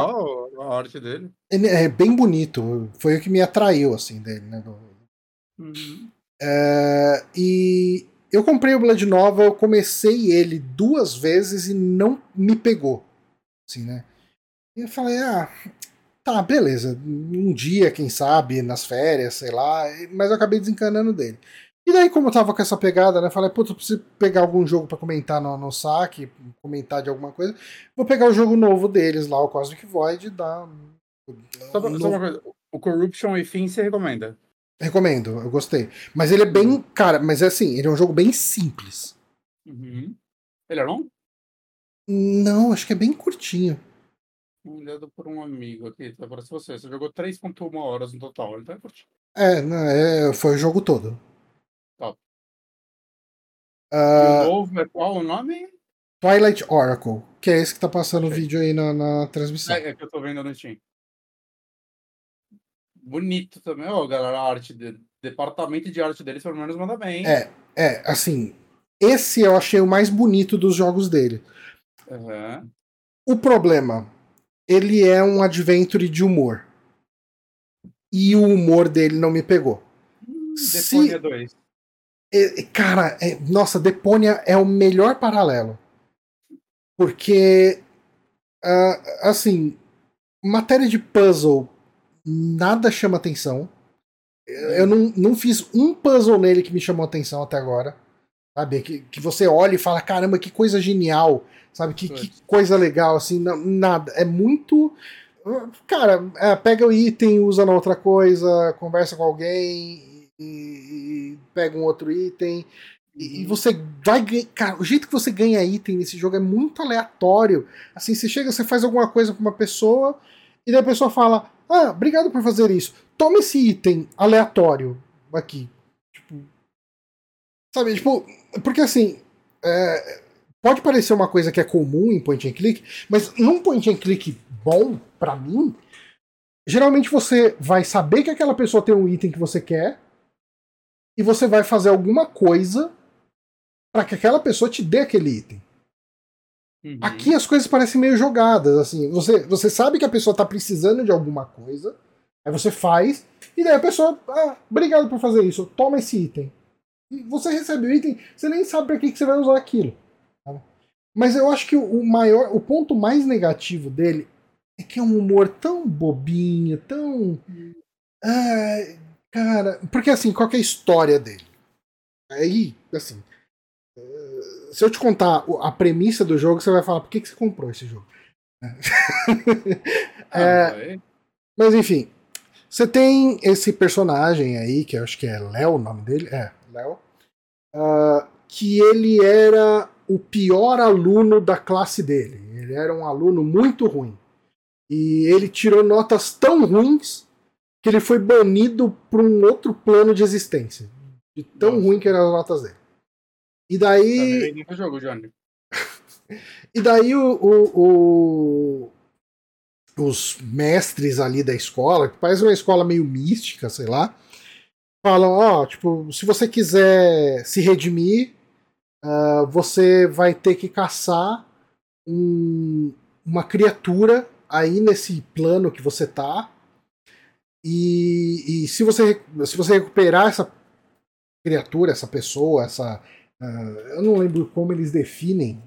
a arte dele. ele É bem bonito. Foi o que me atraiu, assim, dele, né? Uhum. É, e eu comprei o Blood Nova, eu comecei ele duas vezes e não me pegou. Assim, né? E eu falei, ah, tá, beleza. Um dia, quem sabe, nas férias, sei lá. Mas eu acabei desencanando dele. E daí, como eu tava com essa pegada, né? Falei, putz, eu preciso pegar algum jogo para comentar no, no saque, comentar de alguma coisa. Vou pegar o jogo novo deles lá, o Cosmic Void, e dar. Só, pra, só uma coisa, o Corruption e Fim você recomenda? Recomendo, eu gostei. Mas ele é bem. Cara, mas é assim, ele é um jogo bem simples. Uhum. Ele é longo? Não, acho que é bem curtinho. Olhado por um amigo aqui, tá para você. Você jogou 3.1 horas no total, ele tá curtinho. É, não, é, foi o jogo todo. Top. Ah, o novo é qual o nome? Twilight Oracle, que é esse que tá passando o vídeo aí na, na transmissão. É, é que eu tô vendo no Steam. Bonito também, ó, galera, a arte de, departamento de arte deles pelo menos manda bem. hein? É, é, assim, esse eu achei o mais bonito dos jogos dele. Aham. O problema, ele é um adventure de humor. E o humor dele não me pegou. Se- Deponia 2. É, cara, é- nossa, Deponia é o melhor paralelo. Porque, ah, assim, matéria de puzzle, nada chama atenção. Eu não, não fiz um puzzle nele que me chamou atenção até agora. Sabe? Que, que você olha e fala, caramba, que coisa genial. Sabe? Que, que coisa legal, assim, não- nada. É muito. Cara, é, pega o item, usa na outra coisa, conversa com alguém e, e pega um outro item. E, e você vai ganhar. Cara, o jeito que você ganha item nesse jogo é muito aleatório. Assim, você chega, você faz alguma coisa com uma pessoa, e daí a pessoa fala: Ah, obrigado por fazer isso. Toma esse item aleatório aqui. Tipo. Sabe, tipo. Porque assim. é, pode parecer uma coisa que é comum em point and click, mas num point and click bom, pra mim, geralmente você vai saber que aquela pessoa tem um item que você quer e você vai fazer alguma coisa para que aquela pessoa te dê aquele item. Uhum. Aqui as coisas parecem meio jogadas, assim. Você, você sabe que a pessoa tá precisando de alguma coisa, aí você faz, e daí a pessoa, ah, obrigado por fazer isso, toma esse item. Você recebe o item, você nem sabe pra que, que você vai usar aquilo. Mas eu acho que o maior, o ponto mais negativo dele é que é um humor tão bobinho, tão. Ah, cara, porque assim, qual que é a história dele? Aí, assim, eh, se eu te contar a premissa do jogo, você vai falar por que, que você comprou esse jogo. Ah, é. Mas enfim, você tem esse personagem aí, que eu acho que é Léo o nome dele, é, Léo, ah, que ele era o pior aluno da classe dele. Ele era um aluno muito ruim. E ele tirou notas tão ruins que ele foi banido para um outro plano de existência. De tão Nossa. ruim que eram as notas dele. E Tá daí. o jogo, Johnny. E daí o, o- o- os mestres ali da escola, que parece uma escola meio mística, sei lá, falam, ó, tipo, se você quiser se redimir, ah, você vai ter que caçar um- uma criatura aí nesse plano que você tá. E, e se, você, se você recuperar essa criatura, essa pessoa, essa. ah, eu não lembro como eles definem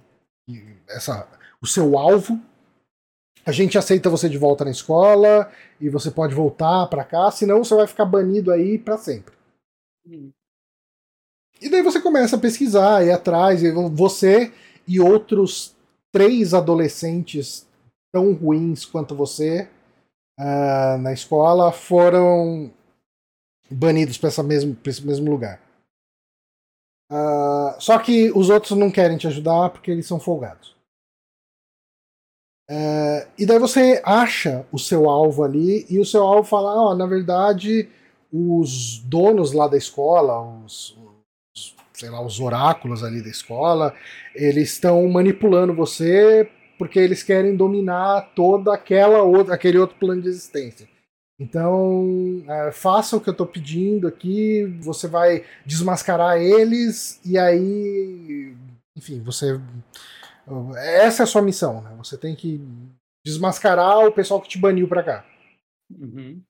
essa, o seu alvo. A gente aceita você de volta na escola e você pode voltar pra cá, senão você vai ficar banido aí pra sempre. Hum. E daí você começa a pesquisar, ir atrás, e você e outros três adolescentes tão ruins quanto você ah, na escola foram banidos para esse mesmo lugar. Ah, só que os outros não querem te ajudar porque eles são folgados. É, e daí você acha o seu alvo ali e o seu alvo fala: ó, na verdade, os donos lá da escola, os, os, sei lá, os oráculos ali da escola, eles estão manipulando você porque eles querem dominar toda aquela aquele outro plano de existência. Então, é, faça o que eu tô pedindo aqui, você vai desmascarar eles e aí, enfim, você essa é a sua missão, né? Você tem que desmascarar o pessoal que te baniu pra cá. Uhum.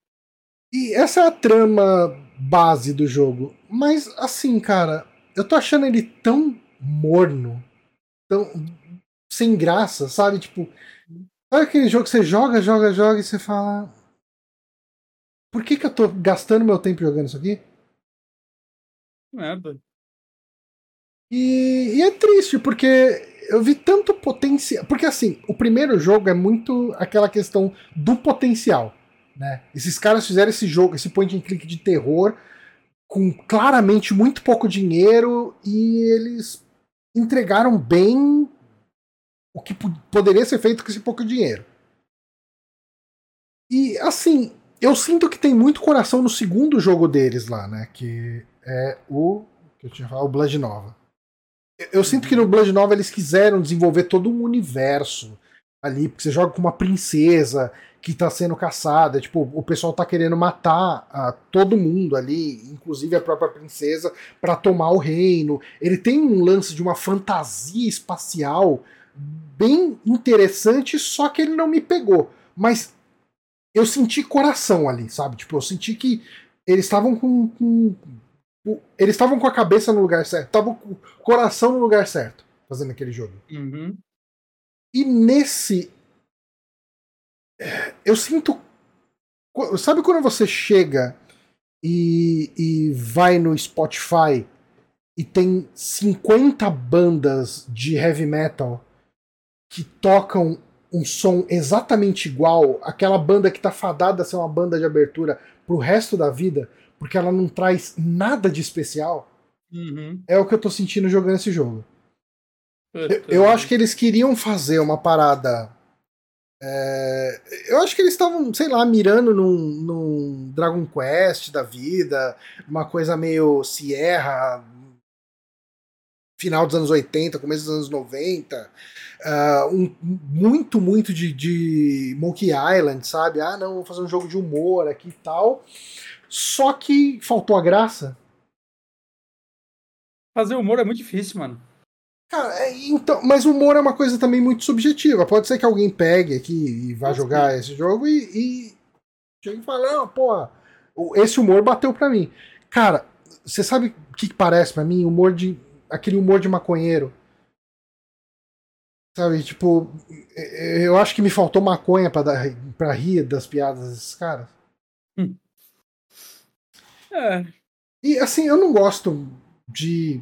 E essa é a trama base do jogo. Mas, assim, cara, eu tô achando ele tão morno, tão sem graça, sabe? Tipo, sabe aquele jogo que você joga, joga, joga e você fala. Por que, que eu tô gastando meu tempo jogando isso aqui? Merda. E, e é triste, porque eu vi tanto potencial. Porque assim, o primeiro jogo é muito aquela questão do potencial. Né? Esses caras fizeram esse jogo, esse point and click de terror, com claramente muito pouco dinheiro, e eles entregaram bem o que poderia ser feito com esse pouco dinheiro. E assim, eu sinto que tem muito coração no segundo jogo deles lá, né? Que é o. Que eu tinha falado, o Blood Nova. Eu, sinto que no Blood Nova eles quiseram desenvolver todo um universo ali, porque você joga com uma princesa que tá sendo caçada, tipo, o pessoal tá querendo matar uh, todo mundo ali, inclusive a própria princesa, para tomar o reino. Ele tem um lance de uma fantasia espacial bem interessante, só que ele não me pegou. Mas eu senti coração ali, sabe? Tipo, eu senti que eles estavam com, com, eles estavam com a cabeça no lugar certo, estavam com o coração no lugar certo, fazendo aquele jogo. Uhum. E nesse eu sinto sabe quando você chega e, e vai no Spotify e tem 50 bandas de heavy metal que tocam um som exatamente igual, aquela banda que tá fadada a ser uma banda de abertura pro resto da vida, porque ela não traz nada de especial, uhum. é o que eu tô sentindo jogando esse jogo. Eu, eu, acho que eles queriam fazer uma parada. É, eu acho que eles estavam, sei lá, mirando num, num Dragon Quest da vida, uma coisa meio Sierra, final dos anos 80, começo dos anos 90, uh, um, muito, muito de, de Monkey Island, sabe? Ah, não, vou fazer um jogo de humor aqui e tal. Só que faltou a graça. Fazer humor é muito difícil, mano. Cara, é, então, mas humor é uma coisa também muito subjetiva. Pode ser que alguém pegue aqui e vá jogar esse jogo e, e chegue e fale, não, pô, esse humor bateu pra mim. Cara, você sabe o que parece para mim? Humor de aquele humor de maconheiro. Sabe, tipo, eu acho que me faltou maconha pra, dar, pra rir das piadas desses caras. Hum. É. E assim, eu não gosto de.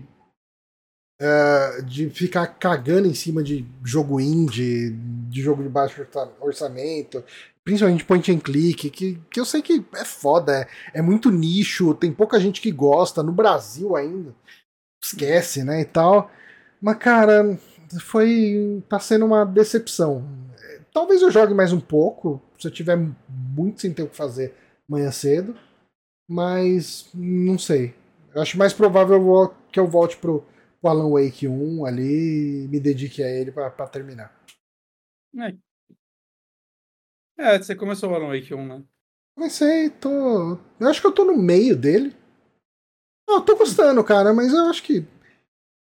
Uh, de ficar cagando em cima de jogo indie, de jogo de baixo orçamento, principalmente point and click, que, que eu sei que é foda, é, é muito nicho, tem pouca gente que gosta, no Brasil ainda esquece, né, e tal. Mas, cara, foi. tá sendo uma decepção. Talvez eu jogue mais um pouco, se eu tiver muito sem ter o que fazer amanhã cedo. Mas não sei. Eu acho mais provável que eu volte pro, pro Alan Wake 1 ali e me dedique a ele para terminar. É. é, você começou o Alan Wake 1, né? Comecei, tô. Eu acho que eu tô no meio dele. Eu tô gostando, cara, mas eu acho que.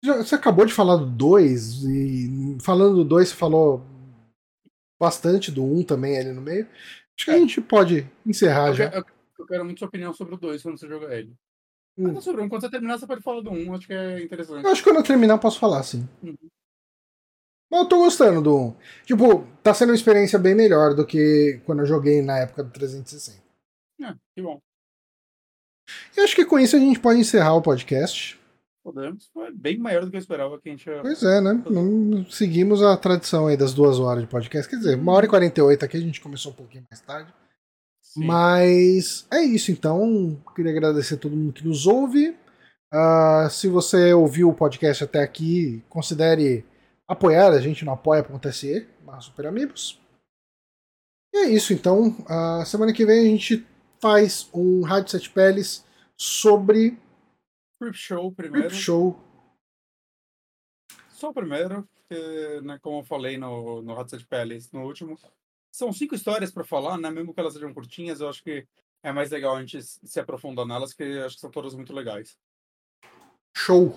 Já, você acabou de falar do 2, e falando do 2, você falou bastante do 1 um também ali no meio. Acho que a gente pode encerrar eu já. eu, eu, quero muito sua opinião sobre o 2 quando você jogar ele. Hum. Mas sobre um, quando você terminar, você pode falar do 1, um, acho que é interessante. Eu acho que quando eu terminar, eu posso falar, sim. Uhum. Mas eu tô gostando do 1. Tipo, tá sendo uma experiência bem melhor do que quando eu joguei na época do 360. É, que bom. E acho que com isso a gente pode encerrar o podcast. Podemos. Foi bem maior do que eu esperava que a gente ia... Pois é, né? Não seguimos a tradição aí das duas horas de podcast. Quer dizer, uma hora e 48 aqui, a gente começou um pouquinho mais tarde. Sim. Mas é isso então. Queria agradecer a todo mundo que nos ouve. Uh, se você ouviu o podcast até aqui, considere apoiar a gente no apoia.se Super Amigos. E é isso então. Uh, semana que vem a gente faz um Rádio Sete Peles sobre. Creep Show primeiro. Creep Show. Só o primeiro, porque, né, como eu falei no, no Rádio Sete Peles no último, são cinco histórias para falar, né? Mesmo que elas sejam curtinhas, eu acho que é mais legal a gente se aprofundar nelas, que acho que são todas muito legais. Show!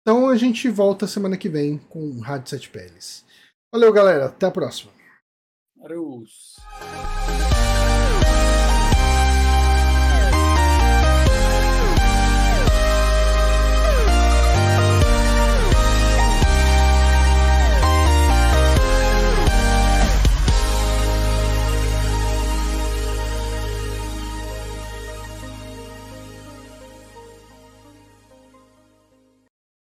Então a gente volta semana que vem com Rádio Sete Peles. Valeu, galera. Até a próxima. Adeus.